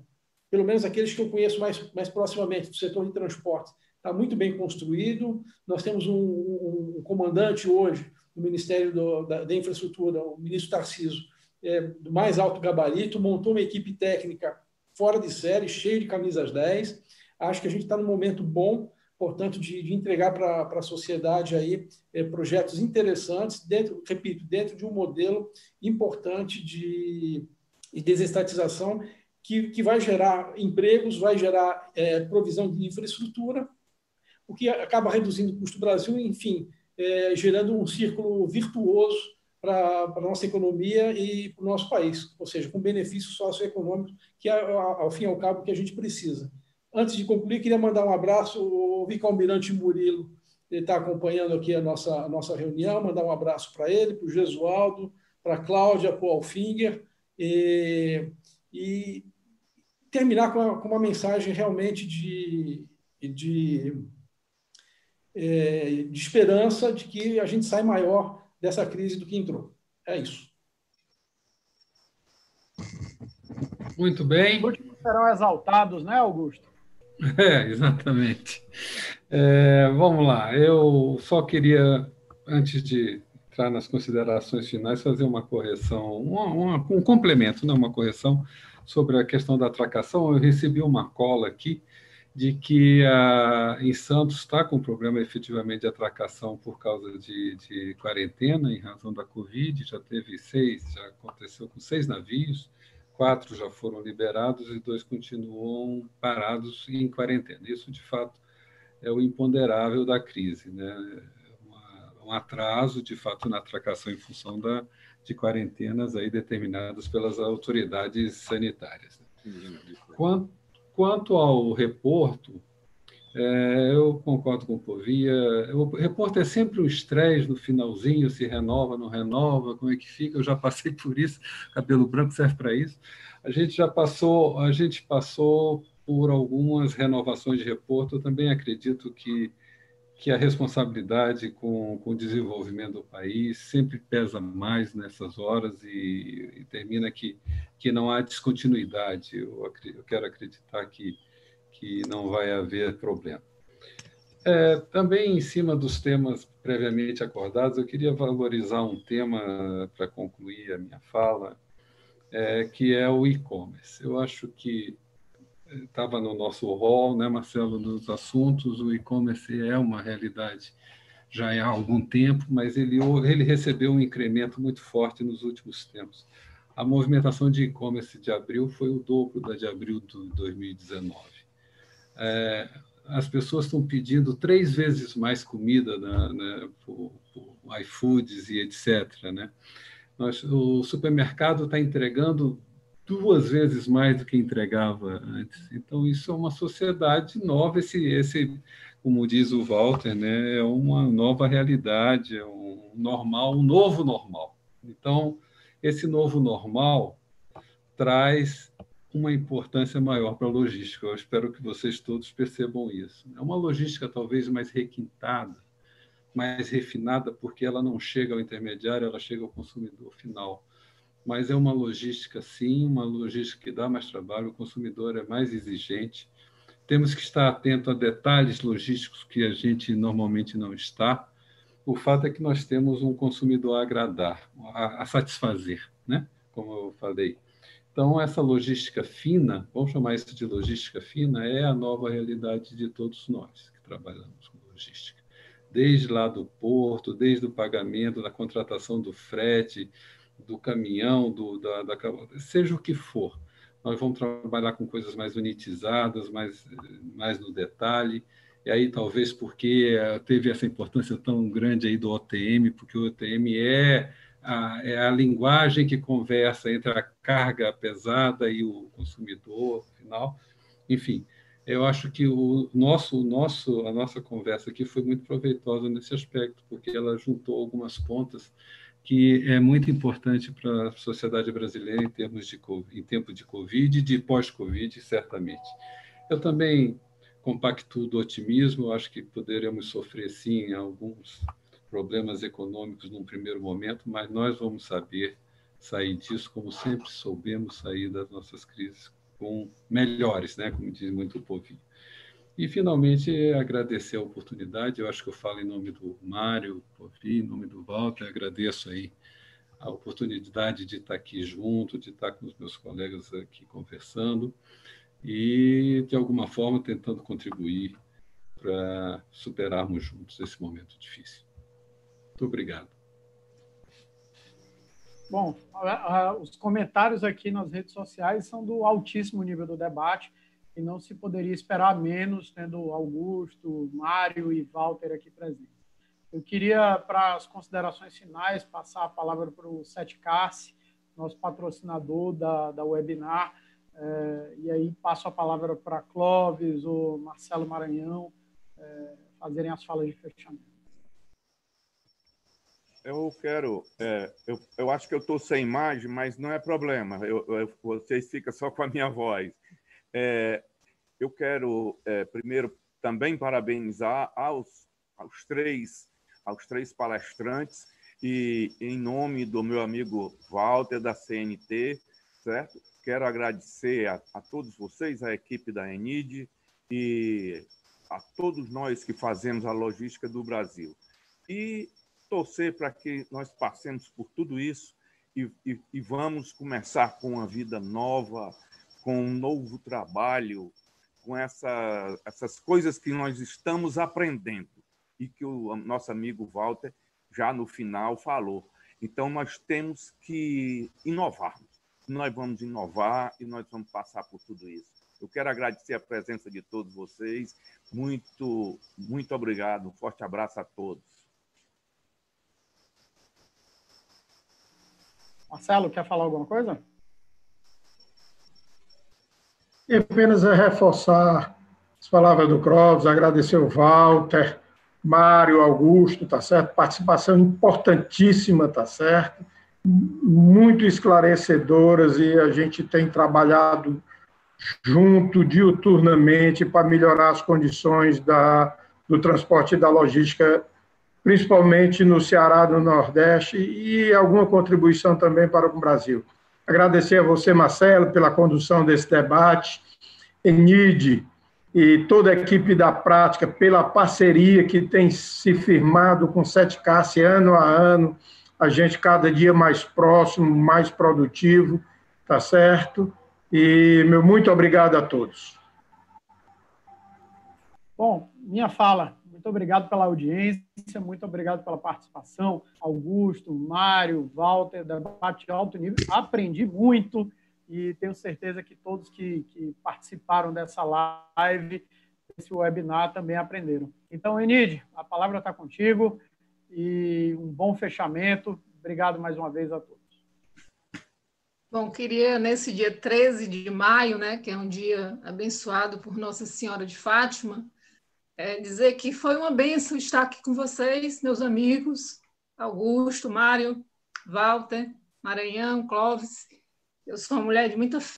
pelo menos aqueles que eu conheço mais, mais proximamente do setor de transporte, está muito bem construído. Nós temos um, um, um comandante hoje no Ministério do, da, da, Infraestrutura, o ministro Tarciso, é, do mais alto gabarito, montou uma equipe técnica fora de série, cheia de camisas 10. Acho que a gente está num momento bom, portanto, de, de entregar para a sociedade aí é, projetos interessantes, dentro, repito, dentro de um modelo importante de, de desestatização que, que vai gerar empregos, vai gerar é, provisão de infraestrutura, o que acaba reduzindo o custo do Brasil, enfim, é, gerando um círculo virtuoso para a nossa economia e para o nosso país, ou seja, com benefícios socioeconômicos, que é, ao fim e ao cabo, que a gente precisa. Antes de concluir, queria mandar um abraço ao vice-almirante Murilo, ele está acompanhando aqui a nossa, a nossa reunião, mandar um abraço para ele, para o Gesualdo, para a Cláudia, para o Alfinger, e, e terminar com uma, com uma mensagem realmente de, de é, de esperança de que a gente sai maior dessa crise do que entrou. É isso. Muito bem. Os serão exaltados, né, Augusto? (laughs) É, exatamente. É, vamos lá. Eu só queria, antes de entrar nas considerações finais, fazer uma correção, uma, uma, um complemento, não uma correção, sobre a questão da atracação. Eu recebi uma cola aqui de que a, em Santos está com problema efetivamente de atracação por causa de, de, quarentena em razão da Covid. Já teve seis, já aconteceu com seis navios, quatro já foram liberados e dois continuam parados em quarentena. Isso, de fato, é o imponderável da crise, né? Uma, um atraso, de fato, na atracação em função da, de quarentenas aí determinadas pelas autoridades sanitárias. Quanto Quanto ao reporto, é, eu concordo com o Povia. O reporto é sempre um estresse no finalzinho, se renova, não renova, como é que fica. Eu já passei por isso. Cabelo branco serve para isso. A gente já passou, a gente passou por algumas renovações de reporto. Eu também acredito que que a responsabilidade com, com o desenvolvimento do país sempre pesa mais nessas horas e, e termina que, que não há descontinuidade. Eu, eu, quero acreditar que, que não vai haver problema. É, também, em cima dos temas previamente acordados, eu queria valorizar um tema para concluir a minha fala, é, que é o e-commerce. Eu acho que estava no nosso rol, né, Marcelo, dos assuntos. O e-commerce é uma realidade já há algum tempo, mas ele, ele recebeu um incremento muito forte nos últimos tempos. A movimentação de e-commerce de abril foi o dobro da de abril de 2019. É, as pessoas estão pedindo três vezes mais comida na, né, por, por iFoods e etc. Né? Nós, o supermercado está entregando duas vezes mais do que entregava antes. Então, isso é uma sociedade nova, esse, esse como diz o Walter, né, é uma nova realidade, é um normal, um novo normal. Então, esse novo normal traz uma importância maior para a logística. Eu espero que vocês todos percebam isso. É uma logística talvez mais requintada, mais refinada, porque ela não chega ao intermediário, ela chega ao consumidor final mas é uma logística, sim, uma logística que dá mais trabalho, o consumidor é mais exigente. Temos que estar atento a detalhes logísticos que a gente normalmente não está. O fato é que nós temos um consumidor a agradar, a, a satisfazer, né? como eu falei. Então, essa logística fina, vamos chamar isso de logística fina, é a nova realidade de todos nós que trabalhamos com logística. Desde lá do porto, desde o pagamento, da contratação do frete, do caminhão, do, da, da, seja o que for. Nós vamos trabalhar com coisas mais unitizadas, mais, mais no detalhe. E aí, talvez porque teve essa importância tão grande aí do OTM, porque o OTM é a, é a linguagem que conversa entre a carga pesada e o consumidor final. Enfim, eu acho que o nosso, o nosso, a nossa conversa aqui foi muito proveitosa nesse aspecto, porque ela juntou algumas pontas que é muito importante para a sociedade brasileira em termos de em tempo de Covid e de pós-Covid, certamente. Eu também compacto do otimismo, acho que poderemos sofrer sim alguns problemas econômicos num primeiro momento, mas nós vamos saber sair disso como sempre soubemos sair das nossas crises com melhores, né, como diz muito o povinho. E, finalmente, agradecer a oportunidade. Eu acho que eu falo em nome do Mário, em nome do Walter. Agradeço aí a oportunidade de estar aqui junto, de estar com os meus colegas aqui conversando e, de alguma forma, tentando contribuir para superarmos juntos esse momento difícil. Muito obrigado. Bom, os comentários aqui nas redes sociais são do altíssimo nível do debate e não se poderia esperar menos tendo Augusto, Mário e Walter aqui presentes. Eu queria, para as considerações finais, passar a palavra para o Sete Cassi, nosso patrocinador da, da webinar, é, e aí passo a palavra para Clóvis ou Marcelo Maranhão é, fazerem as falas de fechamento. Eu quero, é, eu, eu acho que eu estou sem imagem, mas não é problema, eu, eu, vocês ficam só com a minha voz. É, eu quero, é, primeiro, também parabenizar aos, aos, três, aos três palestrantes e, em nome do meu amigo Walter, da CNT, certo? Quero agradecer a, a todos vocês, a equipe da ENID e a todos nós que fazemos a logística do Brasil. E torcer para que nós passemos por tudo isso e, e, e, vamos começar com uma vida nova, com um novo trabalho, com essa, essas coisas que nós estamos aprendendo e que o nosso amigo Walter já no final falou. Então, nós temos que inovar. Nós vamos inovar e nós vamos passar por tudo isso. Eu quero agradecer a presença de todos vocês. Muito, muito obrigado. Um forte abraço a todos. Marcelo, quer falar alguma coisa? E apenas é reforçar as palavras do Clóvis, agradecer o Walter, Mário, Augusto, tá certo? Participação importantíssima, tá certo? Muito esclarecedoras e a gente tem trabalhado junto diuturnamente para melhorar as condições da, do transporte e da logística, principalmente no Ceará, no Nordeste, e alguma contribuição também para o Brasil. Agradecer a você, Marcelo, pela condução desse debate, Enide e toda a equipe da prática pela parceria que tem se firmado com o Setcast ano a ano, a gente cada dia mais próximo, mais produtivo, tá certo? E meu muito obrigado a todos. Bom, minha fala. Muito obrigado pela audiência, muito obrigado pela participação. Augusto, Mário, Walter, debate de alto nível. Aprendi muito e tenho certeza que todos que, que participaram dessa live, desse webinar, também aprenderam. Então, Enid, a palavra está contigo e um bom fechamento. Obrigado mais uma vez a todos. Bom, queria nesse dia 13 de maio, né, que é um dia abençoado por Nossa Senhora de Fátima, é, dizer que foi uma benção estar aqui com vocês, meus amigos, Augusto, Mário, Walter, Maranhão, Clóvis. Eu sou uma mulher de muita fé.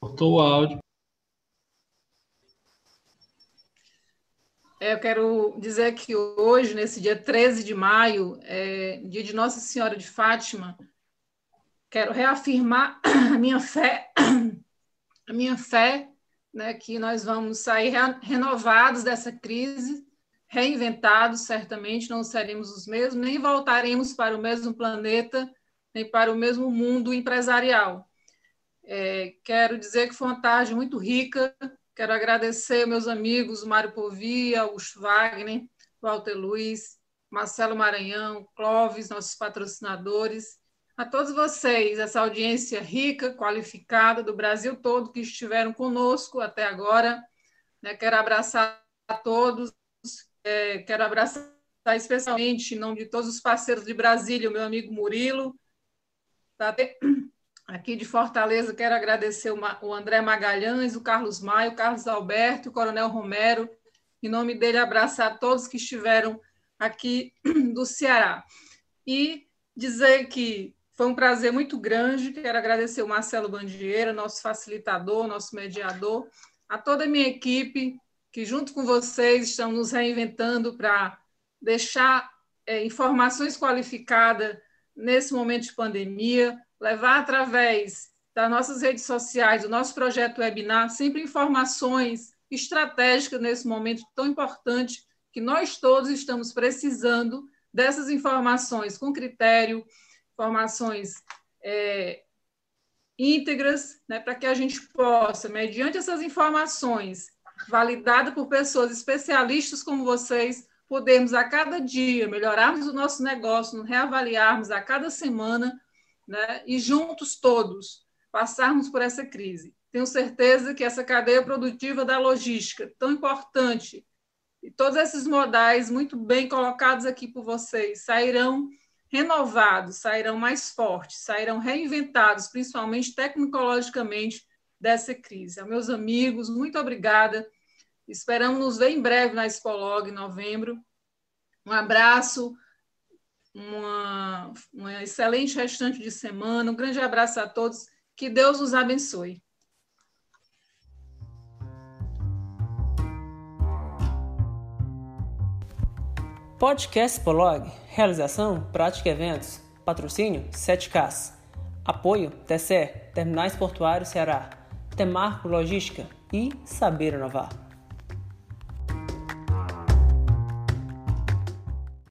Cortou o áudio. É, eu quero dizer que hoje, nesse dia 13 de maio, é dia de Nossa Senhora de Fátima, quero reafirmar (clears throat) a minha fé, (clears throat) a minha fé, né, que nós vamos sair renovados dessa crise, reinventados, certamente não seremos os mesmos, nem voltaremos para o mesmo planeta, nem para o mesmo mundo empresarial. É, quero dizer que foi uma tarde muito rica, Quero agradecer meus amigos Mário Povia, Augusto Wagner, Walter Luiz, Marcelo Maranhão, Clóvis, nossos patrocinadores, a todos vocês, essa audiência rica, qualificada do Brasil todo que estiveram conosco até agora. Né? Quero abraçar a todos, é, quero abraçar especialmente em nome de todos os parceiros de Brasília, o meu amigo Murilo, tá? Aqui de Fortaleza, quero agradecer o André Magalhães, o Carlos Maio, o Carlos Alberto, o Coronel Romero. Em nome dele, abraçar todos que estiveram aqui (clears throat) do Ceará. E dizer que foi um prazer muito grande. Quero agradecer o Marcelo Bandieira, nosso facilitador, nosso mediador, a toda a minha equipe, que junto com vocês estamos nos reinventando para deixar é, informações qualificadas nesse momento de pandemia, levar através das nossas redes sociais, do nosso projeto webinar, sempre informações estratégicas nesse momento tão importante que nós todos estamos precisando dessas informações com critério, informações é, íntegras, né, para que a gente possa, mediante essas informações validadas por pessoas especialistas como vocês, podermos a cada dia melhorarmos o nosso negócio, nos reavaliarmos a cada semana, né, e juntos todos passarmos por essa crise. Tenho certeza que essa cadeia produtiva da logística, tão importante, e todos esses modais muito bem colocados aqui por vocês, sairão renovados, sairão mais fortes, sairão reinventados, principalmente tecnologicamente, dessa crise. meus amigos, muito obrigada. Esperamos nos ver em breve na Expolog, em novembro. Um abraço, uma, uma excelente restante de semana, um grande abraço a todos, que Deus os abençoe. Podcast Polog, realização Prática Eventos, patrocínio 7Ks, apoio TCE, Terminais Portuários Ceará, Temarco Logística e Saber Inovar.